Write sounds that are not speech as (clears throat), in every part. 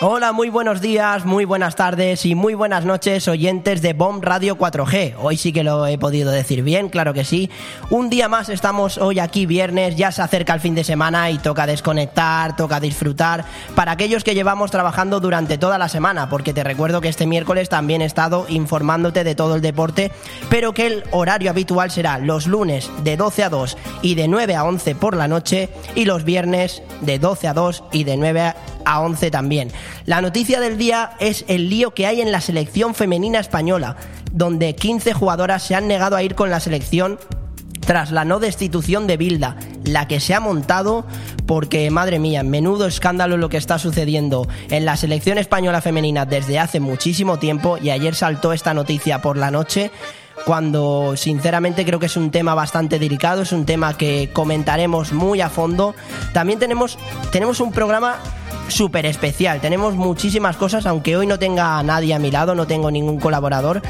Hola, muy buenos días, muy buenas tardes y muy buenas noches, oyentes de Bomb Radio 4G. Hoy sí que lo he podido decir bien, claro que sí. Un día más estamos hoy aquí viernes, ya se acerca el fin de semana y toca desconectar, toca disfrutar para aquellos que llevamos trabajando durante toda la semana, porque te recuerdo que este miércoles también he estado informándote de todo el deporte, pero que el horario habitual será los lunes de 12 a 2 y de 9 a 11 por la noche y los viernes de 12 a 2 y de 9 a a 11 también. La noticia del día es el lío que hay en la selección femenina española, donde 15 jugadoras se han negado a ir con la selección tras la no destitución de Bilda, la que se ha montado porque, madre mía, menudo escándalo lo que está sucediendo en la selección española femenina desde hace muchísimo tiempo y ayer saltó esta noticia por la noche cuando sinceramente creo que es un tema bastante delicado, es un tema que comentaremos muy a fondo. También tenemos, tenemos un programa súper especial. Tenemos muchísimas cosas, aunque hoy no tenga nadie a mi lado, no tengo ningún colaborador.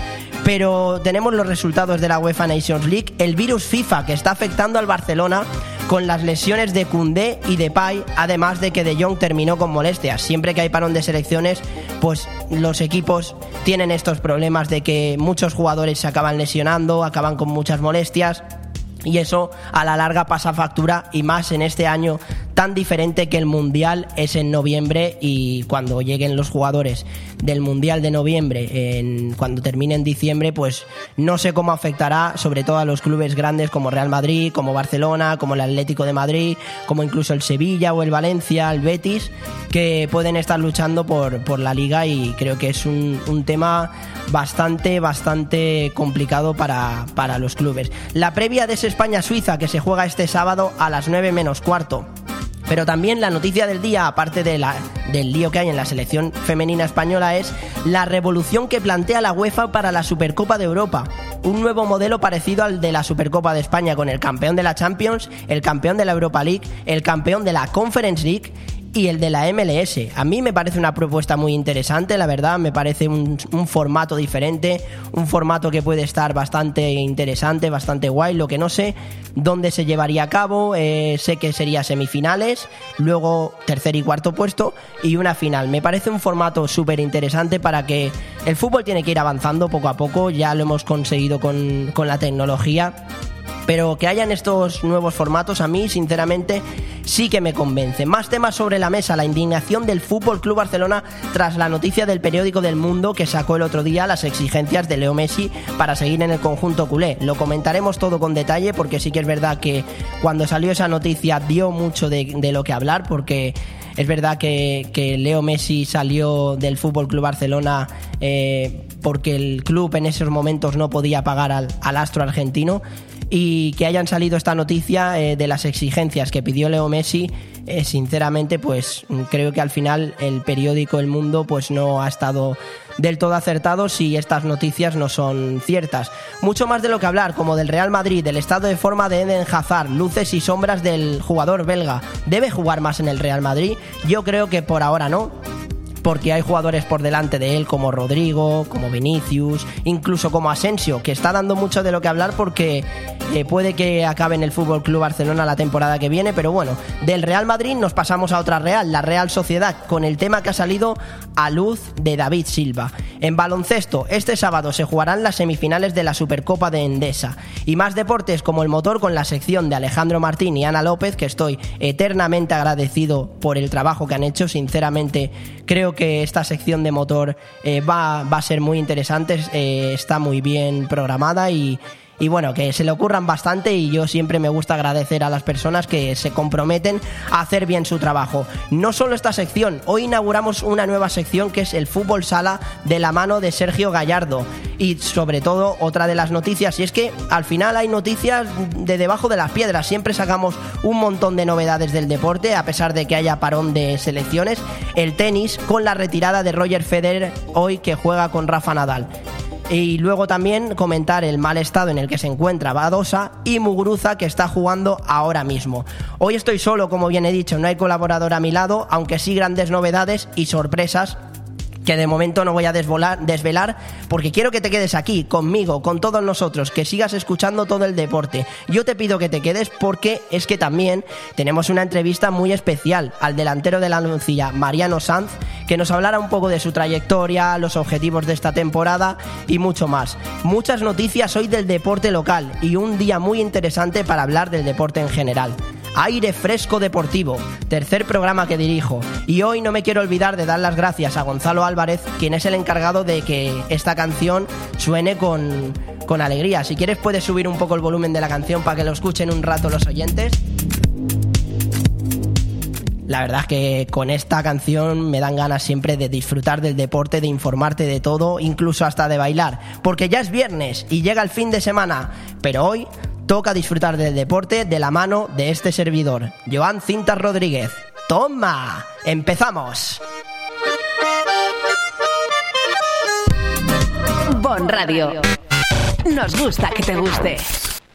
Pero tenemos los resultados de la UEFA Nations League, el virus FIFA que está afectando al Barcelona con las lesiones de Koundé y de Pay, además de que De Jong terminó con molestias. Siempre que hay parón de selecciones, pues los equipos tienen estos problemas de que muchos jugadores se acaban lesionando, acaban con muchas molestias. Y eso a la larga pasa factura y más en este año tan diferente que el Mundial es en noviembre y cuando lleguen los jugadores del Mundial de noviembre, en, cuando termine en diciembre, pues no sé cómo afectará sobre todo a los clubes grandes como Real Madrid, como Barcelona, como el Atlético de Madrid, como incluso el Sevilla o el Valencia, el Betis, que pueden estar luchando por, por la liga y creo que es un, un tema bastante, bastante complicado para, para los clubes. La previa de ese España-Suiza que se juega este sábado a las 9 menos cuarto. Pero también la noticia del día, aparte de la, del lío que hay en la selección femenina española, es la revolución que plantea la UEFA para la Supercopa de Europa. Un nuevo modelo parecido al de la Supercopa de España, con el campeón de la Champions, el campeón de la Europa League, el campeón de la Conference League y el de la MLS. A mí me parece una propuesta muy interesante, la verdad, me parece un, formato diferente, un formato que puede estar bastante interesante, bastante guay. Lo que no sé dónde se llevaría a cabo, eh, sé que sería semifinales, luego tercer y cuarto puesto y una final. Me parece un formato súper interesante para que el fútbol tiene que ir avanzando poco a poco, ya lo hemos conseguido con, con la tecnología pero que hayan estos nuevos formatos a mí, sinceramente, sí que me convence. Más temas sobre la mesa, la indignación del Fútbol Club Barcelona tras la noticia del periódico del Mundo que sacó el otro día las exigencias de Leo Messi para seguir en el conjunto culé. Lo comentaremos todo con detalle porque sí que es verdad que cuando salió esa noticia dio mucho de, lo que hablar porque es verdad que, Leo Messi salió del Fútbol Club Barcelona eh, porque el club en esos momentos no podía pagar al astro argentino y que hayan salido esta noticia eh, de las exigencias que pidió Leo Messi, eh, sinceramente, pues creo que al final el periódico El Mundo pues no ha estado del todo acertado si estas noticias no son ciertas. Mucho más de lo que hablar, como del Real Madrid, del estado de forma de Eden Hazard, luces y sombras del jugador belga. ¿Debe jugar más en el Real Madrid? Yo creo que por ahora no porque hay jugadores por delante de él como Rodrigo, como Vinicius, incluso como Asensio, que está dando mucho de lo que hablar porque eh, puede que acabe en el Fútbol Club Barcelona la temporada que viene, pero bueno, del Real Madrid nos pasamos a otra Real, la Real Sociedad, con el tema que ha salido a luz de David Silva. En baloncesto, este sábado se jugarán las semifinales de la Supercopa de Endesa y más deportes como el motor con la sección de Alejandro Martín y Ana López, que estoy eternamente agradecido por el trabajo que han hecho, sinceramente creo que esta sección de motor eh, va, va, a ser muy interesante, eh, está muy bien programada y, y bueno, que se le ocurran bastante y yo siempre me gusta agradecer a las personas que se comprometen a hacer bien su trabajo. No solo esta sección, hoy inauguramos una nueva sección que es el fútbol sala de la mano de Sergio Gallardo y sobre todo otra de las noticias y es que al final hay noticias de debajo de las piedras, siempre sacamos un montón de novedades del deporte a pesar de que haya parón de selecciones, el tenis con la retirada de Roger Federer hoy que juega con Rafa Nadal. Y luego también comentar el mal estado en el que se encuentra Badosa y Muguruza que está jugando ahora mismo. Hoy estoy solo, como bien he dicho, no hay colaborador a mi lado, aunque sí grandes novedades y sorpresas que de momento no voy a desvelar, porque quiero que te quedes aquí conmigo, con todos nosotros, que sigas escuchando todo el deporte. Yo te pido que te quedes porque es que también tenemos una entrevista muy especial al delantero de la Nuncilla, Mariano Sanz, que nos hablará un poco de su trayectoria, los objetivos de esta temporada y mucho más. Muchas noticias hoy del deporte local y un día muy interesante para hablar del deporte en general. Aire Fresco Deportivo, tercer programa que dirijo. Y hoy no me quiero olvidar de dar las gracias a Gonzalo Álvarez, quien es el encargado de que esta canción suene con, con alegría. Si quieres puedes subir un poco el volumen de la canción para que lo escuchen un rato los oyentes. La verdad es que con esta canción me dan ganas siempre de disfrutar del deporte, de informarte de todo, incluso hasta de bailar, porque ya es viernes y llega el fin de semana, pero hoy toca disfrutar del deporte de la mano de este servidor, Joan Cintas Rodríguez. ¡Toma! ¡Empezamos! Bon Radio. Nos gusta que te guste.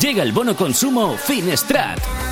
Llega el bono consumo Finestrat.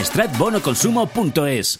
finestratbonoconsumo.es.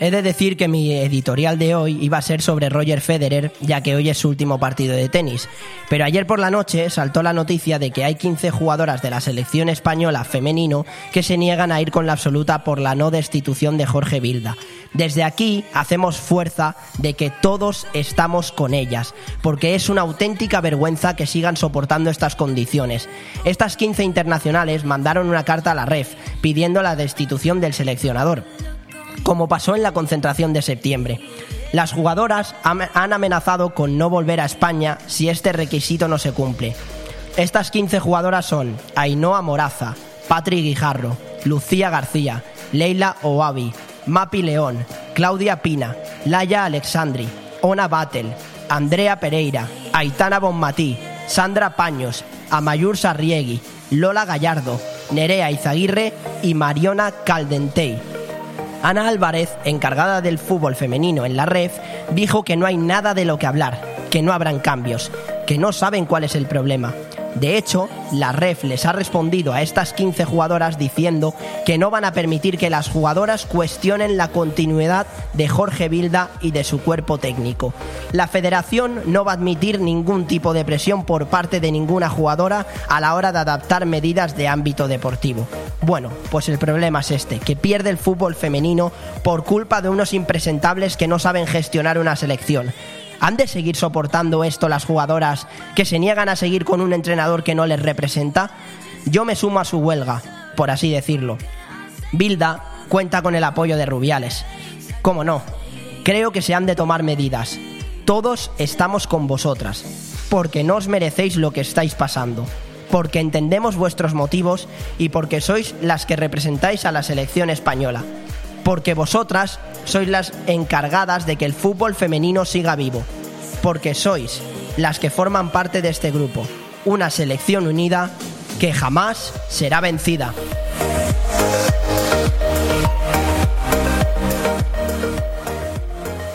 He de decir que mi editorial de hoy iba a ser sobre Roger Federer, ya que hoy es su último partido de tenis. Pero ayer por la noche saltó la noticia de que hay 15 jugadoras de la selección española femenino que se niegan a ir con la absoluta por la no destitución de Jorge Vilda. Desde aquí hacemos fuerza de que todos estamos con ellas, porque es una auténtica vergüenza que sigan soportando estas condiciones. Estas 15 internacionales mandaron una carta a la REF pidiendo la destitución del seleccionador como pasó en la concentración de septiembre. Las jugadoras han amenazado con no volver a España si este requisito no se cumple. Estas 15 jugadoras son Ainhoa Moraza, Patri Guijarro, Lucía García, Leila Oabi, Mapi León, Claudia Pina, Laia Alexandri, Ona Battle, Andrea Pereira, Aitana Bonmatí, Sandra Paños, Amayur Sarriegui, Lola Gallardo, Nerea Izaguirre y Mariona Caldentey. Ana Álvarez, encargada del fútbol femenino en la REF, dijo que no hay nada de lo que hablar, que no habrán cambios, que no saben cuál es el problema. De hecho, la REF les ha respondido a estas 15 jugadoras diciendo que no van a permitir que las jugadoras cuestionen la continuidad de Jorge Vilda y de su cuerpo técnico. La federación no va a admitir ningún tipo de presión por parte de ninguna jugadora a la hora de adaptar medidas de ámbito deportivo. Bueno, pues el problema es este, que pierde el fútbol femenino por culpa de unos impresentables que no saben gestionar una selección. ¿Han de seguir soportando esto las jugadoras que se niegan a seguir con un entrenador que no les representa? Yo me sumo a su huelga, por así decirlo. Bilda cuenta con el apoyo de Rubiales. ¿Cómo no? Creo que se han de tomar medidas. Todos estamos con vosotras, porque no os merecéis lo que estáis pasando, porque entendemos vuestros motivos y porque sois las que representáis a la selección española porque vosotras sois las encargadas de que el fútbol femenino siga vivo, porque sois las que forman parte de este grupo, una selección unida que jamás será vencida.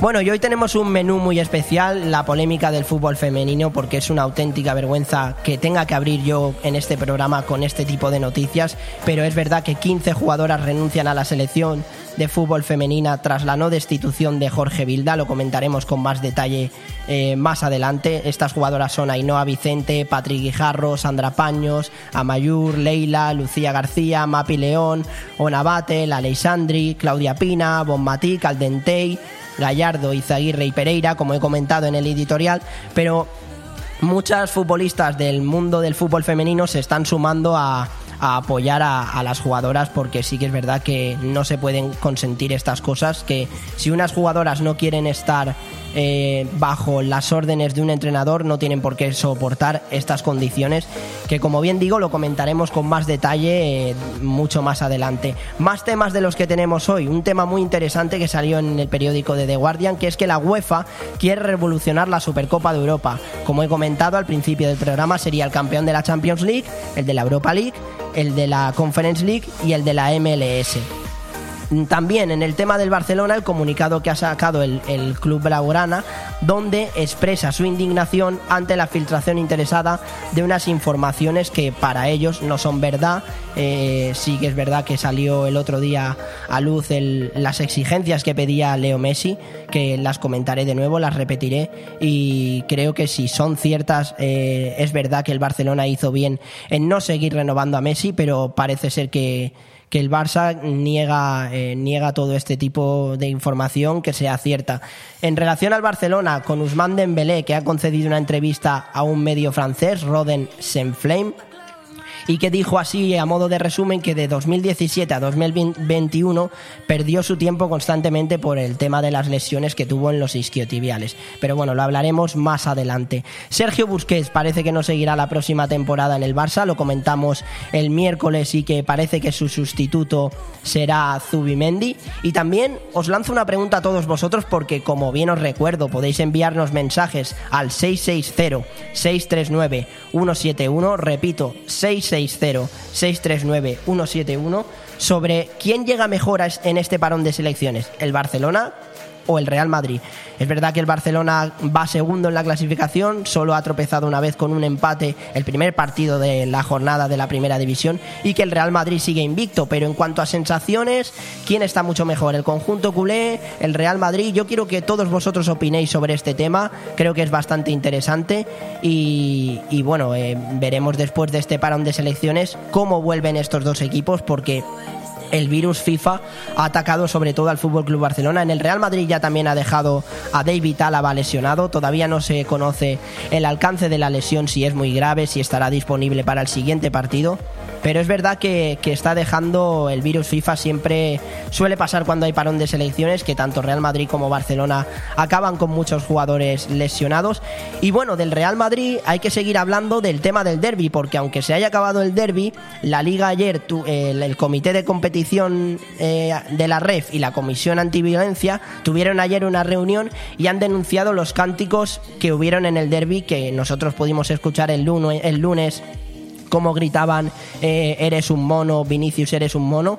Bueno, y hoy tenemos un menú muy especial, la polémica del fútbol femenino, porque es una auténtica vergüenza que tenga que abrir yo en este programa con este tipo de noticias, pero es verdad que 15 jugadoras renuncian a la selección de fútbol femenina tras la no destitución de Jorge Vilda, lo comentaremos con más detalle eh, más adelante. Estas jugadoras son Ainhoa Vicente, Patrick Guijarro, Sandra Paños, Amayur, Leila, Lucía García, Mapi León, Onabate, La Leisandri, Claudia Pina, Bonmatí, Caldentey, Gallardo, Izaguirre y Pereira, como he comentado en el editorial, pero muchas futbolistas del mundo del fútbol femenino se están sumando a, apoyar a, a, las jugadoras porque sí que es verdad que no se pueden consentir estas cosas, que si unas jugadoras no quieren estar eh, bajo las órdenes de un entrenador no tienen por qué soportar estas condiciones que como bien digo lo comentaremos con más detalle eh, mucho más adelante. Más temas de los que tenemos hoy, un tema muy interesante que salió en el periódico de The Guardian que es que la UEFA quiere revolucionar la Supercopa de Europa. Como he comentado al principio del programa sería el campeón de la Champions League, el de la Europa League, el de la Conference League y el de la MLS. También en el tema del Barcelona, el comunicado que ha sacado el, el, Club Blaugrana, donde expresa su indignación ante la filtración interesada de unas informaciones que para ellos no son verdad. Eh, sí que es verdad que salió el otro día a luz las exigencias que pedía Leo Messi, que las comentaré de nuevo, las repetiré y creo que si son ciertas, eh, es verdad que el Barcelona hizo bien en no seguir renovando a Messi, pero parece ser que que el Barça niega, eh, niega todo este tipo de información que sea cierta. En relación al Barcelona, con Usman Dembélé, que ha concedido una entrevista a un medio francés, Roden Senflame, y que dijo así a modo de resumen que de 2017 a 2021 perdió su tiempo constantemente por el tema de las lesiones que tuvo en los isquiotibiales. Pero bueno, lo hablaremos más adelante. Sergio Busquets parece que no seguirá la próxima temporada en el Barça, lo comentamos el miércoles y que parece que su sustituto será Zubimendi. Y también os lanzo una pregunta a todos vosotros porque como bien os recuerdo podéis enviarnos mensajes al 660 639 171, repito, 660 639-171 sobre quién llega mejor en este parón de selecciones, el Barcelona o el Real Madrid. Es verdad que el Barcelona va segundo en la clasificación, solo ha tropezado una vez con un empate el primer partido de la jornada de la primera división y que el Real Madrid sigue invicto, pero en cuanto a sensaciones, ¿quién está mucho mejor? ¿El conjunto culé? ¿El Real Madrid? Yo quiero que todos vosotros opinéis sobre este tema, creo que es bastante interesante y, bueno, eh, veremos después de este parón de selecciones cómo vuelven estos dos equipos porque el virus FIFA ha atacado sobre todo al Fútbol Club Barcelona. En el Real Madrid ya también ha dejado a David Álava lesionado. Todavía no se conoce el alcance de la lesión, si es muy grave, si estará disponible para el siguiente partido. Pero es verdad que, que, está dejando el virus FIFA siempre suele pasar cuando hay parón de selecciones que tanto Real Madrid como Barcelona acaban con muchos jugadores lesionados. Y bueno del Real Madrid hay que seguir hablando del tema del derby porque aunque se haya acabado el derby la liga ayer tu, el, comité de competición competición eh, de la REF y la Comisión Antiviolencia tuvieron ayer una reunión y han denunciado los cánticos que hubieron en el derby que nosotros pudimos escuchar el lunes, el lunes cómo gritaban eh, eres un mono, Vinicius eres un mono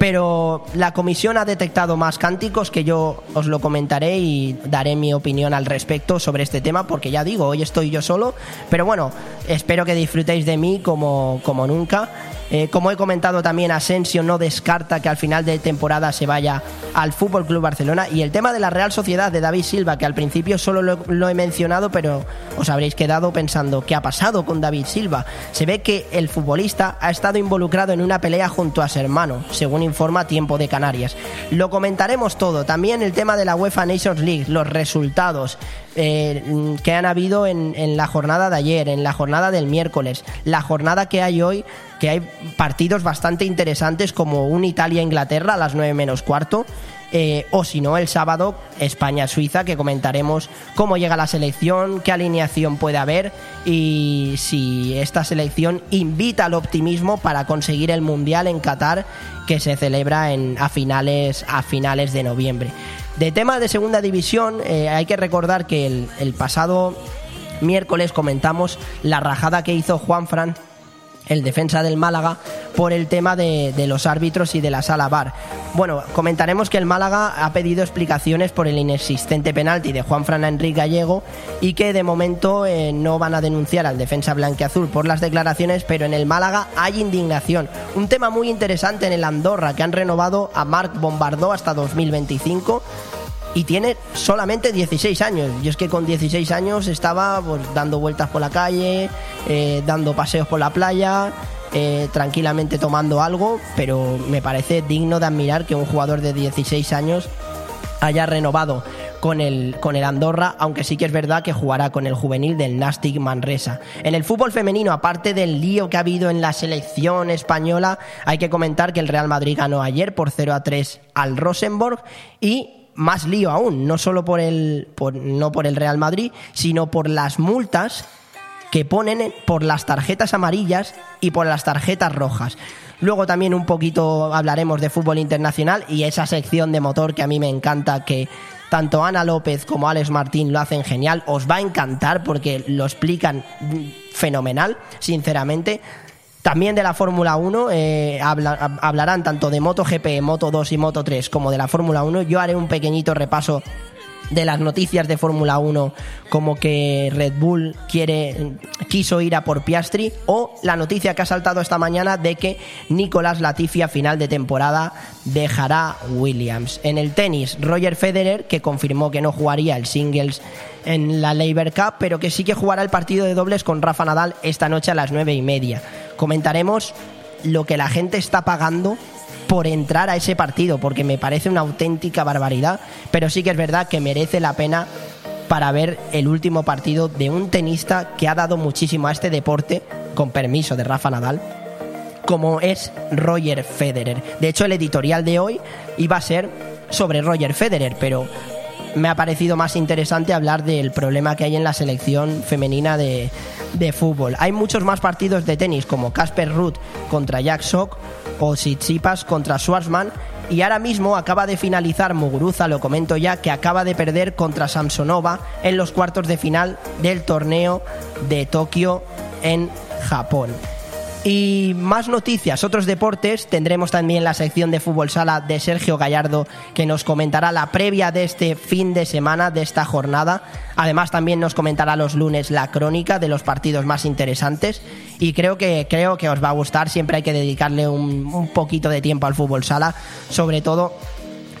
pero la comisión ha detectado más cánticos que yo os lo comentaré y daré mi opinión al respecto sobre este tema, porque ya digo, hoy estoy yo solo, pero bueno, espero que disfrutéis de mí como, como nunca. Eh, como he comentado también, Asensio no descarta que al final de temporada se vaya al Fútbol Club Barcelona. Y el tema de la Real Sociedad de David Silva, que al principio solo lo, he mencionado, pero os habréis quedado pensando, ¿qué ha pasado con David Silva? Se ve que el futbolista ha estado involucrado en una pelea junto a su hermano, según informa Tiempo de Canarias. Lo comentaremos todo. También el tema de la UEFA Nations League, los resultados eh, que han habido en la jornada de ayer, en la jornada del miércoles, la jornada que hay hoy que hay partidos bastante interesantes como un Italia-Inglaterra a las 9 menos cuarto. Eh, o si no, el sábado España-Suiza, que comentaremos cómo llega la selección, qué alineación puede haber y si esta selección invita al optimismo para conseguir el Mundial en Qatar, que se celebra a, finales, a finales de noviembre. De tema de segunda división, eh, hay que recordar que el, el pasado miércoles comentamos la rajada que hizo Juan Fran el defensa del Málaga por el tema de, los árbitros y de la sala VAR. Bueno, comentaremos que el Málaga ha pedido explicaciones por el inexistente penalti de Juan Fran Enrique Gallego y que de momento eh, no van a denunciar al defensa blanqueazul por las declaraciones, pero en el Málaga hay indignación. Un tema muy interesante en el Andorra que han renovado a Marc Bombardó hasta 2025 y tiene solamente 16 años. Y es que con 16 años estaba pues, dando vueltas por la calle, eh, dando paseos por la playa, eh, tranquilamente tomando algo, pero me parece digno de admirar que un jugador de 16 años haya renovado con el, con el Andorra, aunque sí que es verdad que jugará con el juvenil del Nastic Manresa. En el fútbol femenino, aparte del lío que ha habido en la selección española, hay que comentar que el Real Madrid ganó ayer por 0 a 3 al Rosenborg y más lío aún, no solo por el, por, no por el Real Madrid, sino por las multas que ponen por las tarjetas amarillas y por las tarjetas rojas. Luego también un poquito hablaremos de fútbol internacional y esa sección de motor que a mí me encanta que tanto Ana López como Alex Martín lo hacen genial. Os va a encantar porque lo explican fenomenal, sinceramente. También de la Fórmula 1 eh, habla, hablarán tanto de MotoGP, Moto 2 y Moto 3 como de la Fórmula 1. Yo haré un pequeñito repaso de las noticias de Fórmula 1 como que Red Bull quiere quiso ir a por Piastri o la noticia que ha saltado esta mañana de que Nicolás Latifi a final de temporada dejará Williams. En el tenis, Roger Federer que confirmó que no jugaría el singles en la Labor Cup, pero que sí que jugará el partido de dobles con Rafa Nadal esta noche a las nueve y media. Comentaremos lo que la gente está pagando por entrar a ese partido, porque me parece una auténtica barbaridad, pero sí que es verdad que merece la pena para ver el último partido de un tenista que ha dado muchísimo a este deporte, con permiso de Rafa Nadal, como es Roger Federer. De hecho, el editorial de hoy iba a ser sobre Roger Federer, pero me ha parecido más interesante hablar del problema que hay en la selección femenina de, de fútbol. Hay muchos más partidos de tenis, como Casper Ruth contra Jack Sock o Tsitsipas contra Schwarzman. Y ahora mismo acaba de finalizar Muguruza, lo comento ya, que acaba de perder contra Samsonova en los cuartos de final del torneo de Tokio en Japón. Y más noticias, otros deportes. Tendremos también la sección de fútbol sala de Sergio Gallardo que nos comentará la previa de este fin de semana, de esta jornada. Además también nos comentará los lunes la crónica de los partidos más interesantes. Y creo que, creo que os va a gustar. Siempre hay que dedicarle un, un poquito de tiempo al fútbol sala. Sobre todo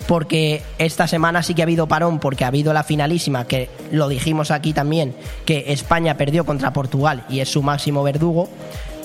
porque esta semana sí que ha habido parón porque ha habido la finalísima, que lo dijimos aquí también, que España perdió contra Portugal y es su máximo verdugo.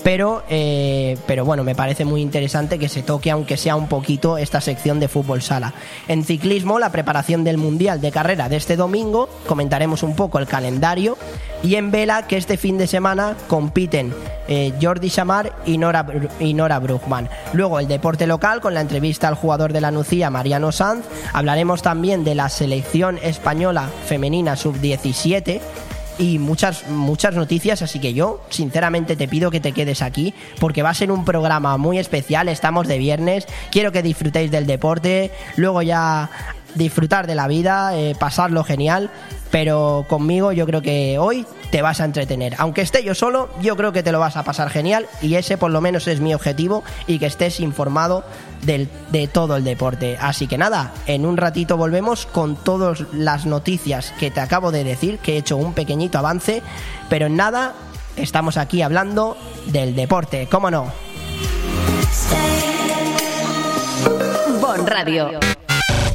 Pero, eh, pero bueno, me parece muy interesante que se toque, aunque sea un poquito, esta sección de fútbol sala. En ciclismo, la preparación del Mundial de Carrera de este domingo, comentaremos un poco el calendario. Y en vela, que este fin de semana compiten eh, Jordi Chamar y Nora, y Nora Brugman. Luego el deporte local, con la entrevista al jugador de la Nucía, Mariano Sanz. Hablaremos también de la selección española femenina sub-17 y muchas, muchas noticias, así que yo sinceramente te pido que te quedes aquí porque va a ser un programa muy especial, estamos de viernes, quiero que disfrutéis del deporte, luego ya disfrutar de la vida, eh, pasarlo genial, pero conmigo yo creo que hoy te vas a entretener. Aunque esté yo solo, yo creo que te lo vas a pasar genial y ese por lo menos es mi objetivo y que estés informado del- de todo el deporte. Así que nada, en un ratito volvemos con todas las noticias que te acabo de decir, que he hecho un pequeñito avance, pero en nada estamos aquí hablando del deporte, ¿cómo no? Bon Radio.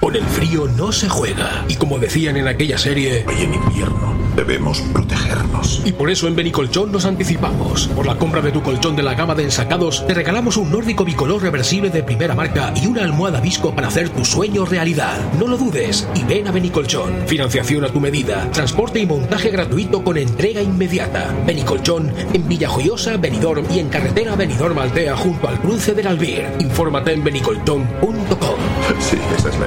Con el frío no se juega. Y como decían en aquella serie, Y en invierno debemos protegernos. y por eso en Benicolchón nos anticipamos. Por la compra de tu colchón de la gama de ensacados, te regalamos un nórdico bicolor reversible de primera marca y una almohada visco para hacer tu sueño realidad. No lo dudes y ven a Benicolchón. Financiación a tu medida, transporte y montaje gratuito con entrega inmediata. Benicolchón en Villajoyosa, Benidorm y en carretera Benidorm Altea junto al cruce del Albir. Infórmate en benicolchón.com. Sí, esa es la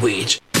language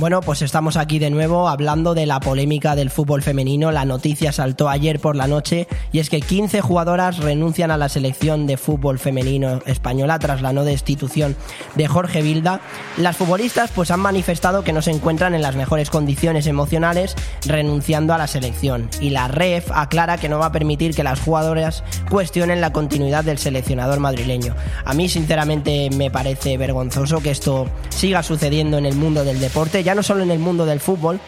Bueno, pues estamos aquí de nuevo hablando de la polémica del fútbol femenino. La noticia saltó ayer por la noche y es que 15 jugadoras renuncian a la selección de fútbol femenino española tras la no destitución de Jorge Vilda. Las futbolistas pues han manifestado que no se encuentran en las mejores condiciones emocionales renunciando a la selección y la REF aclara que no va a permitir que las jugadoras cuestionen la continuidad del seleccionador madrileño. A mí sinceramente me parece vergonzoso que esto siga sucediendo en el mundo del deporte, no solo en el mundo del fútbol,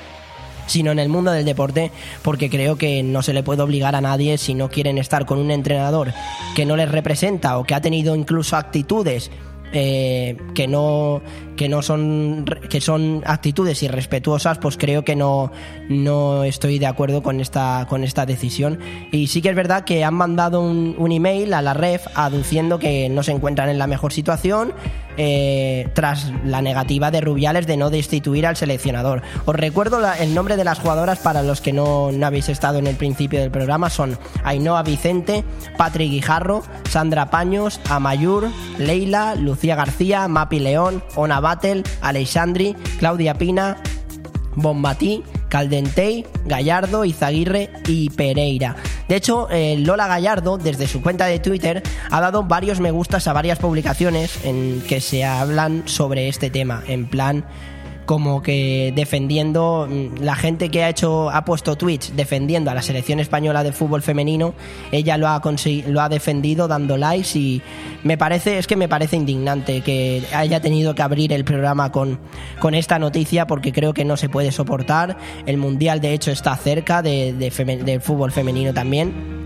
sino en el mundo del deporte, porque creo que no se le puede obligar a nadie si no quieren estar con un entrenador que no les representa o que ha tenido incluso actitudes eh, que no que no son que son actitudes irrespetuosas pues creo que no no estoy de acuerdo con esta con esta decisión y sí que es verdad que han mandado un, un email a la ref aduciendo que no se encuentran en la mejor situación eh, tras la negativa de Rubiales de no destituir al seleccionador. Os recuerdo el nombre de las jugadoras para los que no, no habéis estado en el principio del programa. Son Ainhoa Vicente, Patrick Guijarro, Sandra Paños, Amayur, Leila, Lucía García, Mapi León, Ona Battle, Alexandri, Claudia Pina, Bombatí, Caldentey, Gallardo, Izaguirre y Pereira. De hecho, eh, Lola Gallardo, desde su cuenta de Twitter, ha dado varios me gustas a varias publicaciones en que se hablan sobre este tema, en plan como que defendiendo mm, la gente que ha hecho ha puesto tweets defendiendo a la selección española de fútbol femenino ella lo ha lo ha defendido dando likes y me parece es que me parece indignante que haya tenido que abrir el programa con con esta noticia porque creo que no se puede soportar. El mundial de hecho está cerca de, del fútbol femenino también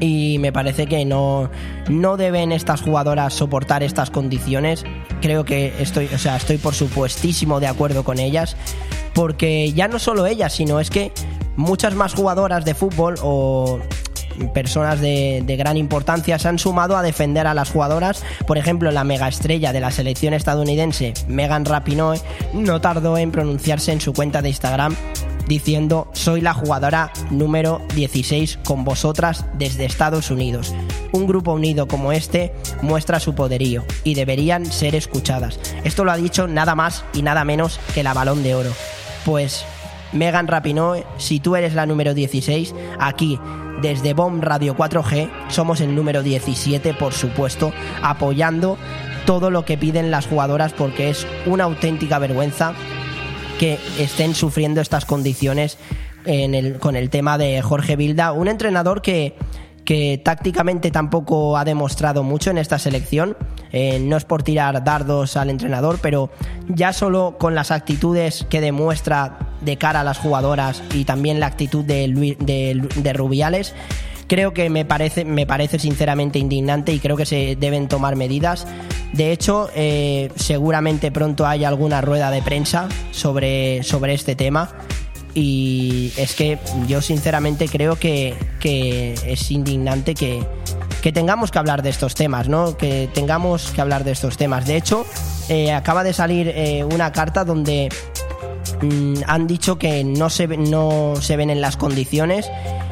y me parece que no, no deben estas jugadoras soportar estas condiciones. Creo que estoy, o sea, estoy por supuestísimo de acuerdo con ellas, porque ya no solo ellas, sino es que muchas más jugadoras de fútbol o personas de, de, gran importancia se han sumado a defender a las jugadoras. Por ejemplo, la mega estrella de la selección estadounidense, Megan Rapinoe, no tardó en pronunciarse en su cuenta de Instagram diciendo soy la jugadora número 16 con vosotras desde Estados Unidos. Un grupo unido como este muestra su poderío y deberían ser escuchadas. Esto lo ha dicho nada más y nada menos que la balón de oro. Pues Megan Rapinoe, si tú eres la número 16, aquí desde Bomb Radio 4G somos el número 17, por supuesto, apoyando todo lo que piden las jugadoras porque es una auténtica vergüenza que estén sufriendo estas condiciones con el tema de Jorge Vilda, un entrenador que, que tácticamente tampoco ha demostrado mucho en esta selección. Eh, no es por tirar dardos al entrenador, pero ya solo con las actitudes que demuestra de cara a las jugadoras y también la actitud de, de Rubiales, creo que me parece, me parece sinceramente indignante y creo que se deben tomar medidas. De hecho, eh, seguramente pronto haya alguna rueda de prensa sobre, sobre este tema. Y es que yo sinceramente creo que, es indignante que, tengamos que hablar de estos temas, ¿no? Que tengamos que hablar de estos temas. De hecho, eh, acaba de salir eh, una carta donde mm, han dicho que no se, no se ven en las condiciones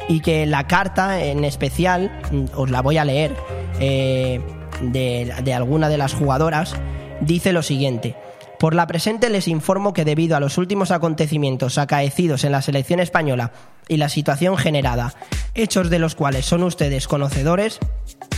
y que la carta en especial, os la voy a leer, eh, de, de alguna de las jugadoras, dice lo siguiente. Por la presente les informo que debido a los últimos acontecimientos acaecidos en la selección española y la situación generada, hechos de los cuales son ustedes conocedores,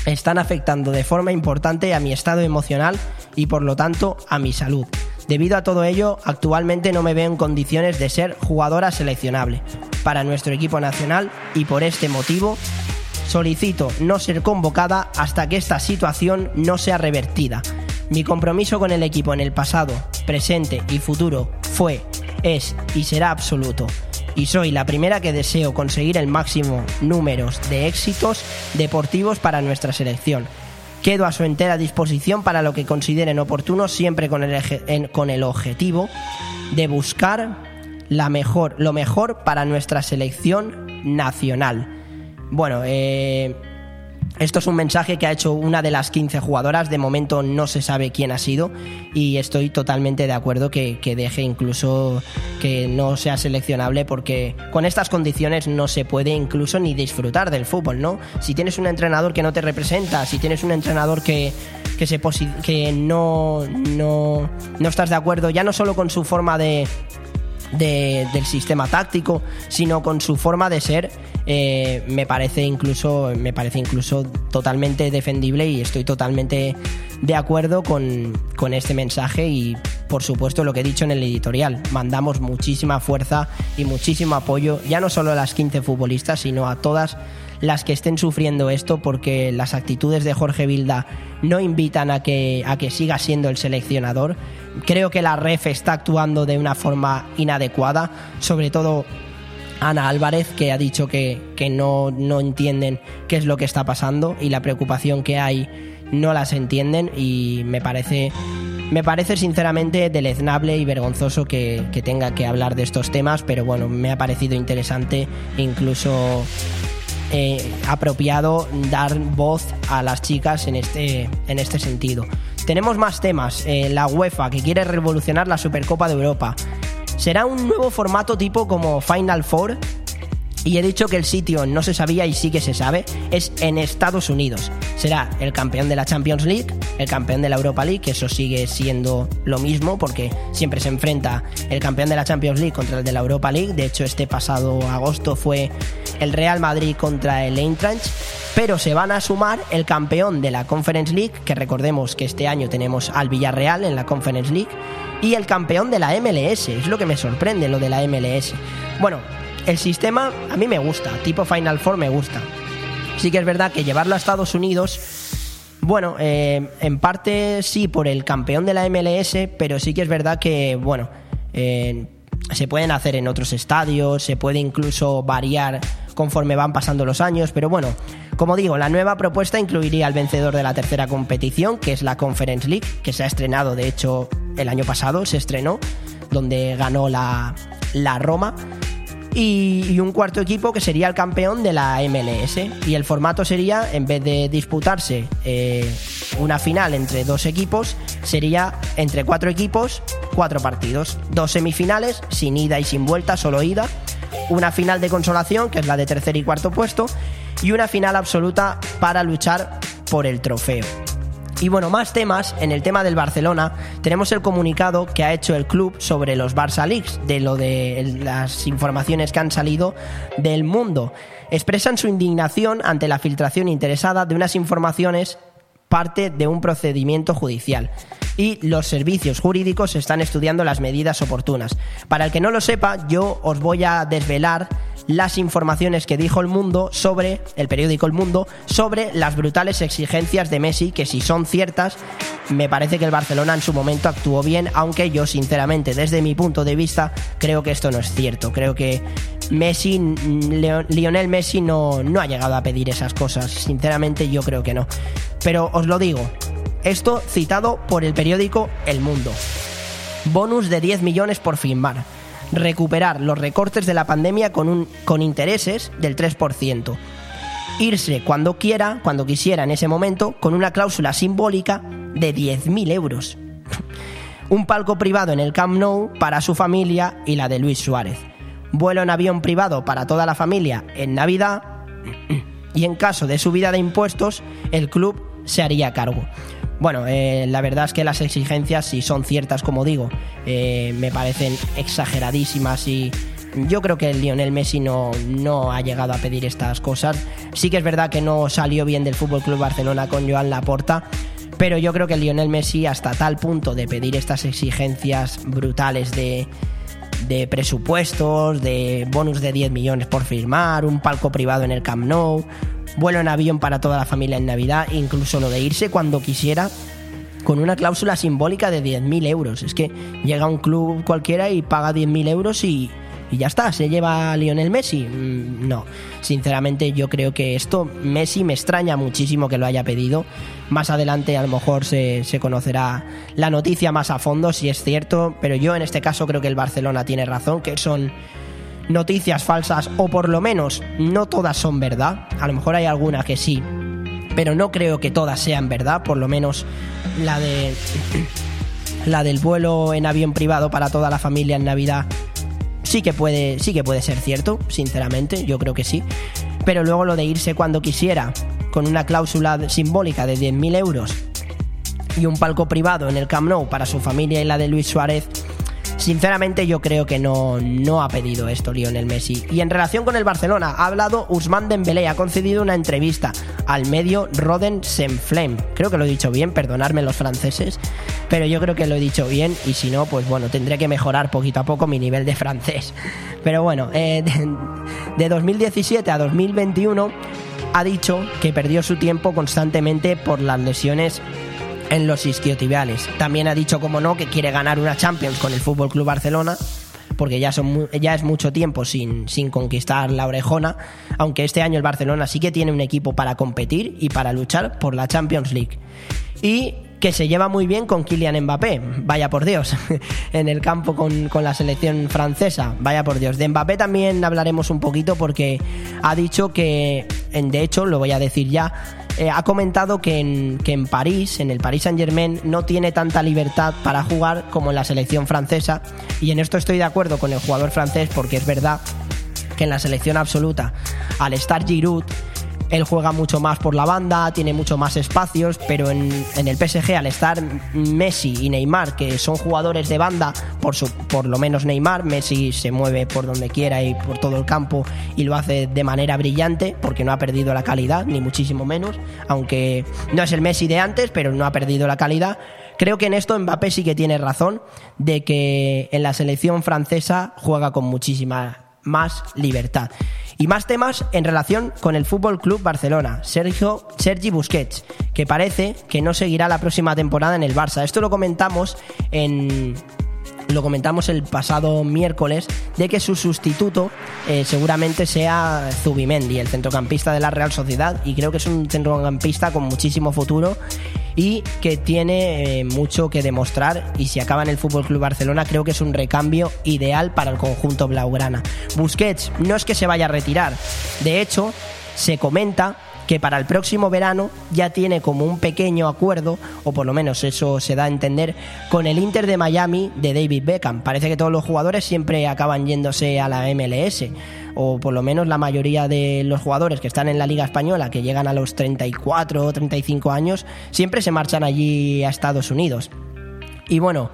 están afectando de forma importante a mi estado emocional y por lo tanto a mi salud. Debido a todo ello, actualmente no me veo en condiciones de ser jugadora seleccionable para nuestro equipo nacional y por este motivo solicito no ser convocada hasta que esta situación no sea revertida. Mi compromiso con el equipo en el pasado, presente y futuro fue, es y será absoluto. Y soy la primera que deseo conseguir el máximo número de éxitos deportivos para nuestra selección. Quedo a su entera disposición para lo que consideren oportuno, siempre con el, con el objetivo de buscar la mejor, lo mejor para nuestra selección nacional. Bueno, eh, esto es un mensaje que ha hecho una de las 15 jugadoras. De momento no se sabe quién ha sido y estoy totalmente de acuerdo que, que, deje incluso que no sea seleccionable porque con estas condiciones no se puede incluso ni disfrutar del fútbol, ¿no? Si tienes un entrenador que no te representa, si tienes un entrenador que, que, se que no, no, no estás de acuerdo ya no solo con su forma de del sistema táctico, sino con su forma de ser, eh, me parece incluso, me parece incluso totalmente defendible y estoy totalmente de acuerdo con, con este mensaje y por supuesto lo que he dicho en el editorial, mandamos muchísima fuerza y muchísimo apoyo, ya no solo a las 15 futbolistas, sino a todas las que estén sufriendo esto porque las actitudes de Jorge Vilda no invitan a que, a que siga siendo el seleccionador. Creo que la REF está actuando de una forma inadecuada, sobre todo Ana Álvarez, que ha dicho que, no, no entienden qué es lo que está pasando y la preocupación que hay no las entienden y me parece me parece sinceramente deleznable y vergonzoso que, que, tenga que hablar de estos temas, pero bueno, me ha parecido interesante incluso eh, apropiado dar voz a las chicas en este, en este sentido. Tenemos más temas. Eh, la UEFA, que quiere revolucionar la Supercopa de Europa. ¿Será un nuevo formato tipo como Final Four? Y he dicho que el sitio no se sabía y sí que se sabe, es en Estados Unidos. Será el campeón de la Champions League, el campeón de la Europa League, que eso sigue siendo lo mismo porque siempre se enfrenta el campeón de la Champions League contra el de la Europa League. De hecho, este pasado agosto fue el Real Madrid contra el Eintracht, pero se van a sumar el campeón de la Conference League, que recordemos que este año tenemos al Villarreal en la Conference League, y el campeón de la MLS, es lo que me sorprende lo de la MLS. Bueno, el sistema a mí me gusta, tipo Final Four me gusta. Sí que es verdad que llevarlo a Estados Unidos bueno, eh, en parte sí por el campeón de la MLS, pero sí que es verdad que, bueno, eh, se pueden hacer en otros estadios, se puede incluso variar conforme van pasando los años, pero bueno, como digo, la nueva propuesta incluiría al vencedor de la tercera competición, que es la Conference League, que se ha estrenado, de hecho, el año pasado se estrenó, donde ganó la, la Roma y, un cuarto equipo que sería el campeón de la MLS. Y el formato sería, en vez de disputarse eh, una final entre dos equipos, sería entre cuatro equipos, cuatro partidos. Dos semifinales, sin ida y sin vuelta, solo ida. Una final de consolación, que es la de tercer y cuarto puesto. Y una final absoluta para luchar por el trofeo. Y bueno, más temas. En el tema del Barcelona, tenemos el comunicado que ha hecho el club sobre los Barça Leaks, de lo de las informaciones que han salido del mundo. Expresan su indignación ante la filtración interesada de unas informaciones parte de un procedimiento judicial y los servicios jurídicos están estudiando las medidas oportunas. Para el que no lo sepa, yo os voy a desvelar las informaciones que dijo el mundo sobre, el periódico El Mundo, sobre las brutales exigencias de Messi, que si son ciertas, me parece que el Barcelona en su momento actuó bien, aunque yo sinceramente, desde mi punto de vista, creo que esto no es cierto. Creo que Messi, Lionel Messi no, no ha llegado a pedir esas cosas. Sinceramente yo creo que no. Pero os lo digo, esto citado por el periódico El Mundo. Bonus de 10 millones por firmar recuperar los recortes de la pandemia con, un, con intereses del 3%. Irse cuando quiera, cuando quisiera en ese momento, con una cláusula simbólica de 10.000 euros. (laughs) un palco privado en el Camp Nou para su familia y la de Luis Suárez. Vuelo en avión privado para toda la familia en Navidad. (clears throat) y en caso de subida de impuestos, el club se haría cargo. Bueno, eh, la verdad es que las exigencias, si son ciertas, como digo, eh, me parecen exageradísimas y yo creo que el Lionel Messi no, no ha llegado a pedir estas cosas. Sí que es verdad que no salió bien del Fútbol Club Barcelona con Joan Laporta, pero yo creo que el Lionel Messi, hasta tal punto de pedir estas exigencias brutales de, de presupuestos, de bonus de 10 millones por firmar, un palco privado en el Camp Nou, vuelo en avión para toda la familia en Navidad, incluso lo de irse cuando quisiera con una cláusula simbólica de 10.000 euros. Es que llega un club cualquiera y paga 10.000 euros y, y ya está, se lleva a Lionel Messi. Mm, no, sinceramente yo creo que esto Messi me extraña muchísimo que lo haya pedido. Más adelante a lo mejor se, se, conocerá la noticia más a fondo si es cierto, pero yo en este caso creo que el Barcelona tiene razón, que son noticias falsas o por lo menos no todas son verdad. A lo mejor hay alguna que sí, pero no creo que todas sean verdad, por lo menos la de la del vuelo en avión privado para toda la familia en Navidad sí que puede sí que puede ser cierto, sinceramente, yo creo que sí. Pero luego lo de irse cuando quisiera con una cláusula simbólica de 10.000 euros y un palco privado en el Camp Nou para su familia y la de Luis Suárez Sinceramente yo creo que no, no ha pedido esto Lionel Messi. Y en relación con el Barcelona, ha hablado Usman Dembélé, ha concedido una entrevista al medio Roden Senflem. Creo que lo he dicho bien, perdonadme los franceses, pero yo creo que lo he dicho bien y si no, pues bueno, tendré que mejorar poquito a poco mi nivel de francés. Pero bueno, eh, de, de 2017 a 2021 ha dicho que perdió su tiempo constantemente por las lesiones en los isquiotibiales. También ha dicho, como no, que quiere ganar una Champions con el Fútbol Club Barcelona, porque ya, son, ya es mucho tiempo sin, sin conquistar la orejona, aunque este año el Barcelona sí que tiene un equipo para competir y para luchar por la Champions League. Y que se lleva muy bien con Kylian Mbappé, vaya por Dios, (laughs) en el campo con, con, la selección francesa, vaya por Dios. De Mbappé también hablaremos un poquito porque ha dicho que, de hecho, lo voy a decir ya, eh, ha comentado que en, que en París, en el Paris Saint Germain, no tiene tanta libertad para jugar como en la selección francesa. Y en esto estoy de acuerdo con el jugador francés porque es verdad que en la selección absoluta, al estar Giroud, Él juega mucho más por la banda, tiene mucho más espacios, pero en, el PSG al estar Messi y Neymar, que son jugadores de banda, por, su, por lo menos Neymar, Messi se mueve por donde quiera y por todo el campo y lo hace de manera brillante, porque no ha perdido la calidad, ni muchísimo menos, aunque no es el Messi de antes, pero no ha perdido la calidad. Creo que en esto Mbappé sí que tiene razón de que en la selección francesa juega con muchísima más libertad. Y más temas en relación con el Fútbol Club Barcelona, Sergio Sergi Busquets, que parece que no seguirá la próxima temporada en el Barça. Esto lo comentamos en lo comentamos el pasado miércoles, de que su sustituto eh, seguramente sea Zubimendi, el centrocampista de la Real Sociedad, y creo que es un centrocampista con muchísimo futuro y que tiene eh, mucho que demostrar y si acaba en el Fútbol Club Barcelona creo que es un recambio ideal para el conjunto blaugrana. Busquets no es que se vaya a retirar, de hecho se comenta que para el próximo verano ya tiene como un pequeño acuerdo, o por lo menos eso se da a entender, con el Inter de Miami de David Beckham. Parece que todos los jugadores siempre acaban yéndose a la MLS, o por lo menos la mayoría de los jugadores que están en la Liga Española, que llegan a los 34 o 35 años, siempre se marchan allí a Estados Unidos. Y bueno,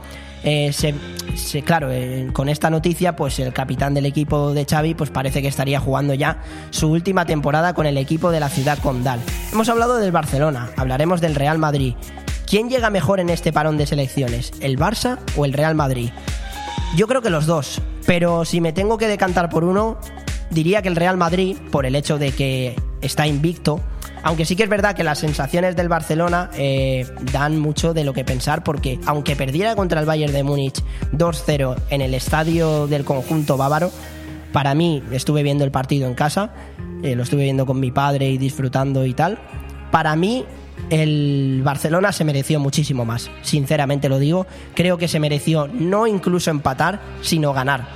eh, claro, eh, con esta noticia, pues el capitán del equipo de Xavi, pues parece que estaría jugando ya su última temporada con el equipo de la ciudad condal. Hemos hablado del Barcelona, hablaremos del Real Madrid. ¿Quién llega mejor en este parón de selecciones? ¿El Barça o el Real Madrid? Yo creo que los dos, pero si me tengo que decantar por uno, diría que el Real Madrid, por el hecho de que está invicto, aunque sí que es verdad que las sensaciones del Barcelona eh, dan mucho de lo que pensar, porque aunque perdiera contra el Bayern de Múnich 2-0 en el estadio del conjunto bávaro, para mí estuve viendo el partido en casa, eh, lo estuve viendo con mi padre y disfrutando y tal. Para mí el Barcelona se mereció muchísimo más, sinceramente lo digo. Creo que se mereció no incluso empatar, sino ganar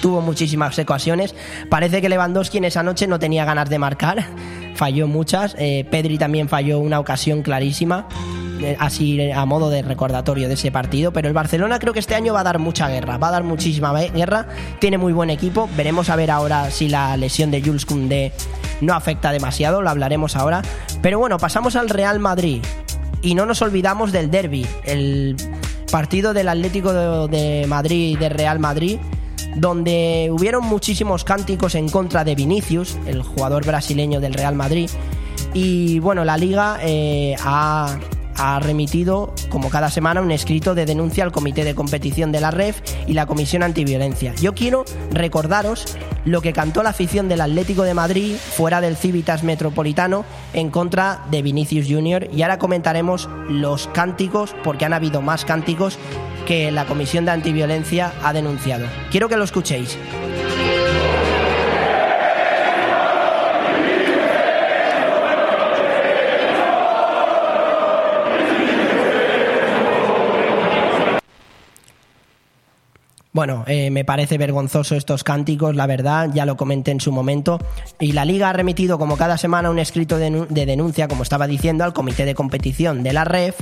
tuvo muchísimas ocasiones. Parece que Lewandowski en esa noche no tenía ganas de marcar, (laughs) falló muchas. Eh, Pedri también falló una ocasión clarísima eh, así a modo de recordatorio de ese partido, pero el Barcelona creo que este año va a dar mucha guerra, va a dar muchísima guerra, tiene muy buen equipo, veremos a ver ahora si la lesión de Jules Koundé no afecta demasiado, lo hablaremos ahora, pero bueno, pasamos al Real Madrid. Y no nos olvidamos del derby, el partido del Atlético de Madrid y del Real Madrid donde hubieron muchísimos cánticos en contra de Vinicius, el jugador brasileño del Real Madrid. Y bueno, la liga eh, ha, ha remitido, como cada semana, un escrito de denuncia al Comité de Competición de la REF y la Comisión Antiviolencia. Yo quiero recordaros lo que cantó la afición del Atlético de Madrid fuera del Civitas Metropolitano en contra de Vinicius Jr. Y ahora comentaremos los cánticos, porque han habido más cánticos que la Comisión de Antiviolencia ha denunciado. Quiero que lo escuchéis. Bueno, eh, me parece vergonzoso estos cánticos, la verdad, ya lo comenté en su momento. Y la liga ha remitido como cada semana un escrito de, denuncia, como estaba diciendo, al comité de competición de la REF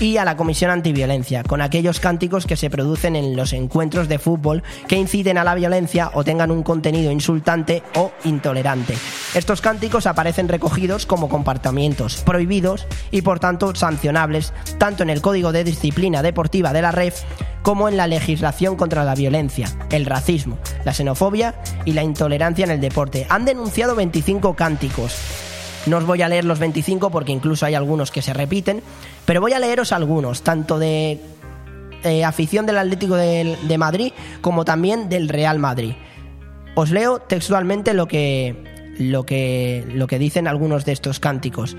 y a la Comisión Antiviolencia, con aquellos cánticos que se producen en los encuentros de fútbol que inciten a la violencia o tengan un contenido insultante o intolerante. Estos cánticos aparecen recogidos como comportamientos prohibidos y por tanto sancionables tanto en el Código de Disciplina Deportiva de la REF como en la legislación contra la violencia, el racismo, la xenofobia y la intolerancia en el deporte. Han denunciado 25 cánticos. No os voy a leer los 25 porque incluso hay algunos que se repiten, pero voy a leeros algunos, tanto de eh, afición del Atlético de, Madrid como también del Real Madrid. Os leo textualmente lo que, lo que, lo que dicen algunos de estos cánticos.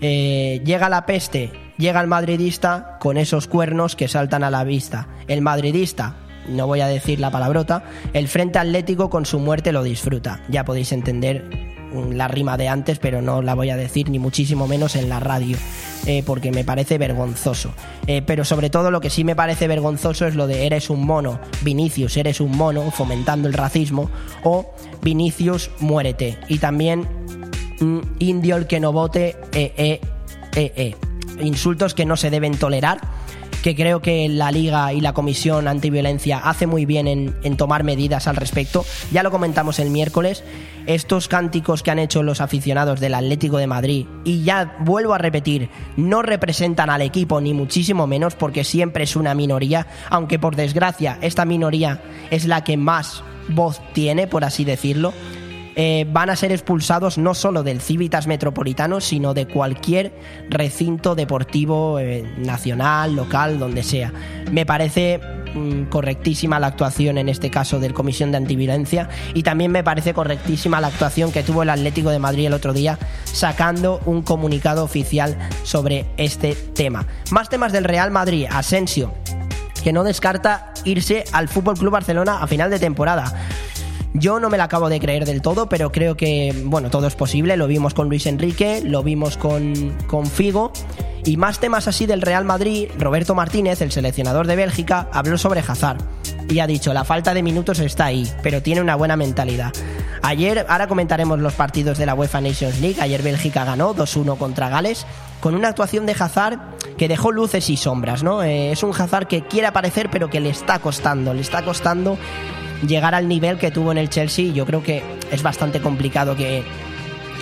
Eh, llega la peste, llega el madridista con esos cuernos que saltan a la vista. El madridista, no voy a decir la palabrota, el Frente Atlético con su muerte lo disfruta. Ya podéis entender la rima de antes, pero no la voy a decir ni muchísimo menos en la radio, eh, porque me parece vergonzoso. Eh, pero sobre todo lo que sí me parece vergonzoso es lo de eres un mono, Vinicius, eres un mono, fomentando el racismo, o Vinicius, muérete. Y también mm, indio el que no vote, eh, eh. Insultos que no se deben tolerar que creo que la Liga y la Comisión Antiviolencia hace muy bien en, en tomar medidas al respecto. Ya lo comentamos el miércoles, estos cánticos que han hecho los aficionados del Atlético de Madrid, y ya vuelvo a repetir, no representan al equipo ni muchísimo menos porque siempre es una minoría, aunque por desgracia esta minoría es la que más voz tiene, por así decirlo. Eh, van a ser expulsados no solo del Civitas Metropolitano, sino de cualquier recinto deportivo eh, nacional, local, donde sea. Me parece mm, correctísima la actuación en este caso del Comisión de Antiviolencia y también me parece correctísima la actuación que tuvo el Atlético de Madrid el otro día sacando un comunicado oficial sobre este tema. Más temas del Real Madrid, Asensio, que no descarta irse al Fútbol Club Barcelona a final de temporada. Yo no me la acabo de creer del todo, pero creo que, bueno, todo es posible. Lo vimos con Luis Enrique, lo vimos con, con Figo. Y más temas así del Real Madrid, Roberto Martínez, el seleccionador de Bélgica, habló sobre Hazard. Y ha dicho, la falta de minutos está ahí, pero tiene una buena mentalidad. Ayer, ahora comentaremos los partidos de la UEFA Nations League. Ayer Bélgica ganó 2-1 contra Gales, con una actuación de Hazard que dejó luces y sombras, ¿no? Eh, es un Hazard que quiere aparecer, pero que le está costando, le está costando llegar al nivel que tuvo en el Chelsea. Yo creo que es bastante complicado que,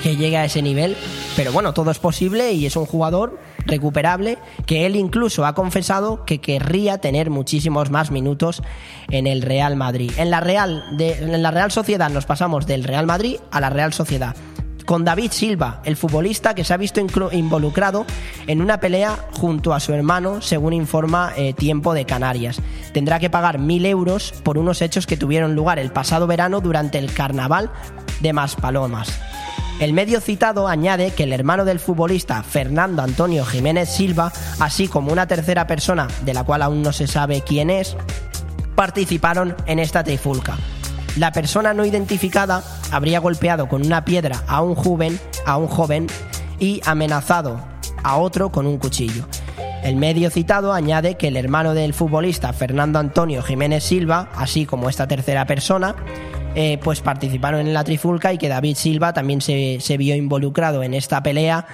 que llegue a ese nivel. Pero bueno, todo es posible y es un jugador recuperable que él incluso ha confesado que querría tener muchísimos más minutos en el Real Madrid. En la Real, de, en la Real Sociedad nos pasamos del Real Madrid a la Real Sociedad con David Silva, el futbolista que se ha visto involucrado en una pelea junto a su hermano, según informa eh, Tiempo de Canarias. Tendrá que pagar mil euros por unos hechos que tuvieron lugar el pasado verano durante el carnaval de Maspalomas. El medio citado añade que el hermano del futbolista Fernando Antonio Jiménez Silva, así como una tercera persona de la cual aún no se sabe quién es, participaron en esta trifulca. La persona no identificada habría golpeado con una piedra a un joven, a un joven y amenazado a otro con un cuchillo. El medio citado añade que el hermano del futbolista Fernando Antonio Jiménez Silva, así como esta tercera persona, eh, pues participaron en la trifulca y que David Silva también se, vio involucrado en esta pelea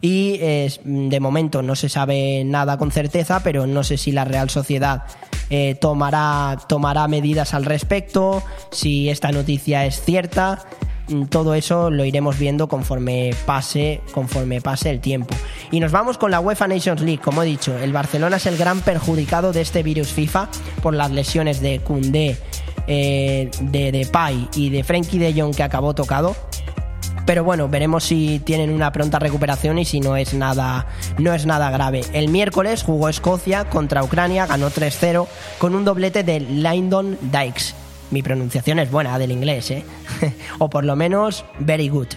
y eh, de momento no se sabe nada con certeza, pero no sé si la Real Sociedad eh, tomará, tomará medidas al respecto, si esta noticia es cierta. Mm, todo eso lo iremos viendo conforme pase, conforme pase el tiempo. Y nos vamos con la UEFA Nations League. Como he dicho, el Barcelona es el gran perjudicado de este virus FIFA por las lesiones de Koundé, eh, de Depay y de Frenkie de Jong que acabó tocado pero bueno, veremos si tienen una pronta recuperación y si no es nada, no es nada grave. El miércoles jugó Escocia contra Ucrania, ganó 3-0 con un doblete de Lyndon Dykes. Mi pronunciación es buena del inglés, ¿eh? (laughs) o por lo menos very good.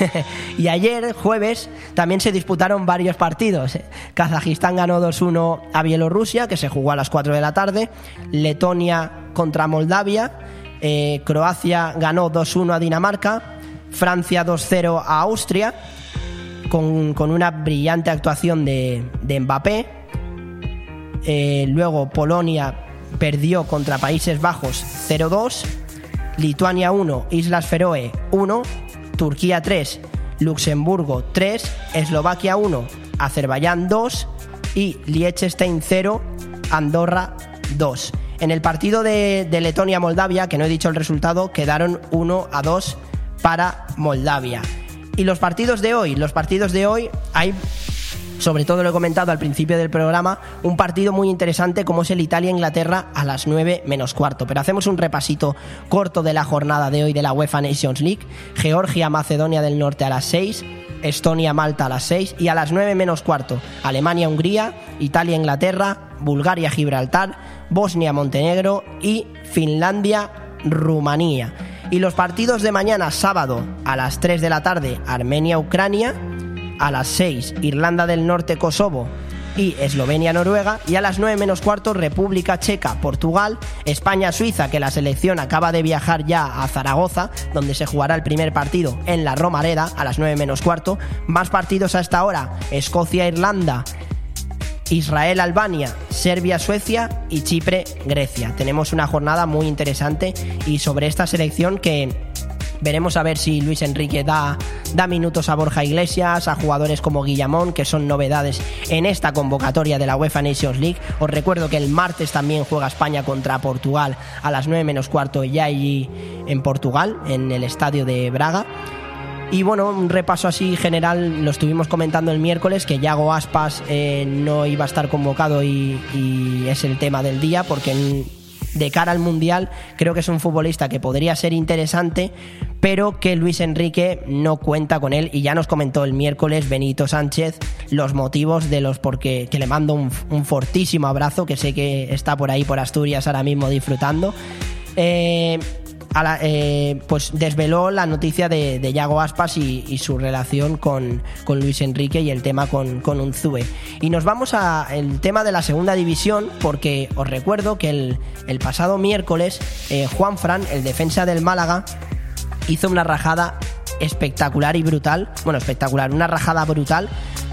(laughs) y ayer, jueves, también se disputaron varios partidos. ¿eh? Kazajistán ganó 2-1 a Bielorrusia, que se jugó a las 4 de la tarde. Letonia contra Moldavia. Eh, Croacia ganó 2-1 a Dinamarca. Francia 2-0 a Austria, con, una brillante actuación de, Mbappé. Eh, luego Polonia perdió contra Países Bajos 0-2. Lituania 1, Islas Feroe 1. Turquía 3, Luxemburgo 3. Eslovaquia 1, Azerbaiyán 2. Y Liechtenstein 0, Andorra 2. En el partido de, de Letonia-Moldavia, que no he dicho el resultado, quedaron 1 a 2 para Moldavia. Y los partidos de hoy, los partidos de hoy hay sobre todo lo he comentado al principio del programa, un partido muy interesante como es el Italia-Inglaterra a las 9 menos cuarto. Pero hacemos un repasito corto de la jornada de hoy de la UEFA Nations League. Georgia-Macedonia del Norte a las 6, Estonia-Malta a las 6 y a las 9 menos cuarto Alemania-Hungría, Italia-Inglaterra, Bulgaria-Gibraltar, Bosnia-Montenegro y Finlandia-Rumanía. Y los partidos de mañana, sábado, a las 3 de la tarde, Armenia-Ucrania, a las 6, Irlanda del Norte-Kosovo y Eslovenia-Noruega, y a las 9 menos cuarto, República Checa-Portugal, España-Suiza, que la selección acaba de viajar ya a Zaragoza, donde se jugará el primer partido en la Romareda, a las 9 menos cuarto. Más partidos a esta hora, Escocia-Irlanda, Israel, Albania, Serbia, Suecia y Chipre, Grecia. Tenemos una jornada muy interesante y sobre esta selección que Veremos a ver si Luis Enrique da, da minutos a Borja Iglesias, a jugadores como Guillamón, que son novedades en esta convocatoria de la UEFA Nations League. Os recuerdo que el martes también juega España contra Portugal a las 9 menos cuarto ya allí en Portugal, en el estadio de Braga. Y bueno, un repaso así general, lo estuvimos comentando el miércoles, que Yago Aspas eh, no iba a estar convocado y, es el tema del día, porque de cara al Mundial creo que es un futbolista que podría ser interesante, pero que Luis Enrique no cuenta con él y ya nos comentó el miércoles Benito Sánchez los motivos de los porque que le mando un, un fortísimo abrazo, que sé que está por ahí por Asturias ahora mismo disfrutando. Eh, a la, eh, pues desveló la noticia de, de Yago Aspas y, su relación con, con, Luis Enrique y el tema con, con Unzue. Y nos vamos al tema de la segunda división, porque os recuerdo que el, el pasado miércoles eh, Juan Fran, el defensa del Málaga, hizo una rajada espectacular y brutal, bueno, espectacular, una rajada brutal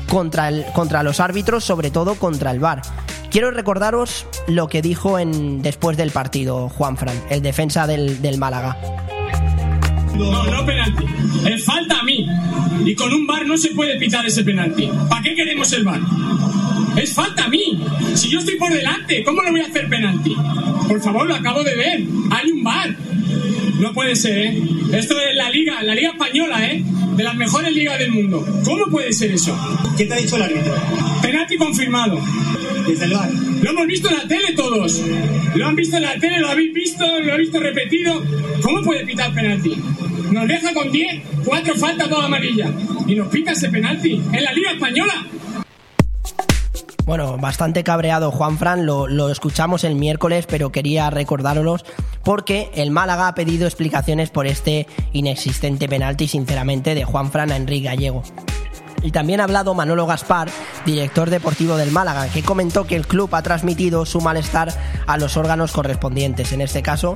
contra, el, contra los árbitros, sobre todo contra el VAR. Quiero recordaros lo que dijo en, después del partido Juan Fran, el defensa del, del Málaga. No, no penalti. Es falta a mí. Y con un bar no se puede pitar ese penalti. ¿Para qué queremos el bar? Es falta a mí. Si yo estoy por delante, ¿cómo le voy a hacer penalti? Por favor, lo acabo de ver. Hay un bar. No puede ser, ¿eh? Esto es la liga, la liga española, ¿eh? De las mejores ligas del mundo. ¿Cómo puede ser eso? ¿Qué te ha dicho el árbitro? Penalti confirmado. Lo hemos visto en la tele todos. Lo han visto en la tele, lo habéis visto, lo habéis visto repetido. ¿Cómo puede pitar penalti? Nos deja con 10, 4 faltas, 2 amarillas. Y nos pita ese penalti en la Liga Española. Bueno, bastante cabreado Juan Fran, lo, lo, escuchamos el miércoles, pero quería recordároslos porque el Málaga ha pedido explicaciones por este inexistente penalti, sinceramente, de Juan Fran a Enrique Gallego. Y también ha hablado Manolo Gaspar, director deportivo del Málaga, que comentó que el club ha transmitido su malestar a los órganos correspondientes, en este caso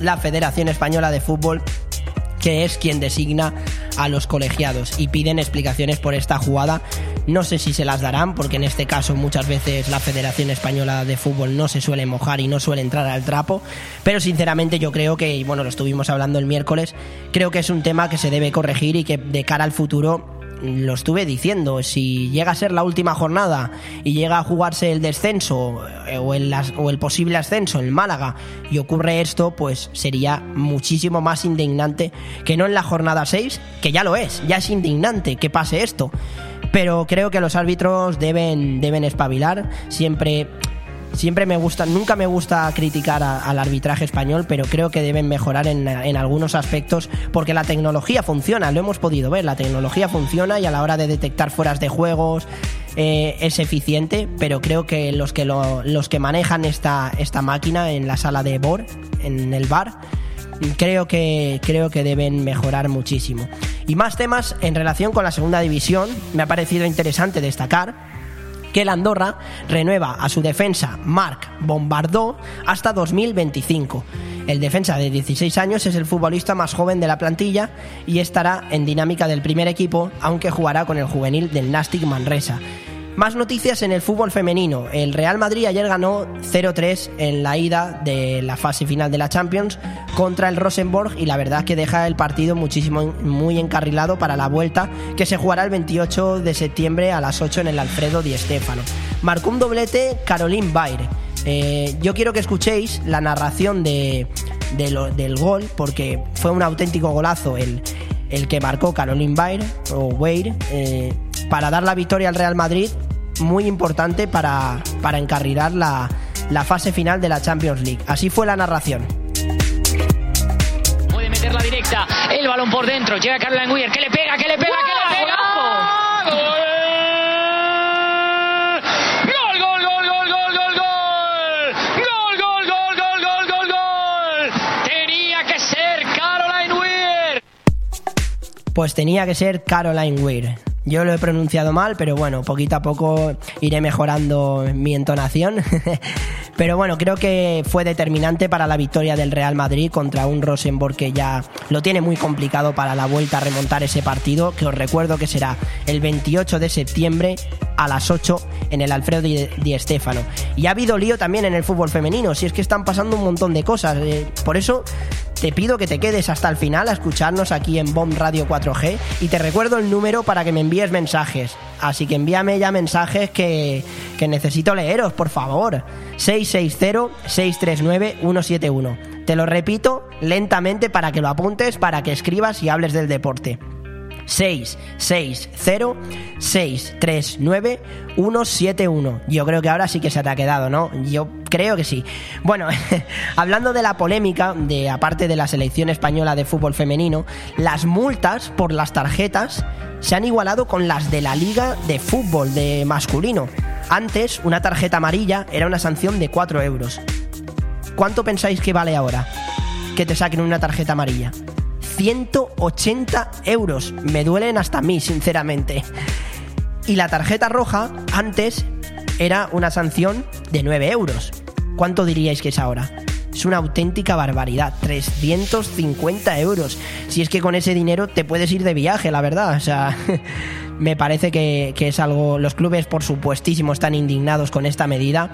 la Federación Española de Fútbol que es quien designa a los colegiados y piden explicaciones por esta jugada. No sé si se las darán, porque en este caso muchas veces la Federación Española de Fútbol no se suele mojar y no suele entrar al trapo, pero sinceramente yo creo que, y bueno, lo estuvimos hablando el miércoles, creo que es un tema que se debe corregir y que de cara al futuro lo estuve diciendo, si llega a ser la última jornada y llega a jugarse el descenso o el, o el posible ascenso en Málaga y ocurre esto, pues sería muchísimo más indignante que no en la jornada 6, que ya lo es, ya es indignante que pase esto. Pero creo que los árbitros deben, deben espabilar, siempre siempre me gusta, nunca me gusta criticar al arbitraje español, pero creo que deben mejorar en, en, algunos aspectos porque la tecnología funciona, lo hemos podido ver, la tecnología funciona y a la hora de detectar fueras de juegos eh, es eficiente, pero creo que los que, lo, los que manejan esta, esta máquina en la sala de BOR, en el bar, creo que, creo que deben mejorar muchísimo. Y más temas en relación con la segunda división, me ha parecido interesante destacar que el Andorra renueva a su defensa Marc Bombardó hasta 2025. El defensa de 16 años es el futbolista más joven de la plantilla y estará en dinámica del primer equipo, aunque jugará con el juvenil del Nastic Manresa. Más noticias en el fútbol femenino. El Real Madrid ayer ganó 0-3 en la ida de la fase final de la Champions contra el Rosenborg y la verdad que deja el partido muchísimo muy encarrilado para la vuelta que se jugará el 28 de septiembre a las 8 en el Alfredo Di Stéfano. Marcó un doblete Caroline Bayer. Eh, yo quiero que escuchéis la narración de, del gol porque fue un auténtico golazo el, el que marcó Caroline Bayer o Weir eh, para dar la victoria al Real Madrid muy importante para, para encarrilar la, la, fase final de la Champions League. Así fue la narración. Puede meter la directa, el balón por dentro, llega Caroline Weir, que le pega, que le pega, que le pega. Pues tenía que ser Caroline Weir. Yo lo he pronunciado mal, pero bueno, poquito a poco iré mejorando mi entonación. (laughs) pero bueno, creo que fue determinante para la victoria del Real Madrid contra un Rosenborg que ya lo tiene muy complicado para la vuelta a remontar ese partido, que os recuerdo que será el 28 de septiembre a las 8 en el Alfredo Di, Di Stéfano. Y ha habido lío también en el fútbol femenino, si es que están pasando un montón de cosas. Eh, por eso te pido que te quedes hasta el final a escucharnos aquí en Bomb Radio 4G y te recuerdo el número para que me envíes mensajes. Así que envíame ya mensajes que, que necesito leeros, por favor. 660-639-171. Te lo repito lentamente para que lo apuntes, para que escribas y hables del deporte. 660-639-171. Yo creo que ahora sí que se te ha quedado, ¿no? Yo creo que sí. Bueno, (laughs) hablando de la polémica, de aparte de la selección española de fútbol femenino, las multas por las tarjetas se han igualado con las de la liga de fútbol de masculino. Antes, una tarjeta amarilla era una sanción de 4 euros. ¿Cuánto pensáis que vale ahora? Que te saquen una tarjeta amarilla. 180 euros. Me duelen hasta a mí, sinceramente. Y la tarjeta roja antes era una sanción de 9 euros. ¿Cuánto diríais que es ahora? Es una auténtica barbaridad. 350 euros. Si es que con ese dinero te puedes ir de viaje, la verdad. O sea, (laughs) me parece que, que es algo... Los clubes, por supuestísimo, están indignados con esta medida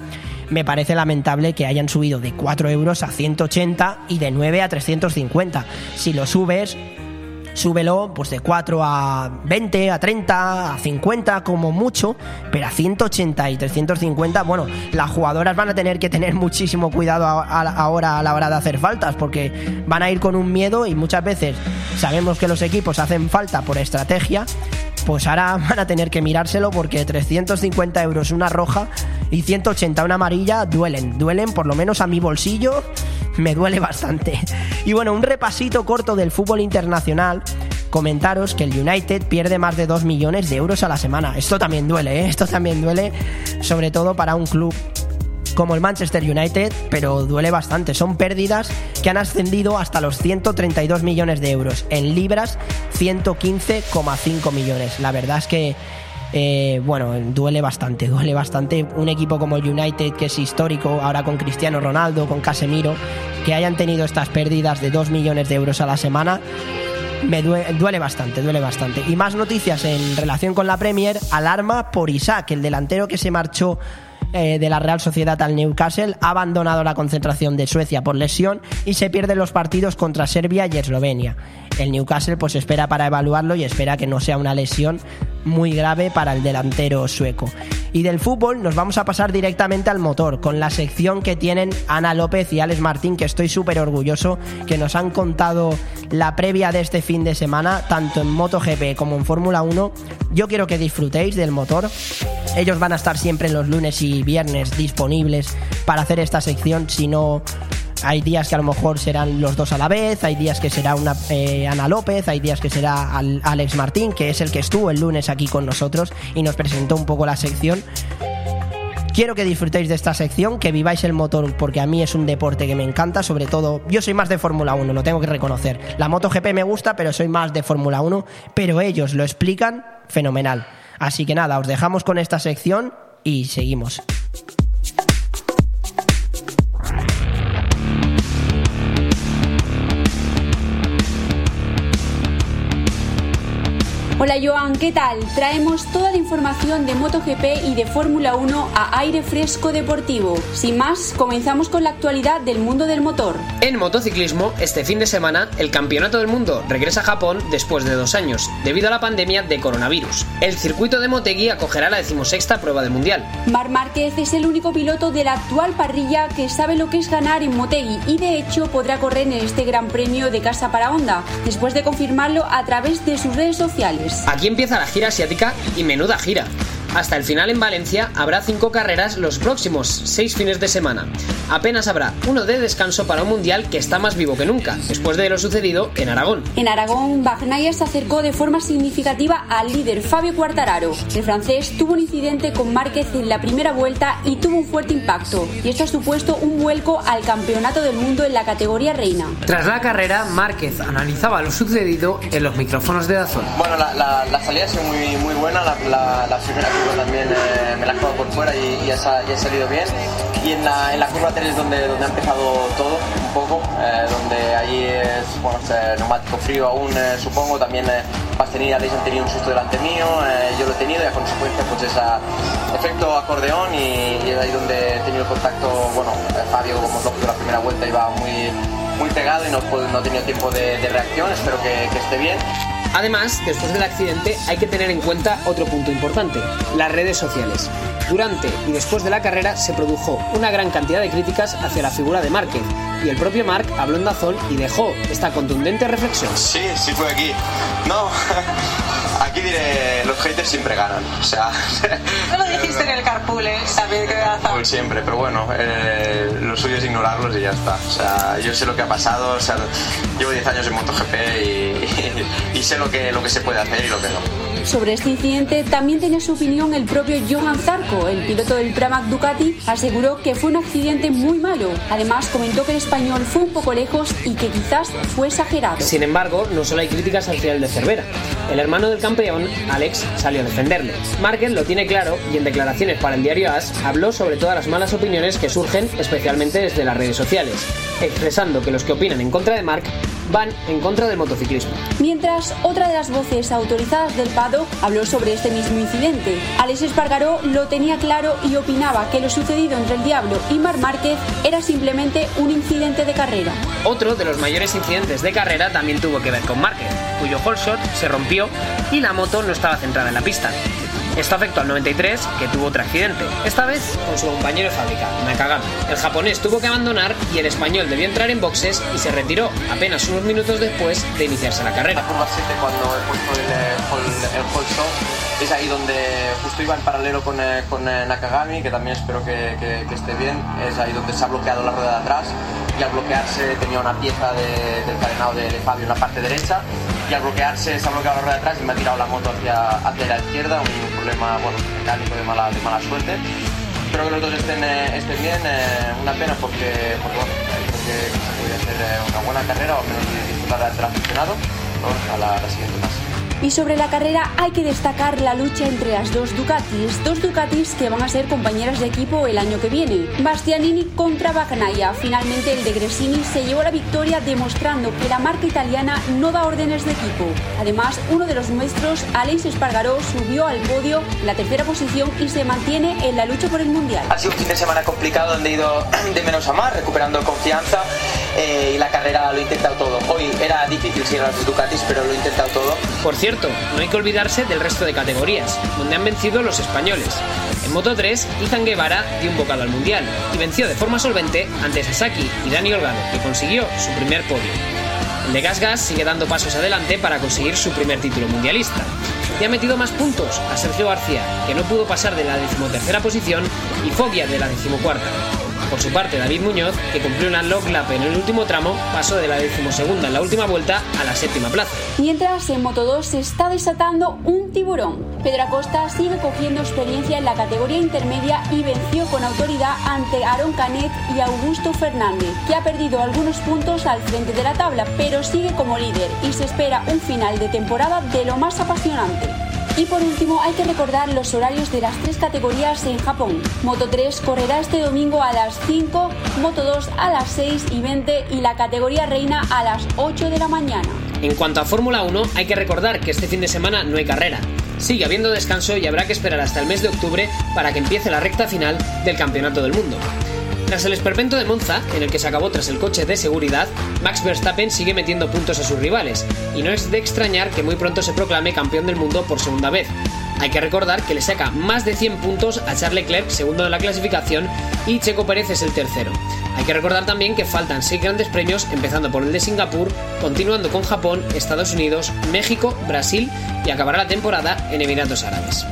me parece lamentable que hayan subido de 4 euros a 180 y de 9 a 350. Si lo subes, súbelo pues de 4 a 20, a 30, a 50 como mucho, pero a 180 y 350, bueno, las jugadoras van a tener que tener muchísimo cuidado ahora a la hora de hacer faltas, porque van a ir con un miedo y muchas veces sabemos que los equipos hacen falta por estrategia, pues ahora (laughs) van a tener que mirárselo porque 350 euros una roja y 180 una amarilla duelen, duelen por lo menos a mi bolsillo, (laughs) me duele bastante. Y bueno, un repasito corto del fútbol internacional. Comentaros que el United pierde más de 2 millones de euros a la semana. Esto también duele, ¿eh? esto también duele, sobre todo para un club como el Manchester United, pero duele bastante. Son pérdidas que han ascendido hasta los 132 millones de euros. En libras, 115,5 millones. La verdad es que eh, bueno, duele bastante, (laughs) duele bastante. Un equipo como el United, que es histórico, ahora con Cristiano Ronaldo, con Casemiro, que hayan tenido estas pérdidas de 2 millones de euros a la semana. Me duele, bastante, duele bastante. Y más noticias en relación con la Premier. Alarma por Isaac, el delantero que se marchó eh, de la Real Sociedad al Newcastle ha abandonado la concentración de Suecia por lesión y se pierden los partidos contra Serbia y Eslovenia. El Newcastle pues espera para evaluarlo y espera que no sea una lesión muy grave para el delantero sueco. Y del fútbol nos vamos a pasar directamente al motor, con la sección que tienen Ana López y Alex Martín, que estoy súper orgulloso, que nos han contado la previa de este fin de semana, tanto en MotoGP como en Fórmula 1. Yo quiero que disfrutéis del motor. Ellos van a estar siempre los lunes y viernes disponibles para hacer esta sección, si no hay días que a lo mejor serán los dos a la vez, hay días que será una eh, Ana López, hay días que será Alex Martín, que es el que estuvo el lunes aquí con nosotros y nos presentó un poco la sección. Quiero que disfrutéis de esta sección, que viváis el motor, porque a mí es un deporte que me encanta, sobre todo, yo soy más de Fórmula 1, lo tengo que reconocer. La MotoGP me gusta, pero soy más de Fórmula 1, pero ellos lo explican fenomenal. Así que nada, os dejamos con esta sección y seguimos. Hola Joan, ¿qué tal? Traemos toda la información de MotoGP y de Fórmula 1 a aire fresco deportivo. Sin más, comenzamos con la actualidad del mundo del motor. En motociclismo, este fin de semana, el Campeonato del Mundo regresa a Japón después de dos años, debido a la pandemia de coronavirus. El circuito de Motegi acogerá la decimosexta prueba del Mundial. Mar Márquez es el único piloto de la actual parrilla que sabe lo que es ganar en Motegi y de hecho podrá correr en este Gran Premio de casa para Honda, después de confirmarlo a través de sus redes sociales. Aquí empieza la gira asiática y menuda gira. Hasta el final en Valencia habrá cinco carreras los próximos seis fines de semana. Apenas habrá uno de descanso para un mundial que está más vivo que nunca, después de lo sucedido en Aragón. En Aragón, Bagnaia se acercó de forma significativa al líder Fabio Quartararo. El francés tuvo un incidente con Márquez en la primera vuelta y tuvo un fuerte impacto, y esto ha supuesto un vuelco al campeonato del mundo en la categoría reina. Tras la carrera, Márquez analizaba lo sucedido en los micrófonos de Dazón. Bueno, la, salida ha sido muy, muy buena, la, primera también eh, me la he jugado por fuera y, ha, salido bien. Y en la, en la curva 3 es donde, donde ha empezado todo un poco, eh, donde allí es bueno, neumático frío aún, eh, supongo. También Pastini y Aleix han tenido un susto delante mío, yo lo he tenido y a consecuencia pues ese efecto acordeón y, es ahí donde he tenido contacto, bueno, Fabio como lógico la primera vuelta iba muy muy pegado y no, puedo- no he tenido tiempo de, de reacción, espero que, que esté bien. Además, después del accidente hay que tener en cuenta otro punto importante, las redes sociales. Durante y después de la carrera se produjo una gran cantidad de críticas hacia la figura de Márquez, y el propio Marc habló en Dazón y dejó esta contundente reflexión. Sí, sí fue aquí. No, (laughs) aquí diré, los haters siempre ganan. O sea, (laughs) No lo dijiste en el carpool, ¿eh? También que Pues siempre, pero bueno, eh, lo suyo es ignorarlos y ya está. O sea, yo sé lo que ha pasado, o sea, llevo 10 años en MotoGP y, (laughs) y sé lo que, lo que se puede hacer y lo que no. Sobre este incidente también tiene su opinión el propio Johan Zarco, el piloto del Pramac Ducati, aseguró que fue un accidente muy malo. Además comentó que el español fue un poco lejos y que quizás fue exagerado. Sin embargo, no solo hay críticas hacia el de Cervera. El hermano del campeón, Alex, salió a defenderle. Márquez lo tiene claro y en declaraciones para el diario AS habló sobre todas las malas opiniones que surgen especialmente desde las redes sociales, expresando que los que opinan en contra de Marc van en contra del motociclismo. Mientras, otra de las voces autorizadas del paddock habló sobre este mismo incidente. Alex Espargaró lo tenía claro y opinaba que lo sucedido entre el Diablo y Mar Márquez era simplemente un incidente de carrera. Otro de los mayores incidentes de carrera también tuvo que ver con Márquez, cuyo whole shot se rompió y la moto no estaba centrada en la pista. Esto afectó al 93, que tuvo otro accidente, esta vez con su compañero de fábrica, Nakagami. El japonés tuvo que abandonar y el español debió entrar en boxes y se retiró apenas unos minutos después de iniciarse la carrera. La curva 7 cuando he puesto el, hall- el whole shot es ahí donde justo iba en paralelo con, eh, con eh, Nakagami, que también espero que, que- esté bien, es ahí donde se ha bloqueado la rueda de atrás y al bloquearse tenía una pieza de- del carenado de, Fabio en la parte derecha y al bloquearse se ha bloqueado la rueda de atrás y me ha tirado la moto hacia, hacia la izquierda, un problema mecánico de mala, de mala suerte. Espero que los dos estén, eh, estén bien, eh, una pena porque, porque bueno, creo que se hacer una buena carrera o al menos disfrutar del aficionado. A la, la siguiente más. Y sobre la carrera hay que destacar la lucha entre las dos Ducatis, dos Ducatis que van a ser compañeras de equipo el año que viene. Bastianini contra Bagnaia. Finalmente el de Gresini se llevó la victoria demostrando que la marca italiana no da órdenes de equipo. Además, uno de los nuestros, Alex Espargaró, subió al podio en la tercera posición y se mantiene en la lucha por el Mundial. Ha sido un fin de semana complicado donde he ido de menos a más, recuperando confianza eh, y la carrera lo he intentado todo. Hoy era difícil seguir a los Ducatis, pero lo he intentado todo. Por cierto, no hay que olvidarse del resto de categorías, donde han vencido los españoles. En Moto 3, Izan Guevara dio un bocado al Mundial y venció de forma solvente ante Sasaki y Dani Olgado, que consiguió su primer podio. El de Gas Gas sigue dando pasos adelante para conseguir su primer título mundialista. Y ha metido más puntos a Sergio García, que no pudo pasar de la decimotercera posición, y Foggia de la decimocuarta. Por su parte, David Muñoz, que cumplió una log lap en el último tramo, pasó de la decimosegunda en la última vuelta a la séptima plaza. Mientras en Moto 2 se está desatando un tiburón. Pedro Acosta sigue cogiendo experiencia en la categoría intermedia y venció con autoridad ante Aaron Canet y Augusto Fernández, que ha perdido algunos puntos al frente de la tabla, pero sigue como líder y se espera un final de temporada de lo más apasionante. Y por último, hay que recordar los horarios de las tres categorías en Japón. Moto 3 correrá este domingo a las 5, Moto 2 a las 6 y 20 y la categoría reina a las 8 de la mañana. En cuanto a Fórmula 1, hay que recordar que este fin de semana no hay carrera. Sigue habiendo descanso y habrá que esperar hasta el mes de octubre para que empiece la recta final del Campeonato del Mundo. Tras el esperpento de Monza, en el que se acabó tras el coche de seguridad, Max Verstappen sigue metiendo puntos a sus rivales, y no es de extrañar que muy pronto se proclame campeón del mundo por segunda vez. Hay que recordar que le saca más de 100 puntos a Charles Leclerc, segundo de la clasificación, y Checo Pérez es el tercero. Hay que recordar también que faltan 6 grandes premios, empezando por el de Singapur, continuando con Japón, Estados Unidos, México, Brasil y acabará la temporada en Emiratos Árabes.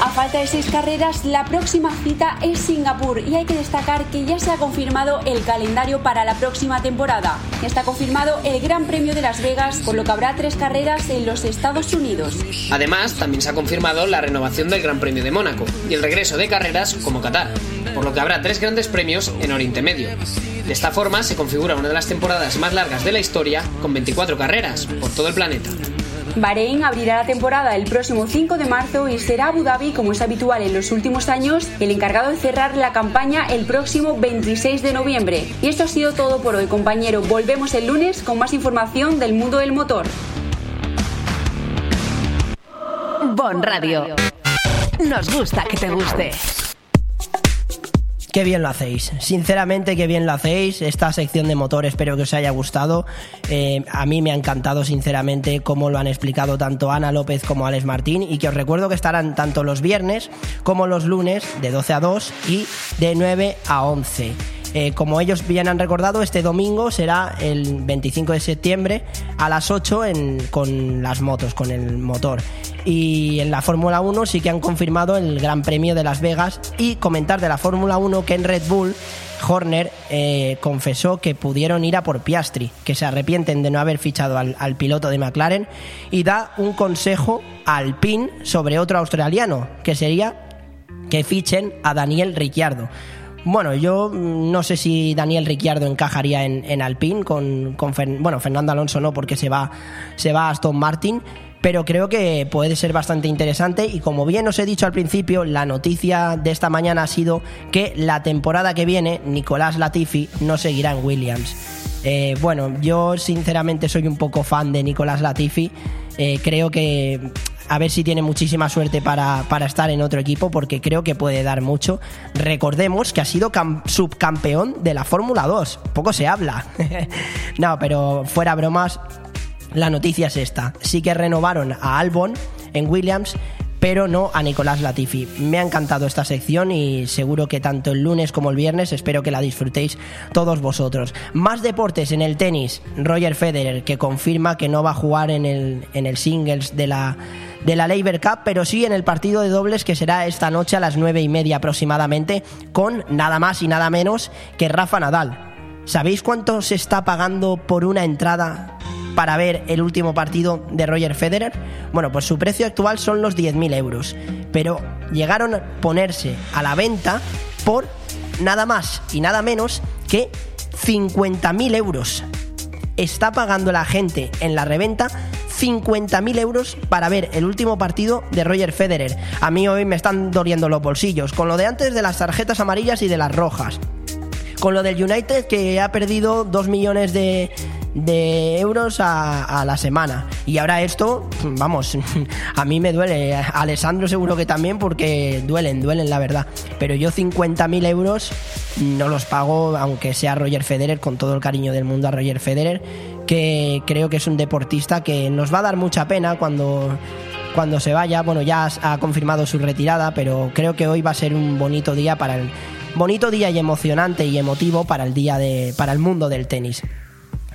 A falta de seis carreras, la próxima cita es Singapur y hay que destacar que ya se ha confirmado el calendario para la próxima temporada. Está confirmado el Gran Premio de Las Vegas, por lo que habrá tres carreras en los Estados Unidos. Además, también se ha confirmado la renovación del Gran Premio de Mónaco y el regreso de carreras como Qatar, por lo que habrá tres grandes premios en Oriente Medio. De esta forma se configura una de las temporadas más largas de la historia, con 24 carreras por todo el planeta. Bahrein abrirá la temporada el próximo 5 de marzo y será Abu Dhabi, como es habitual en los últimos años, el encargado de cerrar la campaña el próximo 26 de noviembre. Y esto ha sido todo por hoy, compañero. Volvemos el lunes con más información del mundo del motor. Bon Radio. Nos gusta que te guste. Qué bien lo hacéis. Sinceramente, qué bien lo hacéis. Esta sección de motor espero que os haya gustado. Eh, a mí me ha encantado, sinceramente, cómo lo han explicado tanto Ana López como Alex Martín. Y que os recuerdo que estarán tanto los viernes como los lunes de 12 a 2 y de 9 a 11. Eh, como ellos bien han recordado, este domingo será el 25 de septiembre a las 8 en- con las motos, con el motor. Y en la Fórmula 1 sí que han confirmado el Gran Premio de Las Vegas y comentar de la Fórmula 1 que en Red Bull Horner eh, confesó que pudieron ir a por Piastri, que se arrepienten de no haber fichado al piloto de McLaren y da un consejo al PIN sobre otro australiano, que sería que fichen a Daniel Ricciardo. Bueno, yo no sé si Daniel Ricciardo encajaría en, Alpine con, bueno, Fernando Alonso no porque se va, se va a Aston Martin, pero creo que puede ser bastante interesante y como bien os he dicho al principio, la noticia de esta mañana ha sido que la temporada que viene Nicolás Latifi no seguirá en Williams. Eh, bueno, yo sinceramente soy un poco fan de Nicolás Latifi. Eh, creo que a ver si tiene muchísima suerte para, para estar en otro equipo, porque creo que puede dar mucho. Recordemos que ha sido cam- subcampeón de la Fórmula 2. Poco se habla. (laughs) no, pero fuera bromas, la noticia es esta. Sí que renovaron a Albon en Williams, pero no a Nicolás Latifi. Me ha encantado esta sección y seguro que tanto el lunes como el viernes espero que la disfrutéis todos vosotros. Más deportes en el tenis. Roger Federer, que confirma que no va a jugar en el, en el singles de la, de la Labor Cup, pero sí en el partido de dobles que será esta noche a las nueve y media aproximadamente, con nada más y nada menos que Rafa Nadal. ¿Sabéis cuánto se está pagando por una entrada para ver el último partido de Roger Federer? Bueno, pues su precio actual son los 10.000 euros, pero llegaron a ponerse a la venta por nada más y nada menos que 50.000 euros. Está pagando la gente en la reventa 50.000 euros para ver el último partido de Roger Federer. A mí hoy me están doliendo los bolsillos, con lo de antes de las tarjetas amarillas y de las rojas con lo del United que ha perdido 2 millones de, de euros a, la semana. Y ahora esto, vamos, (laughs) a mí me duele. A Alessandro seguro que también porque duelen, duelen la verdad. Pero yo 50.000 euros no los pago aunque sea Roger Federer, con todo el cariño del mundo a Roger Federer, que creo que es un deportista que nos va a dar mucha pena cuando cuando se vaya. Bueno, ya ha confirmado su retirada, pero creo que hoy va a ser un bonito día para el bonito día y emocionante y emotivo para el día de para el mundo del tenis.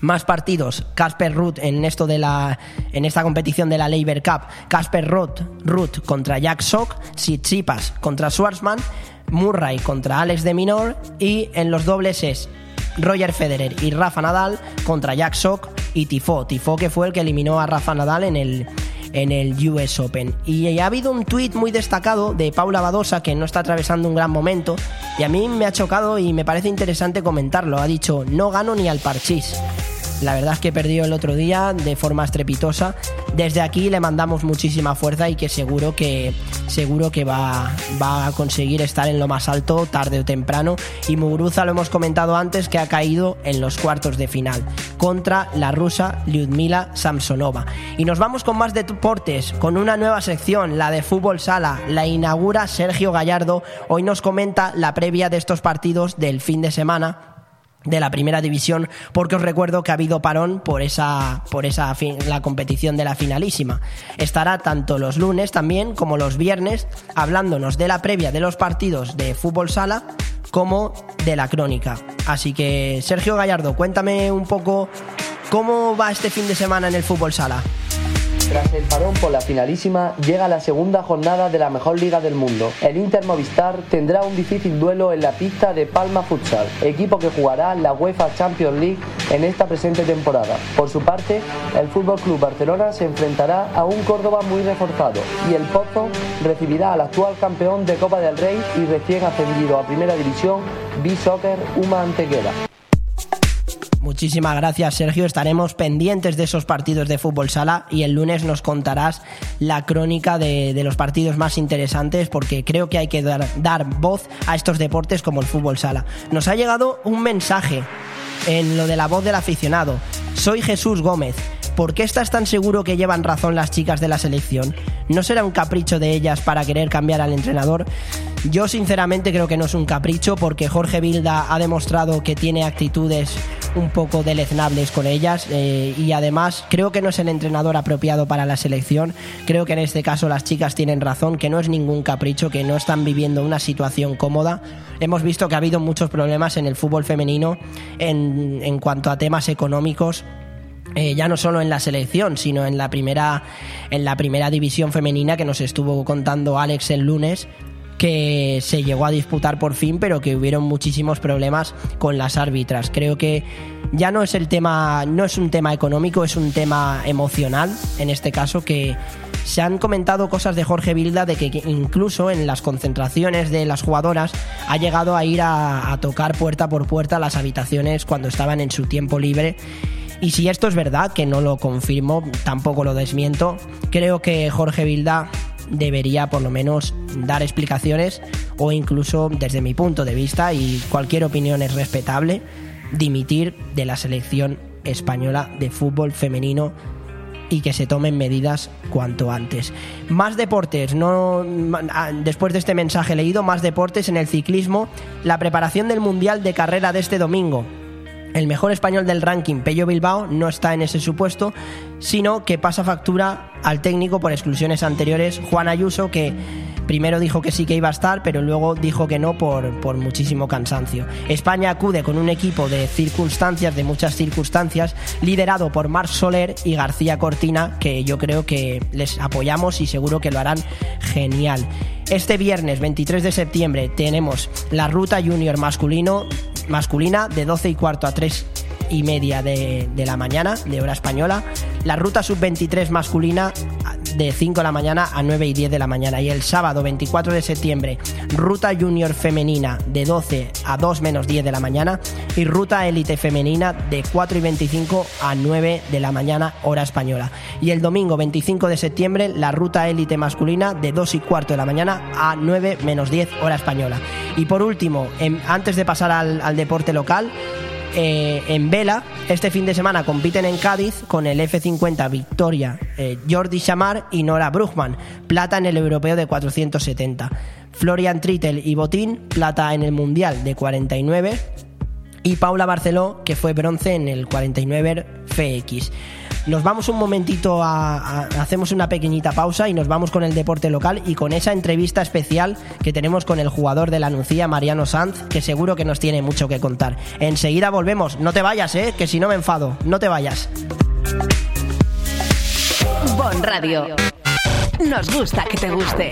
Más partidos, Casper Ruth en esto de la en esta competición de la Labor Cup, Casper Ruth, Ruth contra Jack Sock, Tsitsipas contra Schwarzman, Murray contra Alex de Minor y en los dobles es Roger Federer y Rafa Nadal contra Jack Sock y Tifo. Tifo que fue el que eliminó a Rafa Nadal en el, en el US Open. Y ha habido un tuit muy destacado de Paula Badosa que no está atravesando un gran momento y a mí me ha chocado y me parece interesante comentarlo. Ha dicho, no gano ni al parchís. La verdad es que perdió el otro día de forma estrepitosa. Desde aquí le mandamos muchísima fuerza y que seguro que seguro que va, va a conseguir estar en lo más alto tarde o temprano. Y Muguruza lo hemos comentado antes que ha caído en los cuartos de final contra la rusa Lyudmila Samsonova. Y nos vamos con más deportes, con una nueva sección, la de fútbol sala. La inaugura Sergio Gallardo. Hoy nos comenta la previa de estos partidos del fin de semana de la primera división porque os recuerdo que ha habido parón por esa por esa fin- la competición de la finalísima. Estará tanto los lunes también como los viernes hablándonos de la previa de los partidos de fútbol sala como de la crónica. Así que Sergio Gallardo cuéntame un poco cómo va este fin de semana en el fútbol sala Tras el parón por la finalísima, llega la segunda jornada de la mejor liga del mundo. El Inter Movistar tendrá un difícil duelo en la pista de Palma Futsal, equipo que jugará la UEFA Champions League en esta presente temporada. Por su parte, el Fútbol Club Barcelona se enfrentará a un Córdoba muy reforzado y el Pozo recibirá al actual campeón de Copa del Rey y recién ascendido a Primera División, B-Soccer Uma Antequera. Muchísimas gracias, Sergio. Estaremos pendientes de esos partidos de fútbol sala y el lunes nos contarás la crónica de, los partidos más interesantes porque creo que hay que dar, dar voz a estos deportes como el fútbol sala. Nos ha llegado un mensaje en lo de la voz del aficionado. Soy Jesús Gómez. ¿Por qué estás tan seguro que llevan razón las chicas de la selección? ¿No será un capricho de ellas para querer cambiar al entrenador? Yo sinceramente creo que no es un capricho porque Jorge Vilda ha demostrado que tiene actitudes un poco deleznables con ellas eh, y además creo que no es el entrenador apropiado para la selección. Creo que en este caso las chicas tienen razón, que no es ningún capricho, que no están viviendo una situación cómoda. Hemos visto que ha habido muchos problemas en el fútbol femenino en, en cuanto a temas económicos. eh, ya no solo en la selección, sino en la primera en la primera división femenina que nos estuvo contando Alex el lunes que se llegó a disputar por fin, pero que hubieron muchísimos problemas con las árbitras. Creo que ya no es el tema, no es un tema económico, es un tema emocional, en este caso, que se han comentado cosas de Jorge Vilda de que incluso en las concentraciones de las jugadoras ha llegado a ir a, a tocar puerta por puerta las habitaciones cuando estaban en su tiempo libre. Y si esto es verdad, que no lo confirmo, tampoco lo desmiento, creo que Jorge Vilda debería por lo menos dar explicaciones o incluso desde mi punto de vista y cualquier opinión es respetable dimitir de la selección española de fútbol femenino y que se tomen medidas cuanto antes. Más deportes, no ah, después de este mensaje leído, más deportes en el ciclismo, la preparación del Mundial de carrera de este domingo. El mejor español del ranking, Pello Bilbao, no está en ese supuesto, sino que pasa factura al técnico por exclusiones anteriores, Juan Ayuso, que primero dijo que sí que iba a estar, pero luego dijo que no por, por muchísimo cansancio. España acude con un equipo de circunstancias, de muchas circunstancias, liderado por Marc Soler y García Cortina, que yo creo que les apoyamos y seguro que lo harán genial. Este viernes 23 de septiembre tenemos la ruta junior masculino, masculina de 12 y cuarto a 3 y media de, de la mañana, de hora española. La ruta sub-23 masculina de 5 de la mañana a 9 y 10 de la mañana. Y el sábado 24 de septiembre, ruta junior femenina de 12 a 2 menos 10 de la mañana. Y ruta élite femenina de 4 y 25 a 9 de la mañana, hora española. Y el domingo 25 de septiembre, la ruta élite masculina de 2 y cuarto de la mañana a 9 menos 10, hora española. Y por último, antes de pasar al deporte local, eh, en vela, este fin de semana compiten en Cádiz con el F50 Victoria, eh, Jordi Chamar y Nora Brugman, plata en el europeo de 470. Florian Trittel y Botín, plata en el mundial de 49. Y Paula Barceló, que fue bronce en el 49 FX. Nos vamos un momentito a, hacemos una pequeñita pausa y nos vamos con el deporte local y con esa entrevista especial que tenemos con el jugador de la Nucía, Mariano Sanz, que seguro que nos tiene mucho que contar. Enseguida volvemos. No te vayas, eh, que si no me enfado. No te vayas. Bon Radio. Nos gusta que te guste.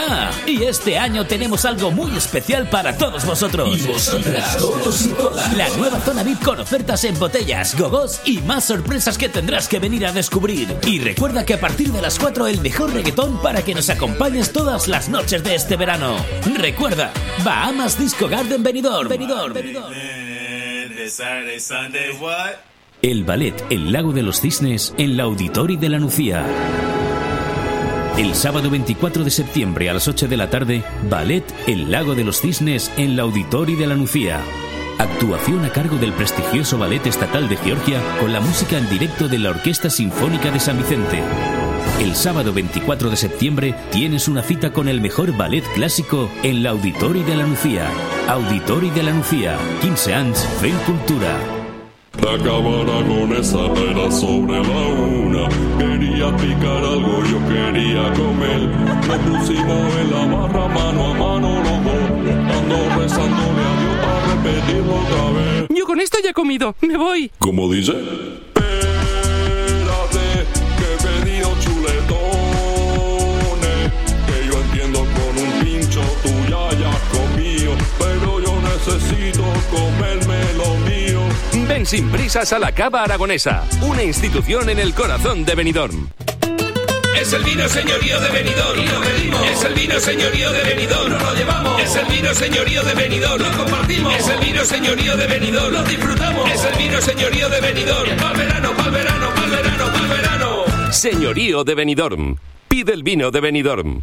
Ah, y este año tenemos algo muy especial para todos vosotros. Y vosotras, todos y todas. La nueva zona VIP con ofertas en botellas, gogos y más sorpresas que tendrás que venir a descubrir. Y recuerda que a partir de las 4 el mejor reggaetón para que nos acompañes todas las noches de este verano. Recuerda, Bahamas Disco Garden Benidorm. Benidorm. El ballet El Lago de los Cisnes en la Auditori de la Nucía. El sábado 24 de septiembre a las 8 de la tarde, Ballet El Lago de los Cisnes en la Auditori de la Nucía. Actuación a cargo del prestigioso Ballet Estatal de Georgia con la música en directo de la Orquesta Sinfónica de San Vicente. El sábado 24 de septiembre tienes una cita con el mejor ballet clásico en la Auditori de la Nucía. Auditori de la Nucía, 15 anys fent cultura. Con esa era sobre la una. Quería picar algo, yo quería comer. Nos pusimos en la barra mano a mano los dos. Ando rezándole a Dios para repetirlo otra vez. Yo con esto ya he comido. Me voy. ¿Cómo dice? Espérate, que he pedido chuletones. Que yo entiendo con un pincho tú ya hayas comido. Pero yo necesito mío. Ven sin prisas a la Cava Aragonesa, una institución en el corazón de Benidorm. Es el vino señorío de Benidorm. Y lo pedimos. Es el vino señorío de Benidorm. No lo llevamos. Es el vino señorío de Benidorm. Lo compartimos. Es el vino señorío de Benidorm. Lo disfrutamos. Es el vino señorío de Benidorm. Pa'l verano, pa'l verano, pa'l verano, pa'l verano. Señorío de Benidorm. Pide el vino de Benidorm.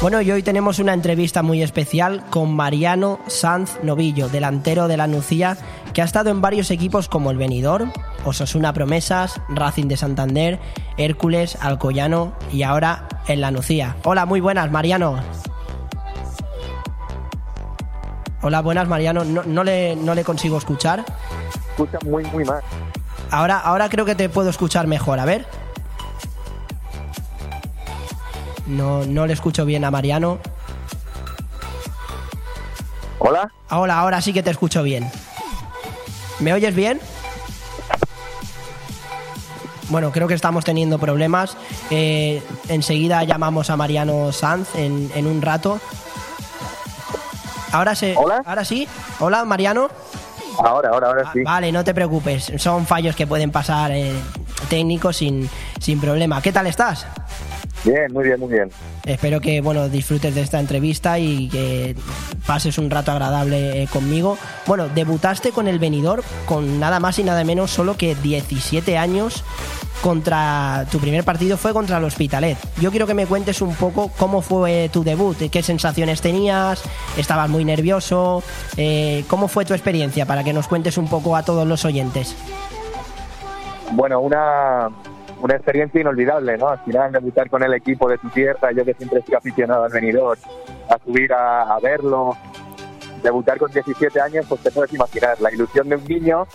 Bueno, y hoy tenemos una entrevista muy especial con Mariano Sanz Novillo, delantero de la Nucía, que ha estado en varios equipos como el Benidorm, Osasuna Promesas, Racing de Santander, Hércules, Alcoyano y ahora en la Nucía. Hola, muy buenas, Mariano. Hola, buenas, Mariano. No, no le, no le consigo escuchar. Escucha muy, muy mal. Ahora, ahora creo que te puedo escuchar mejor. A ver. No, no le escucho bien a Mariano. ¿Hola? Hola, ahora sí que te escucho bien. ¿Me oyes bien? Bueno, creo que estamos teniendo problemas. Eh, enseguida llamamos a Mariano Sanz en, en un rato. Ahora, se, ¿Hola? ahora sí. Hola, Mariano. Ahora, ahora, ahora sí. Vale, no te preocupes. Son fallos que pueden pasar eh, técnicos sin, sin problema. ¿Qué tal estás? Bien, muy bien, muy bien. Espero que bueno disfrutes de esta entrevista y que pases un rato agradable eh, conmigo. Bueno, debutaste con el Benidorm con nada más y nada menos solo que 17 años contra tu primer partido fue contra el Hospitalet. Yo quiero que me cuentes un poco cómo fue tu debut, qué sensaciones tenías, estabas muy nervioso, eh, cómo fue tu experiencia para que nos cuentes un poco a todos los oyentes. Bueno, una, una experiencia inolvidable, ¿no? Al final debutar con el equipo de tu tierra, yo que siempre estoy aficionado al venidor, a subir a, verlo, debutar con 17 años, pues te puedes imaginar la ilusión de un niño,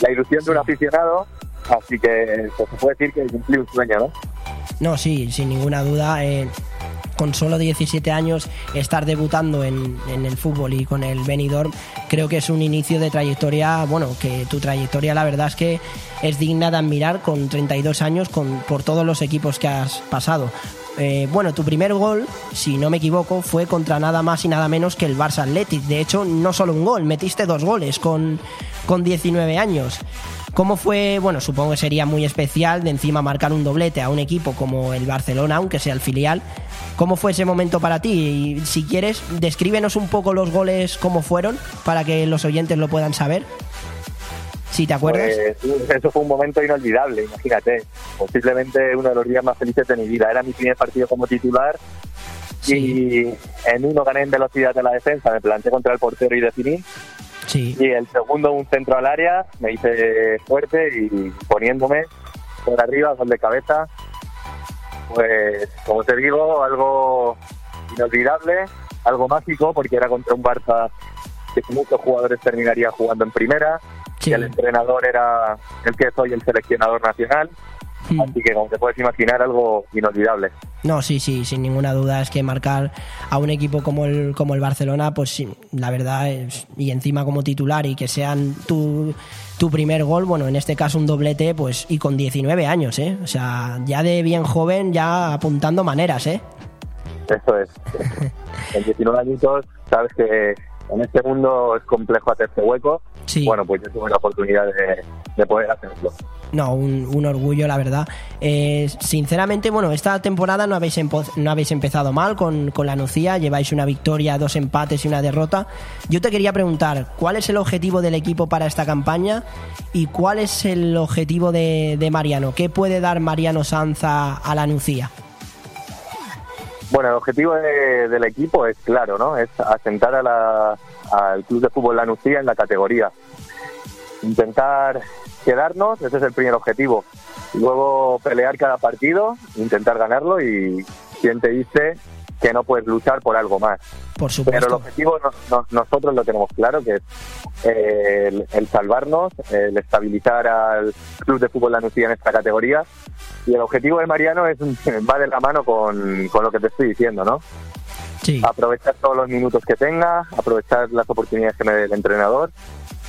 la ilusión de un aficionado, así que pues, se puede decir que cumplí un sueño, ¿no? No, sí, sin ninguna duda. eh, con solo 17 años estar debutando en, en el fútbol y con el Benidorm creo que es un inicio de trayectoria, bueno, que tu trayectoria la verdad es que es digna de admirar con 32 años con, por todos los equipos que has pasado. Eh, bueno, tu primer gol, si no me equivoco, fue contra nada más y nada menos que el Barça Athletic. De hecho, no solo un gol, metiste dos goles con, con 19 años. ¿Cómo fue? Bueno, supongo que sería muy especial de encima marcar un doblete a un equipo como el Barcelona, aunque sea el filial. ¿Cómo fue ese momento para ti? Y si quieres, descríbenos un poco los goles, cómo fueron, para que los oyentes lo puedan saber. Si te acuerdas. Pues, eso fue un momento inolvidable, imagínate. Posiblemente uno de los días más felices de mi vida. Era mi primer partido como titular y en uno gané en velocidad de la defensa, me planté contra el portero y definí. Sí. Y el segundo, un centro al área, me hice fuerte y poniéndome por arriba, gol de cabeza. Pues, como te digo, algo inolvidable, algo mágico, porque era contra un Barça que muchos jugadores terminarían jugando en primera. Y el entrenador era el que soy el seleccionador nacional. Así que, como te puedes imaginar, algo inolvidable. No, sí, sí, sin ninguna duda es que marcar a un equipo como el, como el Barcelona, pues sí, la verdad, es, y encima como titular y que sean tu, tu primer gol, bueno, en este caso un doblete, pues y con 19 años, ¿eh? O sea, ya de bien joven, ya apuntando maneras, ¿eh? Eso es. (laughs) en 19 añitos, sabes que en este mundo es complejo hacerse hueco. Bueno, pues yo tuve la oportunidad de, de poder hacerlo. No, un, un orgullo, la verdad. Eh, sinceramente, bueno, esta temporada no habéis, no habéis empezado mal con, con la Nucía, lleváis una victoria, dos empates y una derrota. Yo te quería preguntar, ¿cuál es el objetivo del equipo para esta campaña y cuál es el objetivo de, de Mariano? ¿Qué puede dar Mariano Sanza a la Nucía? Bueno, el objetivo de- del equipo es claro, ¿no? Es asentar a la- al Club de Fútbol La Nucía en la categoría. Intentar quedarnos, ese es el primer objetivo. Luego pelear cada partido, intentar ganarlo y quien te dice que no puedes luchar por algo más. Por Pero el supuesto. objetivo no- no- nosotros lo tenemos claro, que es eh, el, el salvarnos, el estabilizar al Club de Fútbol La Nucía en esta categoría. Y el objetivo de Mariano es (laughs) va de la mano con, con lo que te estoy diciendo, ¿no? Sí. Aprovechar todos los minutos que tenga, aprovechar las oportunidades que me dé el entrenador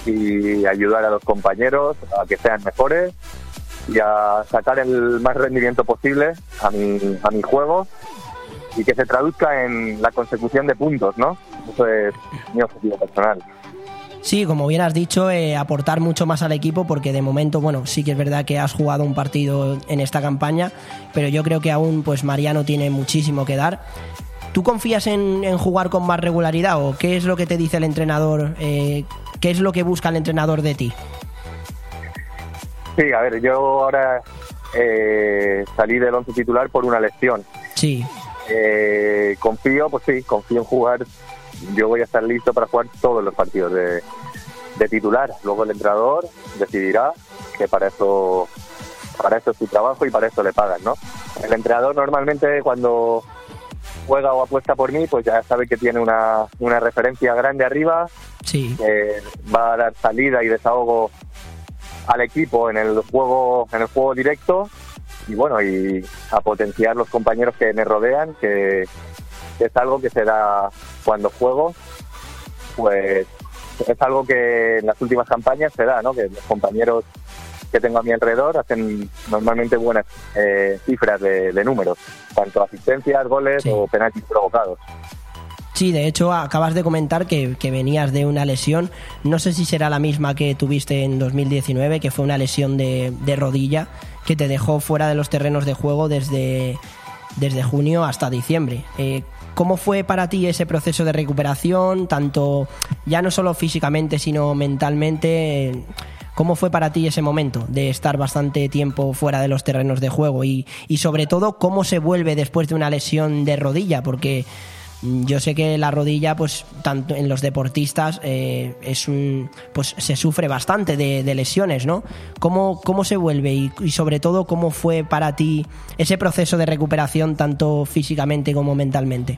y ayudar a los compañeros a que sean mejores y a sacar el más rendimiento posible a mi, a mi juego y que se traduzca en la consecución de puntos, ¿no? Eso es mi objetivo personal. Sí, como bien has dicho, eh, aportar mucho más al equipo porque de momento, bueno, sí que es verdad que has jugado un partido en esta campaña, pero yo creo que aún pues Mariano tiene muchísimo que dar. ¿Tú confías en, en jugar con más regularidad o qué es lo que te dice el entrenador? eh, ¿Qué es lo que busca el entrenador de ti? Sí, a ver, yo ahora eh, salí del once titular por una lesión. Sí. Eh, confío, pues sí, confío en jugar. Yo voy a estar listo para jugar todos los partidos de, de titular. Luego el entrenador decidirá que para eso para eso es su trabajo y para eso le pagan, ¿no? El entrenador normalmente cuando juega o apuesta por mí, pues ya sabe que tiene una, una referencia grande arriba, Sí. va a dar salida y desahogo al equipo en el juego en el juego directo y bueno y a potenciar los compañeros que me rodean que, que es algo que se da cuando juego pues es algo que en las últimas campañas se da no que los compañeros que tengo a mi alrededor hacen normalmente buenas eh, cifras de, de números tanto asistencias goles o penaltis provocados. Sí, de hecho acabas de comentar que, que venías de una lesión. No sé si será la misma que tuviste en 2019, que fue una lesión de, de rodilla que te dejó fuera de los terrenos de juego desde, desde junio hasta diciembre. Eh, ¿Cómo fue para ti ese proceso de recuperación, tanto ya no solo físicamente, sino mentalmente? ¿Cómo fue para ti ese momento de estar bastante tiempo fuera de los terrenos de juego? Y, y sobre todo, ¿cómo se vuelve después de una lesión de rodilla? Porque yo sé que la rodilla, pues, tanto en los deportistas, eh, es un, pues, se sufre bastante de, lesiones, ¿no? ¿Cómo, cómo se vuelve y, y sobre todo cómo fue para ti ese proceso de recuperación tanto físicamente como mentalmente?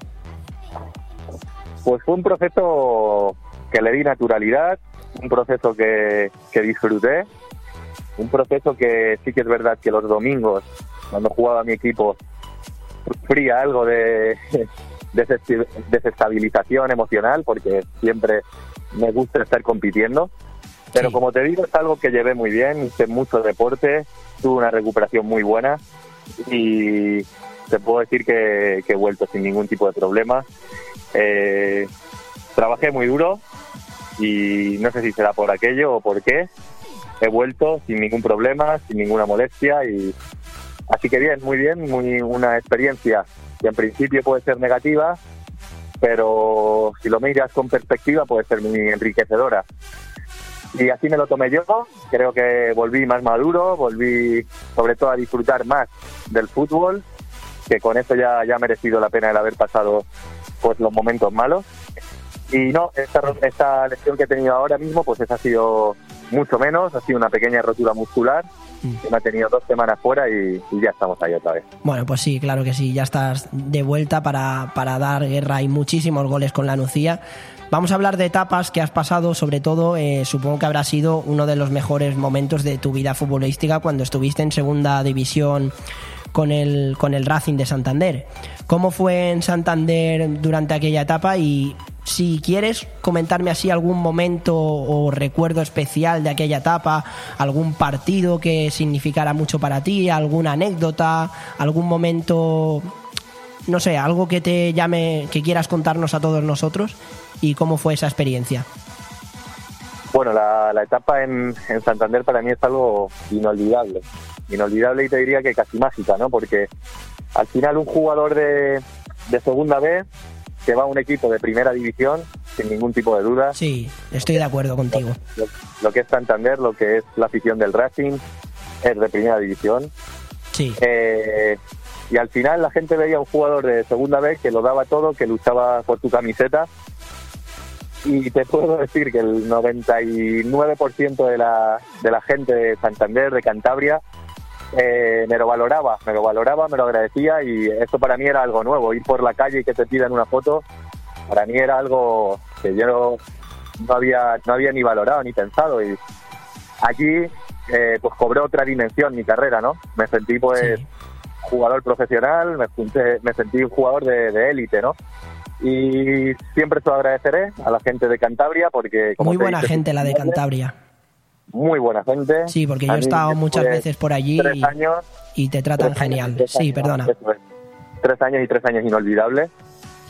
Pues fue un proceso que le di naturalidad, un proceso que, que disfruté, un proceso que sí que es verdad que los domingos, cuando jugaba mi equipo, sufría algo de desestabilización emocional, porque siempre me gusta estar compitiendo. Pero como te digo, es algo que llevé muy bien, hice mucho deporte, tuve una recuperación muy buena y te puedo decir que, que he vuelto sin ningún tipo de problema. Eh, trabajé muy duro y no sé si será por aquello o por qué. He vuelto sin ningún problema, sin ninguna molestia y así que bien, muy bien, muy una experiencia que en principio puede ser negativa, pero si lo miras con perspectiva puede ser muy enriquecedora. Y así me lo tomé yo, creo que volví más maduro, volví sobre todo a disfrutar más del fútbol, que con esto ya, ha merecido la pena el haber pasado pues los momentos malos. Y no, esta, esta lesión que he tenido ahora mismo, pues esa ha sido mucho menos, ha sido una pequeña rotura muscular, que me ha tenido dos semanas fuera y, y ya estamos ahí otra vez. Bueno, pues sí, claro que sí, ya estás de vuelta para, para dar guerra y muchísimos goles con la Nucía. Vamos a hablar de etapas que has pasado, sobre todo eh, supongo que habrá sido uno de los mejores momentos de tu vida futbolística cuando estuviste en segunda división con el, con el Racing de Santander. ¿Cómo fue en Santander durante aquella etapa? Y si quieres comentarme así algún momento o recuerdo especial de aquella etapa, algún partido que significara mucho para ti, alguna anécdota, algún momento, no sé, algo que te llame, que quieras contarnos a todos nosotros y cómo fue esa experiencia. Bueno, la, etapa en, en Santander para mí es algo inolvidable. Inolvidable y te diría que casi mágica, ¿no? Porque al final un jugador de, de segunda B que va a un equipo de primera división, sin ningún tipo de duda. Sí, estoy de acuerdo contigo. Lo, lo que es Santander, lo que es la afición del Racing, es de primera división. Sí. Eh, y al final la gente veía a un jugador de segunda vez que lo daba todo, que luchaba por tu camiseta y te puedo decir que el 99% de la, de la gente de Santander, de Cantabria, eh, me lo valoraba, me lo valoraba, me lo agradecía y esto para mí era algo nuevo, ir por la calle y que te pidan una foto, para mí era algo que yo no había, no había ni valorado ni pensado y aquí eh, pues cobró otra dimensión mi carrera, ¿no? Me sentí pues jugador profesional, me, junté- me sentí un jugador de élite, ¿no? Y siempre se lo agradeceré a la gente de Cantabria porque... como Muy buena gente la de (laughs) Cantabria. Muy buena gente. Sí, porque yo he estado muchas veces por allí Tres años, y te tratan tres genial. Sí, años, perdona. Tres años y tres años inolvidables.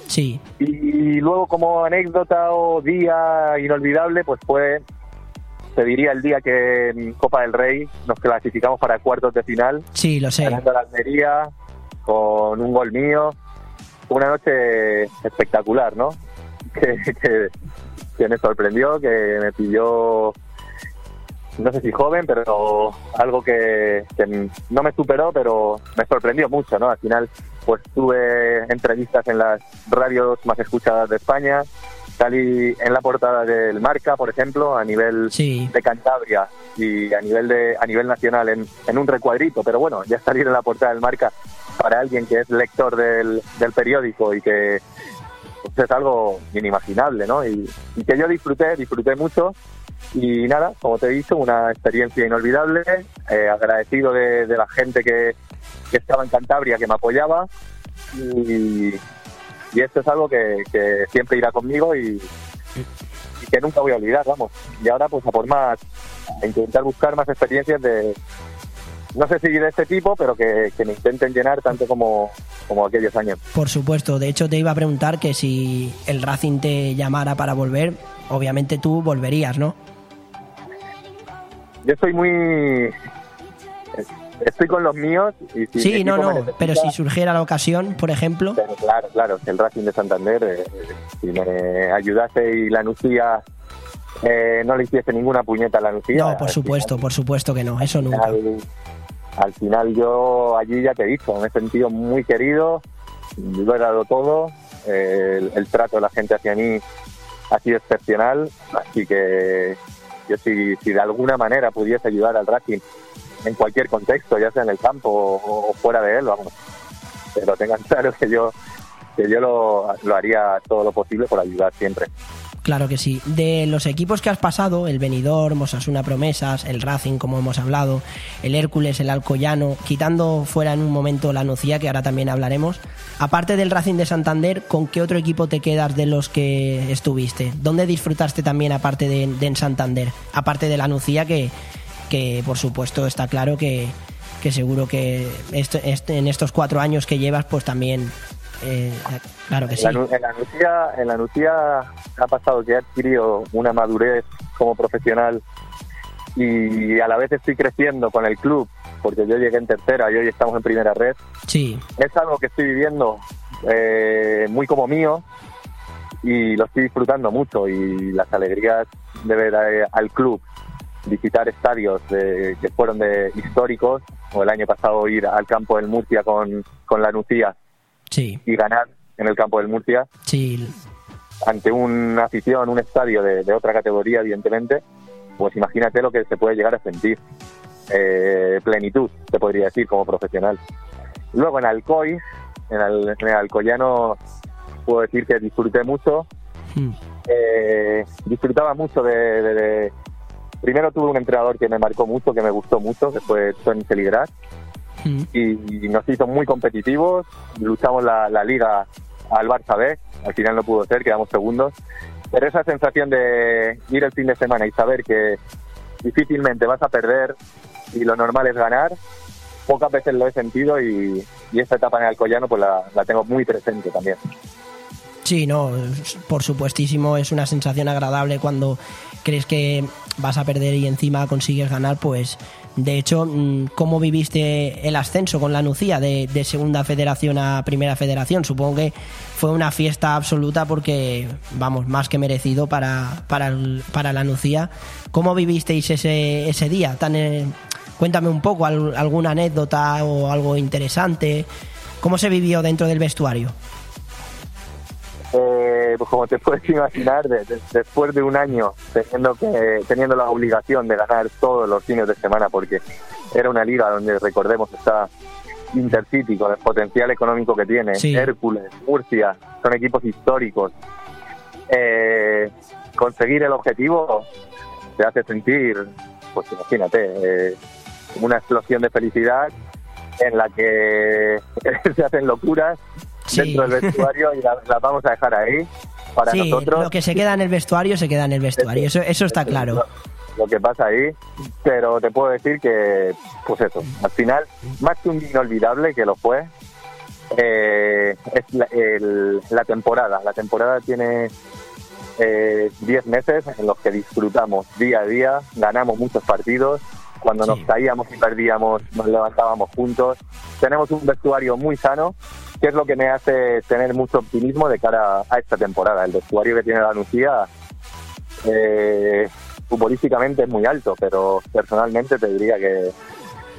Sí. Y luego como anécdota o día inolvidable, pues fue, te diría el día que en Copa del Rey nos clasificamos para cuartos de final, Sí, lo sé. ganando la Almería con un gol mío. Una noche espectacular, ¿no? (laughs) Que, que, que me sorprendió, que me pilló, no sé si joven, pero algo que, que no me superó, pero me sorprendió mucho, ¿no? Al final, pues tuve entrevistas en las radios más escuchadas de España, salí en la portada del Marca, por ejemplo, a nivel de Cantabria y a nivel de a nivel nacional en, en un recuadrito, pero bueno, ya salir en la portada del Marca para alguien que es lector del, del periódico y que pues, es algo inimaginable, ¿no? Y, y que yo disfruté, disfruté mucho y nada, como te he dicho, una experiencia inolvidable, eh, agradecido de, la gente que, estaba en Cantabria, que me apoyaba y, esto es algo que, siempre irá conmigo y, y que nunca voy a olvidar, vamos. Y ahora pues a por más, a intentar buscar más experiencias de, no sé si de este tipo, pero que, que me intenten llenar tanto como, como aquellos años. Por supuesto, de hecho te iba a preguntar que si el Racing te llamara para volver, obviamente tú volverías, ¿no? Yo estoy muy... Estoy con los míos y si Sí, no, no, necesita- pero si surgiera la ocasión, por ejemplo, Pero claro, claro, el Racing de Santander, eh, si me ayudase y la Nucía eh, no le hiciese ninguna puñeta a la Nucía. no, por supuesto, por supuesto que no, eso nunca. Al, al final yo allí ya te he dicho, me he sentido muy querido, lo he dado todo, eh, el, el trato de la gente hacia mí ha sido excepcional, así que yo si, si de alguna manera pudiese ayudar al Racing en cualquier contexto, ya sea en el campo o, o fuera de él, vamos, pero tengan (laughs) claro que yo que yo lo, lo haría todo lo posible por ayudar siempre. Claro que sí. De los equipos que has pasado, el Benidorm, Osasuna Promesas, el Racing, como hemos hablado, el Hércules, el Alcoyano, quitando fuera en un momento la Nucía, que ahora también hablaremos, aparte del Racing de Santander, ¿con qué otro equipo te quedas de los que estuviste? ¿Dónde disfrutaste también aparte de, en Santander? Aparte de la Nucía, que, que por supuesto está claro que, que seguro que este- en estos cuatro años que llevas, pues también... eh, claro que sí. En la, Nu- en la Nucía, en la Nucía ha pasado que he adquirido una madurez como profesional y a la vez estoy creciendo con el club, porque yo llegué en tercera y hoy estamos en primera red. Sí. Es algo que estoy viviendo eh, muy como mío y lo estoy disfrutando mucho y las alegrías de ver al club visitar estadios de- que fueron de históricos o el año pasado ir al campo del Murcia con, con la Nucía Sí. y ganar en el campo del Murcia Sí, ante una afición, un estadio de, de otra categoría, evidentemente, pues imagínate lo que se puede llegar a sentir. Eh, plenitud, te podría decir, como profesional. Luego en Alcoy, en el, en el Alcoyano, puedo decir que disfruté mucho. Eh, disfrutaba mucho de, de- de- Primero tuve un entrenador que me marcó mucho, que me gustó mucho, que fue Tony Y, y nos hizo muy competitivos. Luchamos la, la liga al Barça B, al final no pudo ser, quedamos segundos. Pero esa sensación de ir el fin de semana y saber que difícilmente vas a perder y lo normal es ganar, pocas veces lo he sentido y, y esta etapa en el Alcoyano pues la, la tengo muy presente también. Sí, no, por supuestísimo es una sensación agradable cuando crees que vas a perder y encima consigues ganar, pues de hecho, mm, ¿cómo viviste el ascenso con la Nucía de, segunda federación a primera federación? Supongo que fue una fiesta absoluta porque, vamos, más que merecido para, para, para la Nucía. ¿Cómo vivisteis ese, ese día? Eh, cuéntame un poco, al- alguna anécdota o algo interesante. ¿Cómo se vivió dentro del vestuario? Eh, pues como te (laughs) puedes imaginar, de- de- después de un año teniendo que teniendo la obligación de ganar todos los fines de semana, porque era una liga donde recordemos está Intercity con el potencial económico que tiene, Sí. Hércules, Murcia, son equipos históricos. Eh, conseguir el objetivo te hace sentir, pues imagínate, eh, una explosión de felicidad en la que (laughs) se hacen locuras Sí. dentro del vestuario y la- las vamos a dejar ahí para sí, nosotros. lo que se queda en el vestuario se queda en el vestuario, eso, eso está claro. lo que pasa ahí, pero te puedo decir que, pues eso, al final, más que un inolvidable que lo fue, eh, es la, el- la temporada. La temporada tiene eh, 10 meses en los que disfrutamos día a día, ganamos muchos partidos, cuando nos caíamos y perdíamos nos levantábamos juntos. Tenemos un vestuario muy sano, que es lo que me hace tener mucho optimismo de cara a esta temporada. El vestuario que tiene la Lucía eh, futbolísticamente es muy alto, pero personalmente te diría que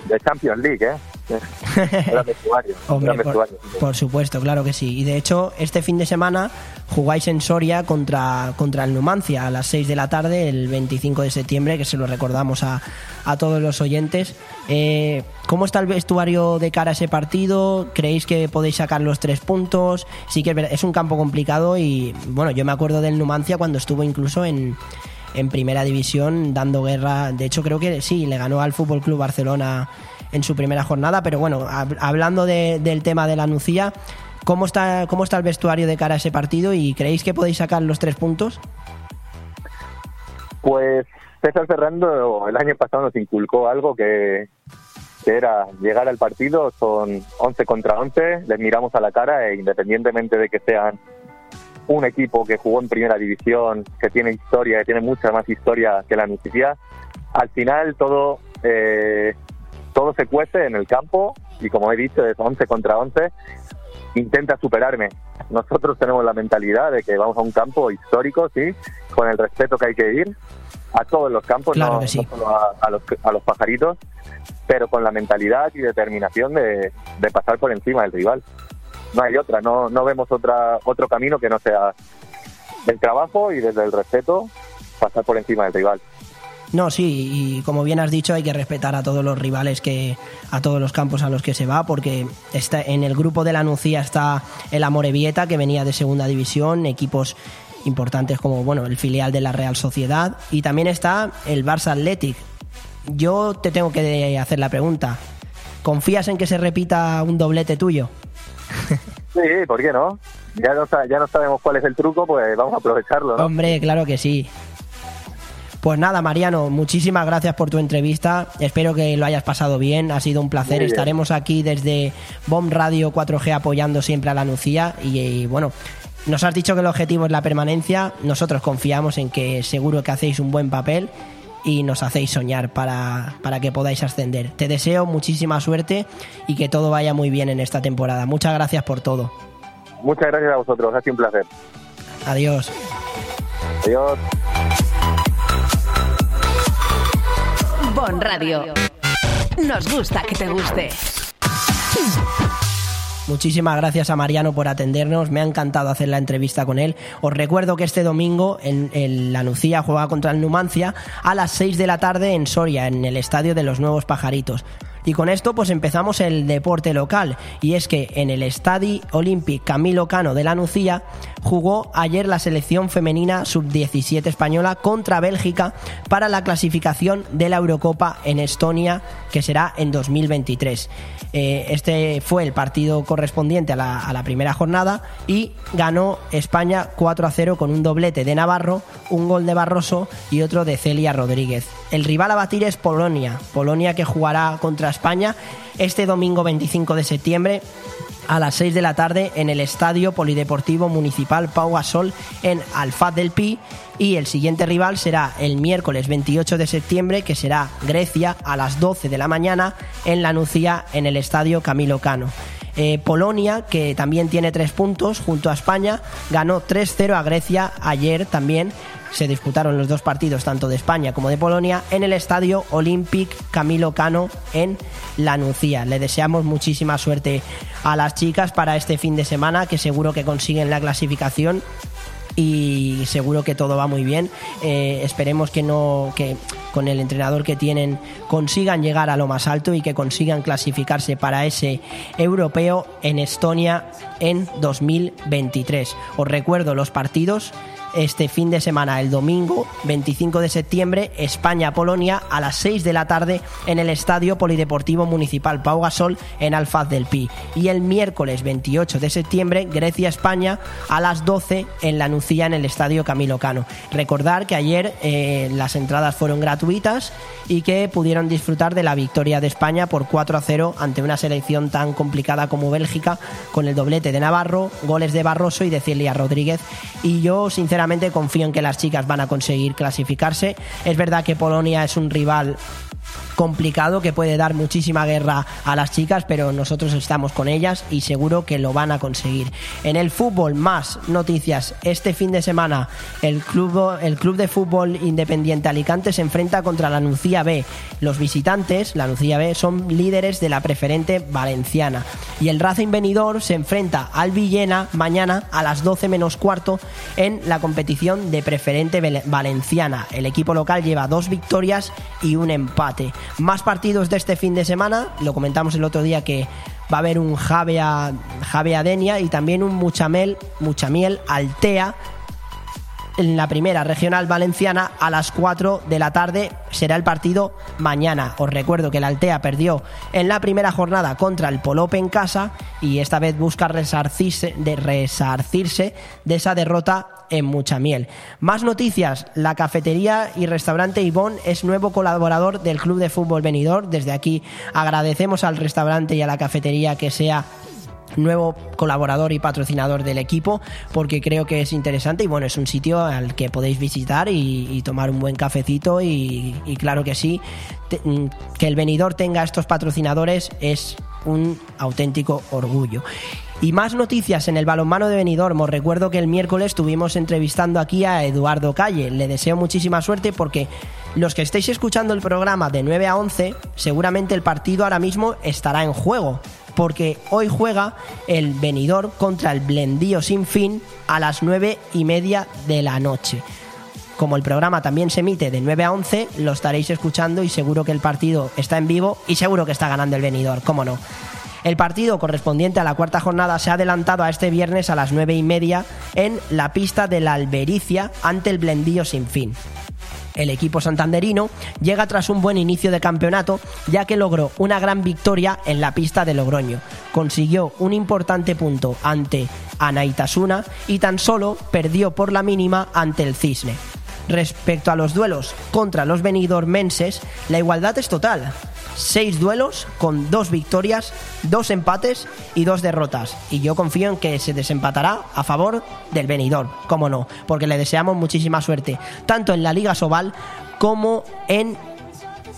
de Champions League, ¿eh? (laughs) Vestuario, Hombre, vestuario. por supuesto, claro que sí. Y de hecho, este fin de semana jugáis en Soria contra, contra el Numancia a las 6 de la tarde, el 25 de septiembre, que se lo recordamos a, a todos los oyentes. Eh, ¿Cómo está el vestuario de cara a ese partido? ¿Creéis que podéis sacar los tres puntos? Sí que es un campo complicado y, bueno, yo me acuerdo del Numancia cuando estuvo incluso en, en primera división dando guerra. De hecho, creo que sí, le ganó al Fútbol Club Barcelona en su primera jornada. Pero bueno, hab- hablando de- del tema de la Nucía, ¿cómo está, ¿cómo está el vestuario de cara a ese partido? ¿Y creéis que podéis sacar los tres puntos? Pues César Ferrando el año pasado nos inculcó algo que, que era llegar al partido, son 11 contra 11, les miramos a la cara e independientemente de que sean un equipo que jugó en primera división, que tiene historia, que tiene mucha más historia que la Nucía, al final todo eh, todo se cuece en el campo y como he dicho es 11 contra 11 intenta superarme. Nosotros tenemos la mentalidad de que vamos a un campo histórico sí con el respeto que hay que ir. A todos los campos Claro no, que sí. no solo a, a los, a los pajaritos pero con la mentalidad y determinación de, de pasar por encima del rival. No hay otra no no vemos otra otro camino que no sea el trabajo y desde el respeto pasar por encima del rival No, sí, y como bien has dicho, hay que respetar a todos los rivales que a todos los campos a los que se va, porque está en el grupo de la Nucía está el Amorebieta que venía de segunda división, equipos importantes como bueno el filial de la Real Sociedad y también está el Barça Athletic. Yo te tengo que hacer la pregunta. ¿Confías en que se repita un doblete tuyo? (laughs) Sí, ¿por qué no? Ya no, ya no sabemos cuál es el truco, pues vamos a aprovecharlo, ¿no? Hombre, claro que sí. Pues nada, Mariano, muchísimas gracias por tu entrevista. Espero que lo hayas pasado bien. Ha sido un placer. Estaremos aquí desde Bomb Radio 4G apoyando siempre a la Nucía. Y, y, bueno, nos has dicho que el objetivo es la permanencia. Nosotros confiamos en que seguro que hacéis un buen papel y nos hacéis soñar para, para que podáis ascender. Te deseo muchísima suerte y que todo vaya muy bien en esta temporada. Muchas gracias por todo. Muchas gracias a vosotros, ha sido un placer. Adiós. Adiós. Bon Radio. Nos gusta que te guste. Muchísimas gracias a Mariano por atendernos. Me ha encantado hacer la entrevista con él. Os recuerdo que este domingo en, la Nucía juega contra el Numancia a las 6 de la tarde en Soria, en el estadio de los Nuevos Pajaritos. Y con esto pues empezamos el deporte local y es que en el Estadio Olympic Camilo Cano de la Nucía jugó ayer la selección femenina sub-17 española contra Bélgica para la clasificación de la Eurocopa en Estonia que será en 2023. Eh, este fue el partido correspondiente a la, a la primera jornada y ganó España 4 a 0 con un doblete de Navarro, un gol de Barroso y otro de Celia Rodríguez. El rival a batir es Polonia, Polonia que jugará contra España este domingo 25 de septiembre a las 6 de la tarde en el Estadio Polideportivo Municipal Pau Gasol en Alfaz del Pi y el siguiente rival será el miércoles 28 de septiembre que será Grecia a las 12 de la mañana en la Nucía en el Estadio Camilo Cano. Eh, Polonia, que también tiene tres puntos junto a España, ganó 3-0 a Grecia ayer también se disputaron los dos partidos, tanto de España como de Polonia, en el estadio Olympic Camilo Cano en La Nucía. Le deseamos muchísima suerte a las chicas para este fin de semana, que seguro que consiguen la clasificación y seguro que todo va muy bien. Eh, esperemos que no que con el entrenador que tienen consigan llegar a lo más alto y que consigan clasificarse para ese europeo en Estonia en 2023. Os recuerdo los partidos este fin de semana, el domingo 25 de septiembre, España-Polonia a las 6 de la tarde en el Estadio Polideportivo Municipal Pau Gasol en Alfaz del Pi. Y el miércoles 28 de septiembre, Grecia-España a las 12 en La Nucía en el Estadio Camilo Cano. Recordar que ayer eh, las entradas fueron gratuitas y que pudieron disfrutar de la victoria de España por 4 a 0 ante una selección tan complicada como Bélgica con el doblete de Navarro, goles de Barroso y de Celia Rodríguez. Y yo, sinceramente, confío en que las chicas van a conseguir clasificarse. Es verdad que Polonia es un rival complicado que puede dar muchísima guerra a las chicas, pero nosotros estamos con ellas y seguro que lo van a conseguir. En el fútbol, más noticias. Este fin de semana, el club, el club de fútbol independiente Alicante se enfrenta contra la Nucía B. Los visitantes, la Nucía B, son líderes de la preferente valenciana. Y el Racing Benidorm se enfrenta al Villena mañana a las 12 menos cuarto en la competición de preferente valenciana. El equipo local lleva dos victorias y un empate. Más partidos de este fin de semana, lo comentamos el otro día que va a haber un Javea, Javea Denia y también un Muchamel, Muchamiel Altea en la primera regional valenciana a las 4 de la tarde será el partido mañana. Os recuerdo que el Altea perdió en la primera jornada contra el Polope en casa y esta vez busca resarcirse de, resarcirse de esa derrota en mucha miel. Más noticias, la cafetería y restaurante Ivón es nuevo colaborador del Club de Fútbol Venidor. Desde aquí agradecemos al restaurante y a la cafetería que sea nuevo colaborador y patrocinador del equipo porque creo que es interesante y bueno, es un sitio al que podéis visitar y, tomar un buen cafecito y, claro que sí, mm, que el venidor tenga estos patrocinadores es un auténtico orgullo. Y más noticias en el balonmano de Benidorm. Os recuerdo que el miércoles estuvimos entrevistando aquí a Eduardo Calle. Le deseo muchísima suerte porque los que estéis escuchando el programa de 9 a 11, seguramente el partido ahora mismo estará en juego porque hoy juega el venidor contra el Blendío Sin Fin a las 9 y media de la noche. Como el programa también se emite de 9 a 11, lo estaréis escuchando y seguro que el partido está en vivo y seguro que está ganando el venidor, cómo no. El partido correspondiente a la cuarta jornada se ha adelantado a este viernes a las 9 y media en la pista de la Albericia ante el Blendío Sin Fin el equipo santanderino llega tras un buen inicio de campeonato, ya que logró una gran victoria en la pista de Logroño. Consiguió un importante punto ante Anaitasuna y tan solo perdió por la mínima ante el Cisne. Respecto a los duelos contra los venidormenses, la igualdad es total seis duelos con dos victorias, dos empates y dos derrotas. Y yo confío en que se desempatará a favor del venidor, cómo no, porque le deseamos muchísima suerte, tanto en la Liga Sobal como en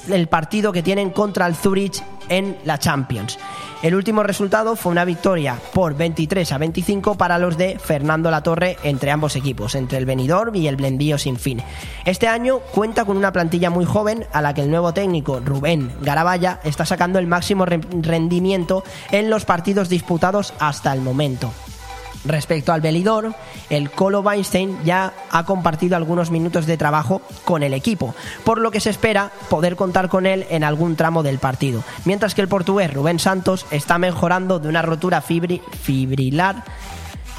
el partido que tienen contra el Zurich en la Champions. El último resultado fue una victoria por 23 a 25 para los de Fernando Latorre entre ambos equipos, entre el Benidorm y el Blendío Sin Fin. Este año cuenta con una plantilla muy joven a la que el nuevo técnico Rubén Garabaya está sacando el máximo rendimiento en los partidos disputados hasta el momento. Respecto al Belidor, el Colo Weinstein ya ha compartido algunos minutos de trabajo con el equipo, por lo que se espera poder contar con él en algún tramo del partido, mientras que el portugués Rubén Santos está mejorando de una rotura fibrilar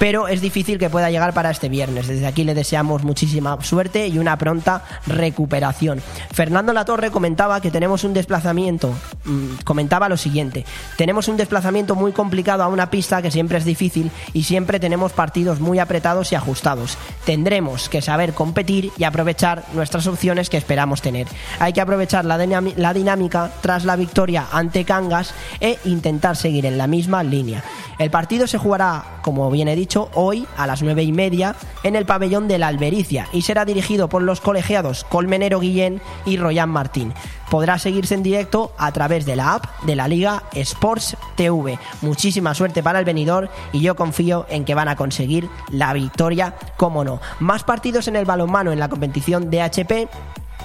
pero es difícil que pueda llegar para este viernes. Desde aquí le deseamos muchísima suerte y una pronta recuperación. Fernando Latorre comentaba que tenemos un desplazamiento, mm, comentaba lo siguiente, tenemos un desplazamiento muy complicado a una pista que siempre es difícil y siempre tenemos partidos muy apretados y ajustados. Tendremos que saber competir y aprovechar nuestras opciones que esperamos tener. Hay que aprovechar la, dinámica tras la victoria ante Cangas e intentar seguir en la misma línea. El partido se jugará, como bien he dicho, hoy a las nueve y media en el pabellón de la Albericia y será dirigido por los colegiados Colmenero Guillén y Royan Martín. podrá seguirse en directo a través de la app de la Liga Sports TV. Muchísima suerte para el venidor y yo confío en que van a conseguir la victoria, como no. Más partidos en el balonmano en la competición de HP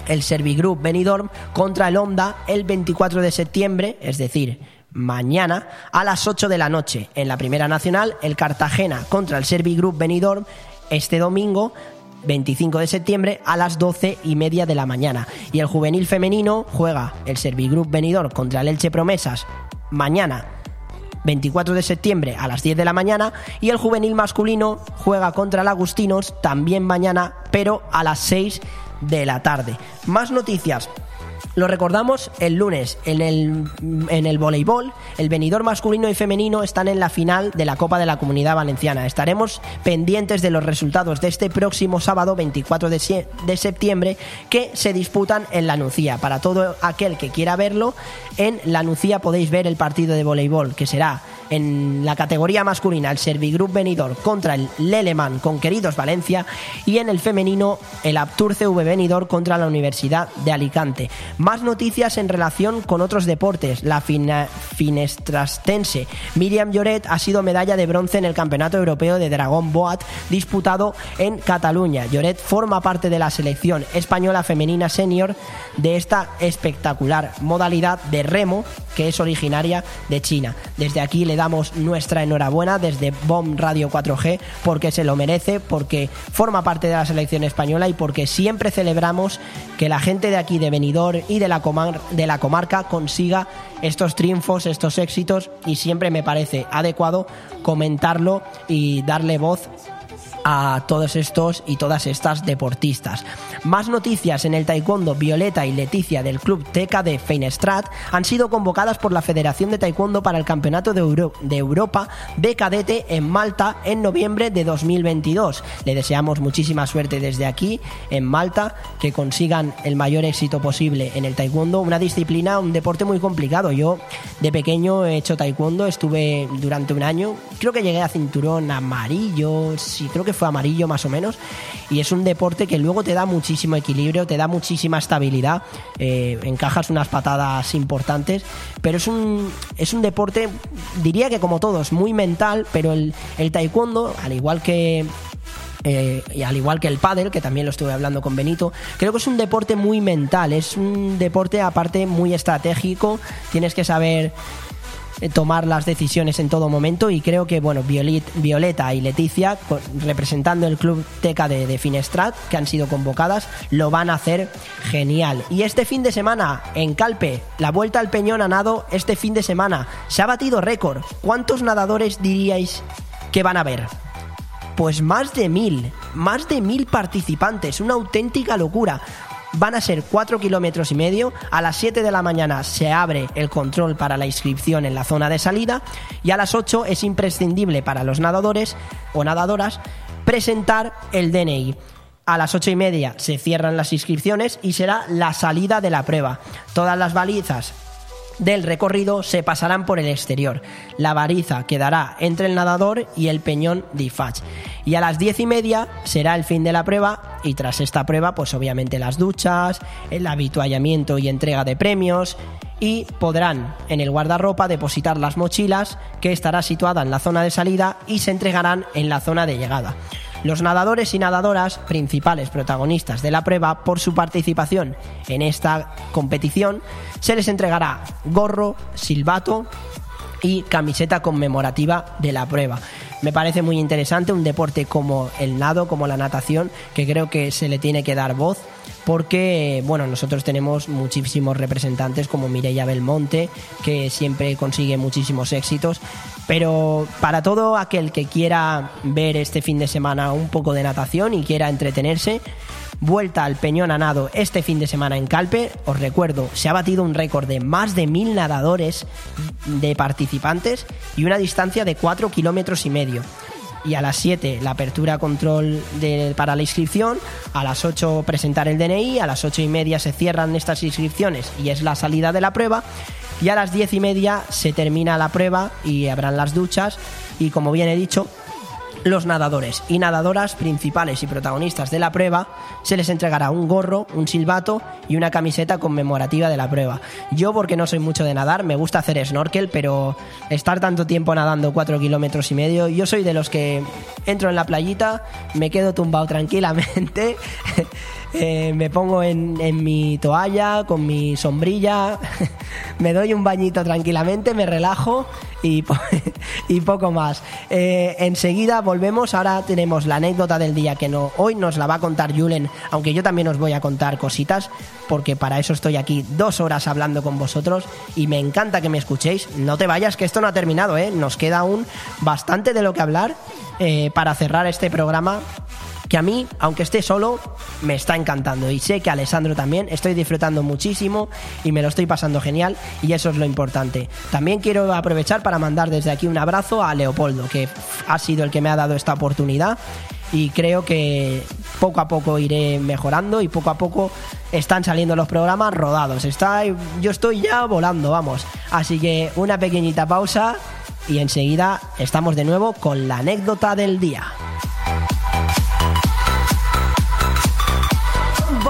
el Servigroup Benidorm contra el Honda el 24 de septiembre, es decir, mañana a las 8 de la noche. En la Primera Nacional, el Cartagena contra el Servigroup Benidorm este domingo 25 de septiembre a las 12 y media de la mañana. Y el juvenil femenino juega el Servigroup Benidorm contra el Elche Promesas mañana 24 de septiembre a las 10 de la mañana y el juvenil masculino juega contra el Agustinos también mañana pero a las 6 de la tarde. Más noticias. Lo recordamos el lunes en el, en el voleibol. El venidor masculino y femenino están en la final de la Copa de la Comunidad Valenciana. Estaremos pendientes de los resultados de este próximo sábado 24 de, de septiembre que se disputan en la Nucía. Para todo aquel que quiera verlo, en la Nucía podéis ver el partido de voleibol que será en la categoría masculina el Servigroup Benidorm contra el Leleman Conqueridos Valencia y en el femenino el Aptur CV Benidorm contra la Universidad de Alicante. Más noticias en relación con otros deportes. La fina- finestrastense Miriam Lloret ha sido medalla de bronce en el Campeonato Europeo de Dragón Boat disputado en Cataluña. Lloret forma parte de la selección española femenina senior de esta espectacular modalidad de remo que es originaria de China. Desde aquí le damos nuestra enhorabuena desde BOM Radio 4G porque se lo merece, porque forma parte de la selección española y porque siempre celebramos que la gente de aquí de Benidorm y de la, de la comarca consiga estos triunfos, estos éxitos y siempre me parece adecuado comentarlo y darle voz a todos estos y todas estas deportistas. Más noticias en el taekwondo, Violeta y Leticia del club Teca de Feinestrat han sido convocadas por la Federación de Taekwondo para el Campeonato de, de Europa de cadete en Malta en noviembre de 2022. Le deseamos muchísima suerte desde aquí en Malta, que consigan el mayor éxito posible en el taekwondo, una disciplina, un deporte muy complicado. Yo de pequeño he hecho taekwondo, estuve durante un año, creo que llegué a cinturón amarillo, sí, creo que fue amarillo más o menos, y es un deporte que luego te da muchísimo equilibrio, te da muchísima estabilidad, eh, encajas unas patadas importantes, pero es un, es un deporte, diría que como todos, muy mental, pero el, el taekwondo, al igual que eh, y al igual que el pádel, que también lo estuve hablando con Benito, creo que es un deporte muy mental, es un deporte aparte muy estratégico, tienes que saber tomar las decisiones en todo momento y creo que bueno Violet- Violeta y Leticia representando el club Teca de, de Finestrat que han sido convocadas lo van a hacer genial y este fin de semana en Calpe la vuelta al Peñón a nado este fin de semana se ha batido récord ¿cuántos nadadores diríais que van a ver? Pues más de mil, más de mil participantes, una auténtica locura. Van a ser 4 kilómetros y medio. A las 7 de la mañana se abre el control para la inscripción en la zona de salida. Y a las 8 es imprescindible para los nadadores o nadadoras presentar el DNI. A las ocho y media se cierran las inscripciones y será la salida de la prueba. Todas las balizas del recorrido se pasarán por el exterior. La bariza quedará entre el nadador y el peñón de Ifach. Y a las diez y media será el fin de la prueba y tras esta prueba pues obviamente las duchas, el habituallamiento y entrega de premios y podrán en el guardarropa depositar las mochilas que estará situada en la zona de salida y se entregarán en la zona de llegada. Los nadadores y nadadoras, principales protagonistas de la prueba, por su participación en esta competición, se les entregará gorro, silbato y camiseta conmemorativa de la prueba. Me parece muy interesante un deporte como el nado, como la natación, que creo que se le tiene que dar voz porque bueno, nosotros tenemos muchísimos representantes como Mireia Belmonte, que siempre consigue muchísimos éxitos, pero para todo aquel que quiera ver este fin de semana un poco de natación y quiera entretenerse, vuelta al Peñón a nado este fin de semana en Calpe. Os recuerdo, se ha batido un récord de más de mil nadadores de participantes y una distancia de 4 kilómetros y medio. Y a las 7 la apertura control de- para la inscripción, a las 8 presentar el DNI, a las 8 y media se cierran estas inscripciones y es la salida de la prueba. Y a las 10 y media se termina la prueba y habrán las duchas y como bien he dicho, los nadadores y nadadoras principales y protagonistas de la prueba se les entregará un gorro, un silbato y una camiseta conmemorativa de la prueba. Yo, porque no soy mucho de nadar, me gusta hacer snorkel, pero estar tanto tiempo nadando 4 kilómetros y medio, yo soy de los que entro en la playita, me quedo tumbado tranquilamente. (laughs) eh, me pongo en, mi toalla con mi sombrilla, (laughs) me doy un bañito tranquilamente, me relajo (laughs) y poco más. Eh, enseguida volvemos, ahora tenemos la anécdota del día que no, hoy nos la va a contar Julen, aunque yo también os voy a contar cositas, porque para eso estoy aquí dos horas hablando con vosotros y me encanta que me escuchéis. No te vayas, que esto no ha terminado, ¿eh? nos queda aún bastante de lo que hablar eh, para cerrar este programa que a mí, aunque esté solo, me está encantando. Y sé que a Alessandro también, estoy disfrutando muchísimo y me lo estoy pasando genial y eso es lo importante. También quiero aprovechar para mandar desde aquí un abrazo a Leopoldo, que ha sido el que me ha dado esta oportunidad y creo que poco a poco iré mejorando y poco a poco están saliendo los programas rodados. Está, yo estoy ya volando, vamos. Así que una pequeñita pausa y enseguida estamos de nuevo con la anécdota del día.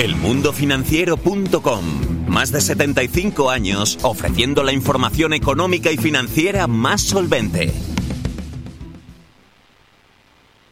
Elmundofinanciero.com. Más de 75 años ofreciendo la información económica y financiera más solvente.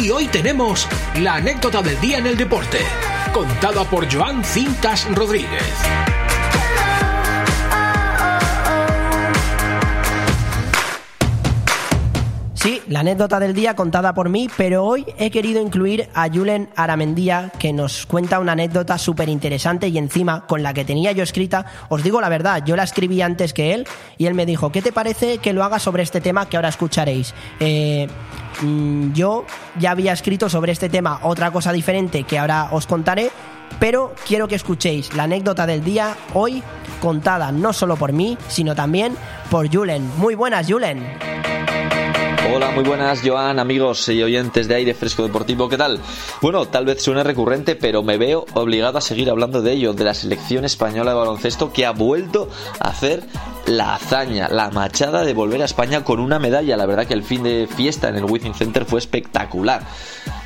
Y hoy tenemos la anécdota del día en el deporte, contada por Joan Cintas Rodríguez. Sí, la anécdota del día contada por mí, pero hoy he querido incluir a Julen Aramendía, que nos cuenta una anécdota súper interesante y encima con la que tenía yo escrita, os digo la verdad, yo la escribí antes que él y él me dijo, ¿qué te parece que lo haga sobre este tema que ahora escucharéis? Eh, mm, yo ya había escrito sobre este tema otra cosa diferente que ahora os contaré, pero quiero que escuchéis la anécdota del día hoy contada no solo por mí, sino también por Julen. Muy buenas, Julen. Hola, muy buenas, Joan, amigos y oyentes de Aire Fresco Deportivo, ¿qué tal? Bueno, tal vez suene recurrente, pero me veo obligado a seguir hablando de ello, de la selección española de baloncesto que ha vuelto a hacer la hazaña, la machada de volver a España con una medalla. La verdad que el fin de fiesta en el Wizzing Center fue espectacular.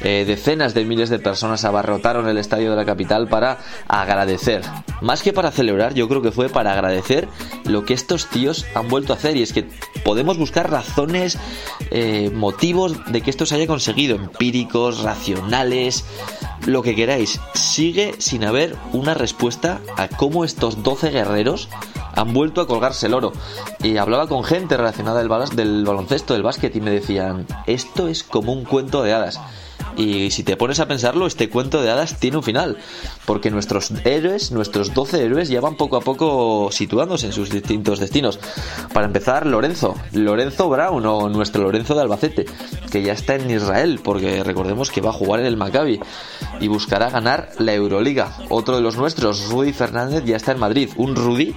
Eh, decenas de miles de personas abarrotaron el estadio de la capital para agradecer. Más que para celebrar, yo creo que fue para agradecer lo que estos tíos han vuelto a hacer. Y es que podemos buscar razones, eh, motivos de que esto se haya conseguido, empíricos, racionales, lo que queráis. Sigue sin haber una respuesta a cómo estos 12 guerreros han vuelto a colgarse el oro. Y hablaba con gente relacionada del, del baloncesto, del básquet, y me decían, esto es como un cuento de hadas. Y si te pones a pensarlo, este cuento de hadas tiene un final. Porque nuestros héroes, nuestros 12 héroes, ya van poco a poco situándose en sus distintos destinos. Para empezar, Lorenzo. Lorenzo Brown o nuestro Lorenzo de Albacete. Que ya está en Israel. Porque recordemos que va a jugar en el Maccabi. Y buscará ganar la Euroliga. Otro de los nuestros, Rudy Fernández, ya está en Madrid. Un Rudy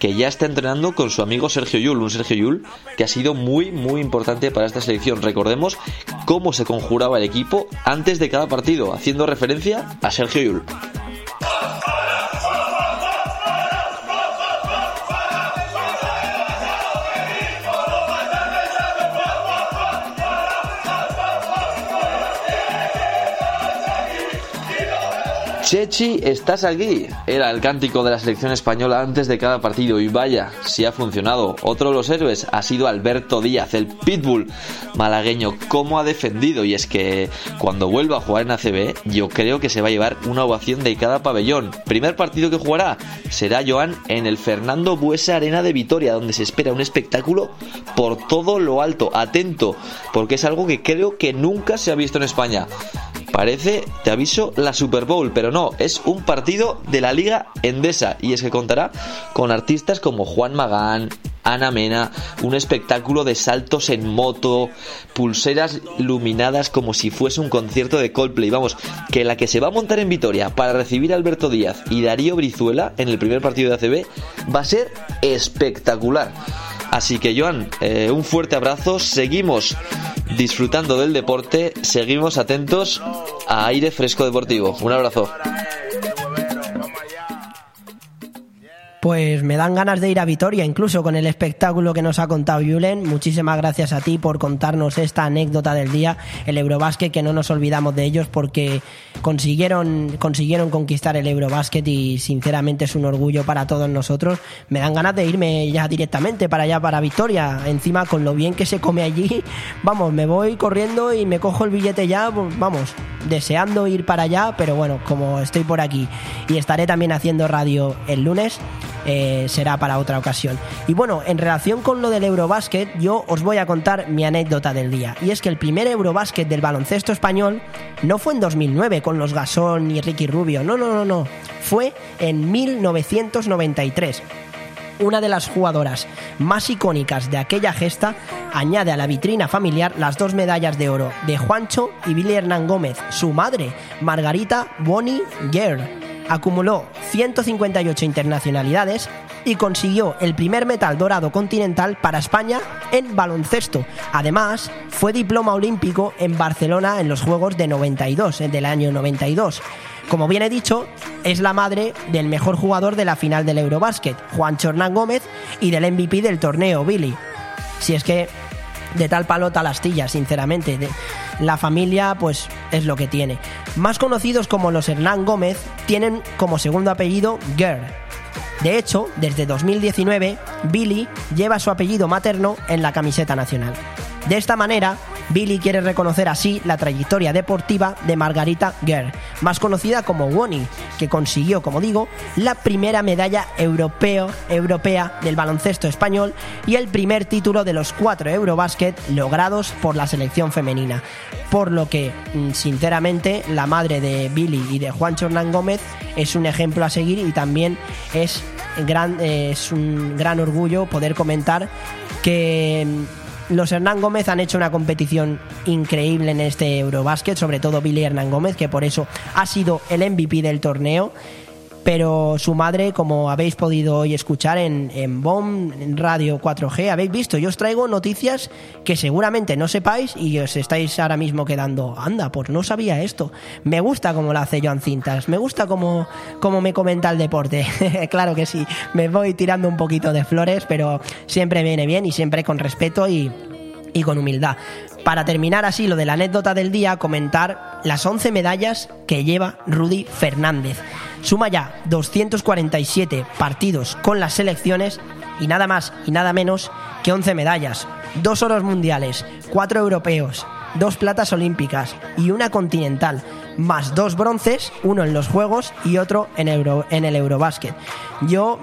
que ya está entrenando con su amigo Sergio Yul, un Sergio Yul que ha sido muy muy importante para esta selección. Recordemos cómo se conjuraba el equipo antes de cada partido, haciendo referencia a Sergio Yul. Chechi, estás aquí. Era el cántico de la selección española antes de cada partido y vaya, si ha funcionado. Otro de los héroes ha sido Alberto Díaz, el pitbull malagueño. ¿Cómo ha defendido? Y es que cuando vuelva a jugar en ACB, yo creo que se va a llevar una ovación de cada pabellón. Primer partido que jugará será Joan en el Fernando Buesa Arena de Vitoria, donde se espera un espectáculo por todo lo alto. Atento, porque es algo que creo que nunca se ha visto en España. Parece, te aviso, la Super Bowl, pero no, es un partido de la Liga Endesa y es que contará con artistas como Juan Magán, Ana Mena, un espectáculo de saltos en moto, pulseras iluminadas como si fuese un concierto de Coldplay. Vamos, que la que se va a montar en Vitoria para recibir a Alberto Díaz y Darío Brizuela en el primer partido de ACB va a ser espectacular. Así que Joan, eh, un fuerte abrazo, seguimos disfrutando del deporte, seguimos atentos a aire fresco deportivo. Un abrazo. Pues me dan ganas de ir a Vitoria, incluso con el espectáculo que nos ha contado Julen. Muchísimas gracias a ti por contarnos esta anécdota del día, el Eurobásquet, que no nos olvidamos de ellos porque consiguieron, consiguieron conquistar el Eurobásquet y sinceramente es un orgullo para todos nosotros. Me dan ganas de irme ya directamente para allá, para Vitoria. Encima, con lo bien que se come allí, vamos, me voy corriendo y me cojo el billete ya, vamos, deseando ir para allá, pero bueno, como estoy por aquí y estaré también haciendo radio el lunes, eh, será para otra ocasión. Y bueno, en relación con lo del Eurobásquet, yo os voy a contar mi anécdota del día. Y es que el primer Eurobásquet del baloncesto español no fue en 2009 con los Gasón y Ricky Rubio, no, no, no, no, fue en 1993 una de las jugadoras más icónicas de aquella gesta, añade a la vitrina familiar las dos medallas de oro de Juancho y Billy Hernán Gómez, su madre, Margarita Bonnie Girl. Acumuló 158 internacionalidades y consiguió el primer metal dorado continental para España en baloncesto. Además, fue diploma olímpico en Barcelona en los Juegos de 92, del año 92. Como bien he dicho, es la madre del mejor jugador de la final del Eurobásquet, Juan Hernán Gómez, y del MVP del torneo, Billy. Si es que de tal palo tal astilla, sinceramente. La familia, pues, es lo que tiene. Más conocidos como los Hernán Gómez, tienen como segundo apellido Girl. De hecho, desde 2019, Billy lleva su apellido materno en la camiseta nacional. De esta manera, Billy quiere reconocer así la trayectoria deportiva de Margarita Gere, más conocida como Wonny, que consiguió, como digo, la primera medalla europeo, europea del baloncesto español y el primer título de los cuatro Eurobasket logrados por la selección femenina. Por lo que, mm, sinceramente, la madre de Billy y de Juan Hernán Gómez es un ejemplo a seguir y también es, eh, un gran orgullo poder comentar que mm, los Hernán Gómez han hecho una competición increíble en este Eurobásquet, sobre todo Billy Hernán Gómez, que por eso ha sido el MVP del torneo. Pero su madre, como habéis podido hoy escuchar en, en BOM, en Radio 4G, habéis visto, yo os traigo noticias que seguramente no sepáis y os estáis ahora mismo quedando, anda, pues no sabía esto. Me gusta cómo lo hace Joan Cintas, me gusta cómo, cómo me comenta el deporte. (laughs) claro que sí, me voy tirando un poquito de flores, pero siempre viene bien y siempre con respeto y, y con humildad. Para terminar así lo de la anécdota del día, comentar las 11 medallas que lleva Rudy Fernández. Suma ya 247 partidos con las selecciones y nada más y nada menos que 11 medallas, dos oros mundiales, cuatro europeos, dos platas olímpicas y una continental, más dos bronces, uno en los Juegos y otro en, Euro, en el Eurobásquet. Yo,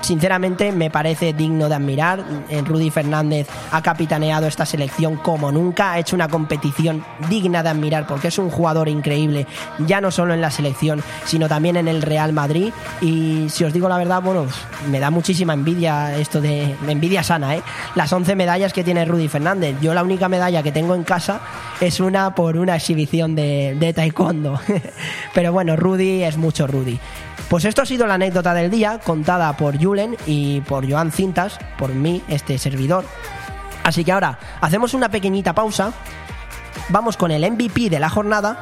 sinceramente, me parece digno de admirar. Eh, Rudy Fernández ha capitaneado esta selección como nunca, ha hecho una competición digna de admirar porque es un jugador increíble, ya no solo en la selección, sino también en el Real Madrid. Y si os digo la verdad, bueno, me da muchísima envidia esto de envidia sana, ¿eh? Las 11 medallas que tiene Rudy Fernández. Yo la única medalla que tengo en casa es una por una exhibición de, de taekwondo. (laughs) Pero bueno, Rudy es mucho Rudy. Pues esto ha sido la anécdota del día, contada por Julen y por Joan Cintas, por mí, este servidor. Así que ahora hacemos una pequeñita pausa, vamos con el MVP de la jornada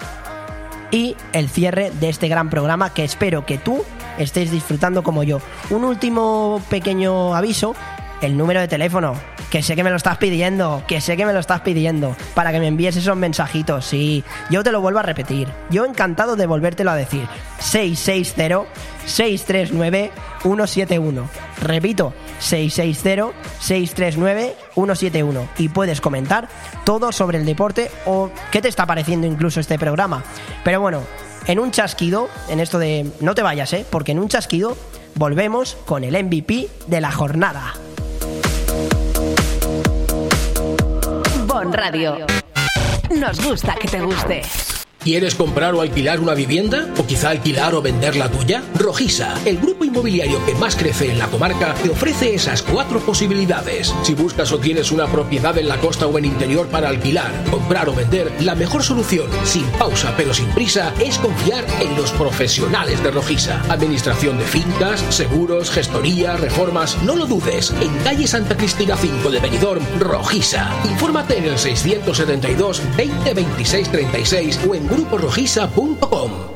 y el cierre de este gran programa que espero que tú estés disfrutando como yo. Un último pequeño aviso, el número de teléfono, que sé que me lo estás pidiendo, que sé que me lo estás pidiendo, para que me envíes esos mensajitos, sí, yo te lo vuelvo a repetir, yo encantado de volvértelo a decir, 660-639-171, repito, 660-639-171, y puedes comentar todo sobre el deporte o qué te está pareciendo incluso este programa. Pero bueno, en un chasquido, en esto de no te vayas, ¿eh? porque en un chasquido volvemos con el MVP de la jornada. Radio. Nos gusta que te guste. ¿Quieres comprar o alquilar una vivienda? ¿O quizá alquilar o vender la tuya? Rojisa, el grupo inmobiliario que más crece en la comarca, te ofrece esas cuatro posibilidades. Si buscas o tienes una propiedad en la costa o en interior para alquilar, comprar o vender, la mejor solución, sin pausa pero sin prisa, es confiar en los profesionales de Rojisa. Administración de fincas, seguros, gestoría, reformas, no lo dudes. En calle Santa Cristina 5 de Benidorm, Rojisa. Infórmate en el 672 20 26 36 o en gruporojisa.com.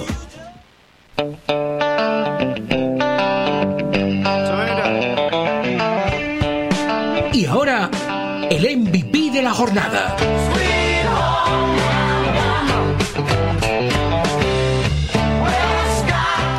Y ahora, el MVP de la jornada.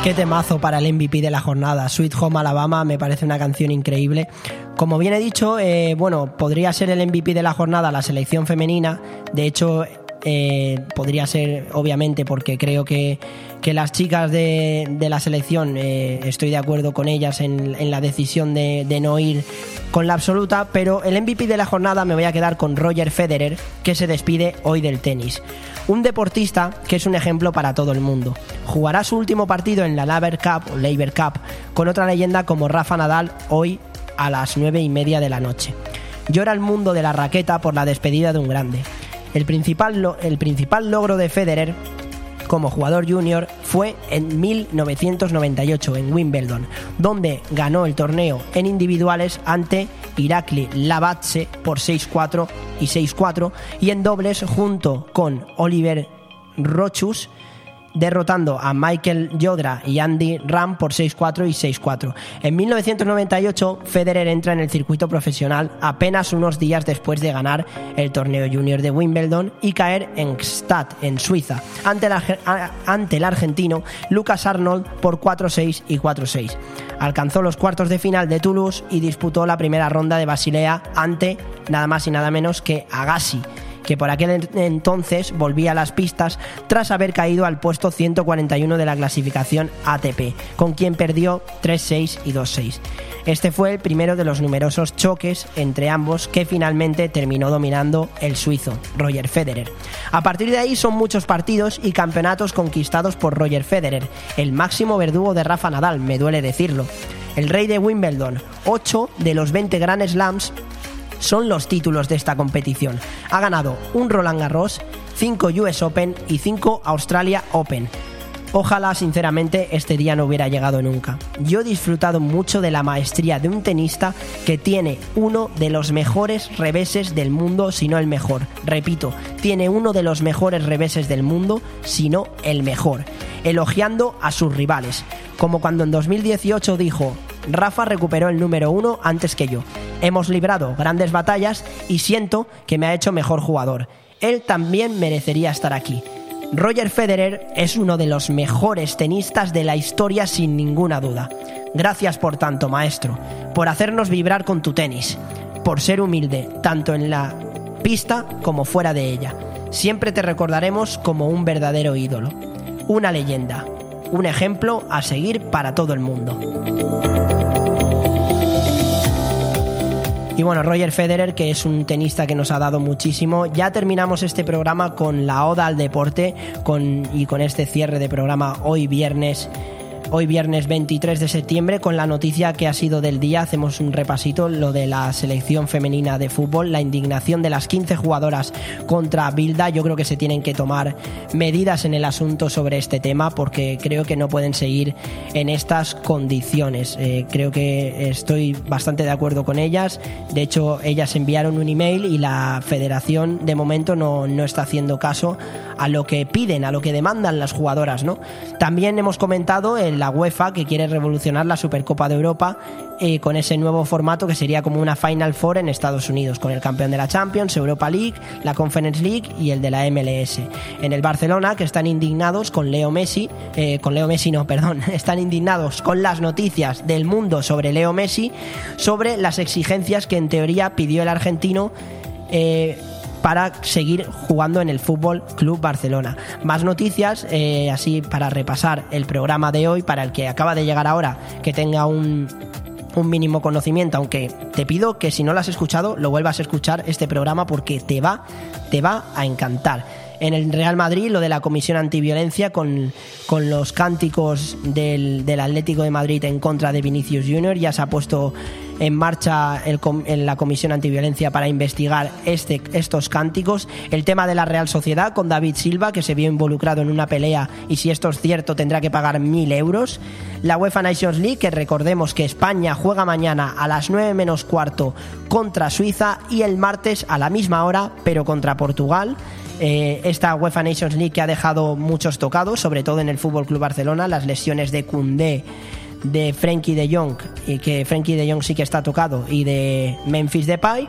Qué temazo para el MVP de la jornada. Sweet Home Alabama me parece una canción increíble. Como bien he dicho, eh, bueno, podría ser el MVP de la jornada la selección femenina. De hecho, eh, podría ser, obviamente, porque creo que, que las chicas de, la selección, eh, estoy de acuerdo con ellas en, la decisión de, no ir con la absoluta, pero el MVP de la jornada me voy a quedar con Roger Federer, que se despide hoy del tenis. Un deportista que es un ejemplo para todo el mundo. Jugará su último partido en la Laver Cup o Cup con otra leyenda como Rafa Nadal hoy a las nueve y media de la noche. Llora el mundo de la raqueta por la despedida de un grande. El principal, el principal logro de Federer como jugador junior fue en 1998 en Wimbledon, donde ganó el torneo en individuales ante Irakli Labatse por 6-4 y 6-4 y en dobles junto con Oliver Rochus derrotando a Michael Yodra y Andy Ram por 6-4 y 6-4. En 1998, Federer entra en el circuito profesional apenas unos días después de ganar el torneo junior de Wimbledon y caer en Gstaad, en Suiza, ante el argentino Lucas Arnold por 4-6 y 4-6. Alcanzó los cuartos de final de Toulouse y disputó la primera ronda de Basilea ante nada más y nada menos que Agassi que por aquel entonces volvía a las pistas tras haber caído al puesto 141 de la clasificación ATP, con quien perdió 3-6 y 2-6. Este fue el primero de los numerosos choques entre ambos que finalmente terminó dominando el suizo, Roger Federer. A partir de ahí son muchos partidos y campeonatos conquistados por Roger Federer, el máximo verdugo de Rafa Nadal, me duele decirlo. El rey de Wimbledon, 8 de los 20 Grand Slams son los títulos de esta competición. Ha ganado un Roland Garros, 5 US Open y 5 Australia Open. Ojalá, sinceramente, este día no hubiera llegado nunca. Yo he disfrutado mucho de la maestría de un tenista que tiene uno de los mejores reveses del mundo, si no el mejor. Repito, tiene uno de los mejores reveses del mundo, si no el mejor. Elogiando a sus rivales. Como cuando en 2018 dijo, Rafa recuperó el número uno antes que yo. Hemos librado grandes batallas y siento que me ha hecho mejor jugador. Él también merecería estar aquí. Roger Federer es uno de los mejores tenistas de la historia sin ninguna duda. Gracias por tanto, maestro, por hacernos vibrar con tu tenis, por ser humilde, tanto en la pista como fuera de ella. Siempre te recordaremos como un verdadero ídolo, una leyenda, un ejemplo a seguir para todo el mundo. Y bueno, Roger Federer, que es un tenista que nos ha dado muchísimo. Ya terminamos este programa con la oda al deporte con, y con este cierre de programa hoy viernes hoy viernes 23 de septiembre con la noticia que ha sido del día. Hacemos un repasito, lo de la selección femenina de fútbol, la indignación de las 15 jugadoras contra Bilda. Yo creo que se tienen que tomar medidas en el asunto sobre este tema porque creo que no pueden seguir en estas condiciones. Eh, creo que estoy bastante de acuerdo con ellas. De hecho, ellas enviaron un email y la federación de momento no, no está haciendo caso a lo que piden, a lo que demandan las jugadoras. ¿no? También hemos comentado el la UEFA que quiere revolucionar la Supercopa de Europa eh, con ese nuevo formato que sería como una Final Four en Estados Unidos, con el campeón de la Champions, Europa League, la Conference League y el de la MLS. En el Barcelona, que están indignados con Leo Messi, eh, con Leo Messi no, (laughs) perdón, están indignados con las noticias del mundo sobre Leo Messi, sobre las exigencias que en teoría pidió el argentino. Eh, para seguir jugando en el Fútbol Club Barcelona. Más noticias, eh, así para repasar el programa de hoy, para el que acaba de llegar ahora, que tenga un, un mínimo conocimiento, aunque te pido que si no lo has escuchado, lo vuelvas a escuchar este programa porque te va, te va a encantar. En el Real Madrid, lo de la Comisión Antiviolencia con, con los cánticos del, del Atlético de Madrid en contra de Vinicius Junior, ya se ha puesto en marcha en la Comisión Antiviolencia para investigar este, estos cánticos. El tema de la Real Sociedad con David Silva, que se vio involucrado en una pelea y si esto es cierto tendrá que pagar mil euros. La UEFA Nations League, que recordemos que España juega mañana a las 9 menos cuarto contra Suiza y el martes a la misma hora, pero contra Portugal. Eh, esta UEFA Nations League que ha dejado muchos tocados, sobre todo en el Fútbol Club Barcelona, las lesiones de Cundé de Frankie de Jong, y que Frankie de Jong sí que está tocado, y de Memphis Depay.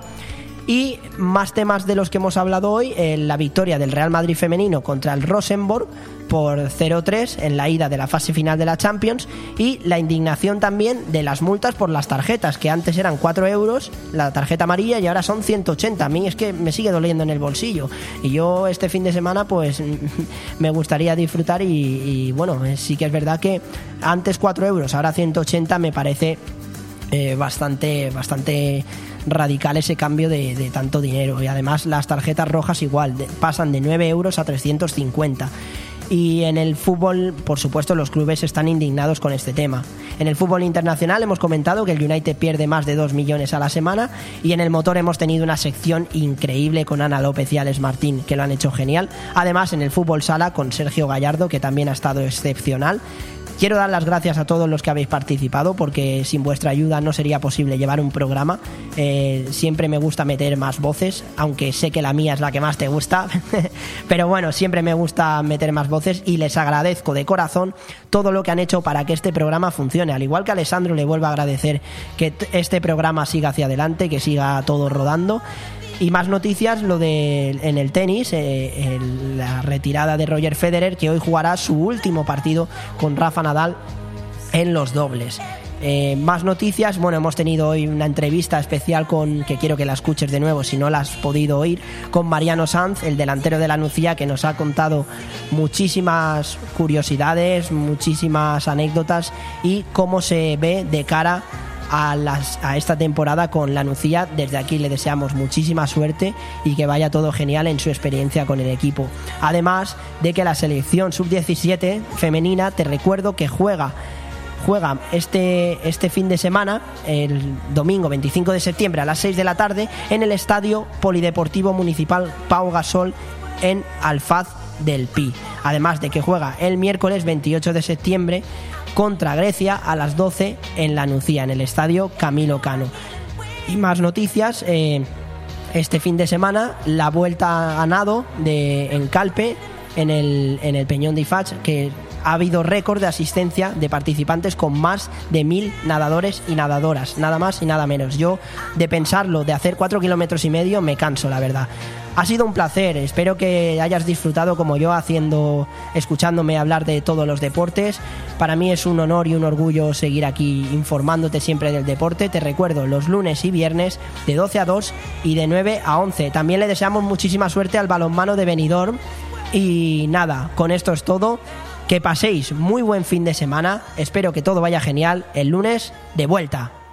Y más temas de los que hemos hablado hoy, eh, la victoria del Real Madrid femenino contra el Rosenborg por 0-3 en la ida de la fase final de la Champions y la indignación también de las multas por las tarjetas, que antes eran 4 euros la tarjeta amarilla y ahora son 180. A mí es que me sigue doliendo en el bolsillo. Y yo este fin de semana pues (laughs) me gustaría disfrutar y, bueno, eh, sí que es verdad que antes 4 euros, ahora 180 me parece eh, bastante, bastante radical ese cambio de, tanto dinero. Y además las tarjetas rojas igual, pasan de 9 euros a 350. Y en el fútbol, por supuesto, los clubes están indignados con este tema. En el fútbol internacional hemos comentado que el United pierde más de 2 millones a la semana y en el motor hemos tenido una sección increíble con Ana López y Alex Martín, que lo han hecho genial. Además, en el fútbol sala con Sergio Gallardo, que también ha estado excepcional. Quiero dar las gracias a todos los que habéis participado porque sin vuestra ayuda no sería posible llevar un programa. Eh, siempre me gusta meter más voces, aunque sé que la mía es la que más te gusta. (laughs) Pero bueno, siempre me gusta meter más voces y les agradezco de corazón todo lo que han hecho para que este programa funcione. Al igual que a Alessandro le vuelvo a agradecer que este programa siga hacia adelante, que siga todo rodando. Y más noticias, lo de en el tenis, eh, la retirada de Roger Federer, que hoy jugará su último partido con Rafa Nadal en los dobles. Eh, más noticias, bueno, hemos tenido hoy una entrevista especial con, que quiero que la escuches de nuevo si no la has podido oír, con Mariano Sanz, el delantero de la Nucía, que nos ha contado muchísimas curiosidades, muchísimas anécdotas y cómo se ve de cara a, las, a esta temporada con la Nucía. Desde aquí le deseamos muchísima suerte y que vaya todo genial en su experiencia con el equipo. Además de que la selección sub-17 femenina, te recuerdo que juega juega este, este fin de semana, el domingo 25 de septiembre a las 6 de la tarde, en el Estadio Polideportivo Municipal Pau Gasol en Alfaz del Pi. Además de que juega el miércoles 28 de septiembre contra Grecia a las 12 en la Nucía, en el estadio Camilo Cano. Y más noticias. Eh, este fin de semana, la vuelta a nado de, en Calpe, en el, en el Peñón de Ifach, que ha habido récord de asistencia de participantes con más de mil nadadores y nadadoras, nada más y nada menos. Yo, de pensarlo, de hacer cuatro kilómetros y medio, me canso, la verdad. Ha sido un placer, espero que hayas disfrutado como yo haciendo, escuchándome hablar de todos los deportes. Para mí es un honor y un orgullo seguir aquí informándote siempre del deporte. Te recuerdo, los lunes y viernes de 12 a 2 y de 9 a 11. También le deseamos muchísima suerte al balonmano de Benidorm. Y nada, con esto es todo. Que paséis muy buen fin de semana. Espero que todo vaya genial. El lunes de vuelta.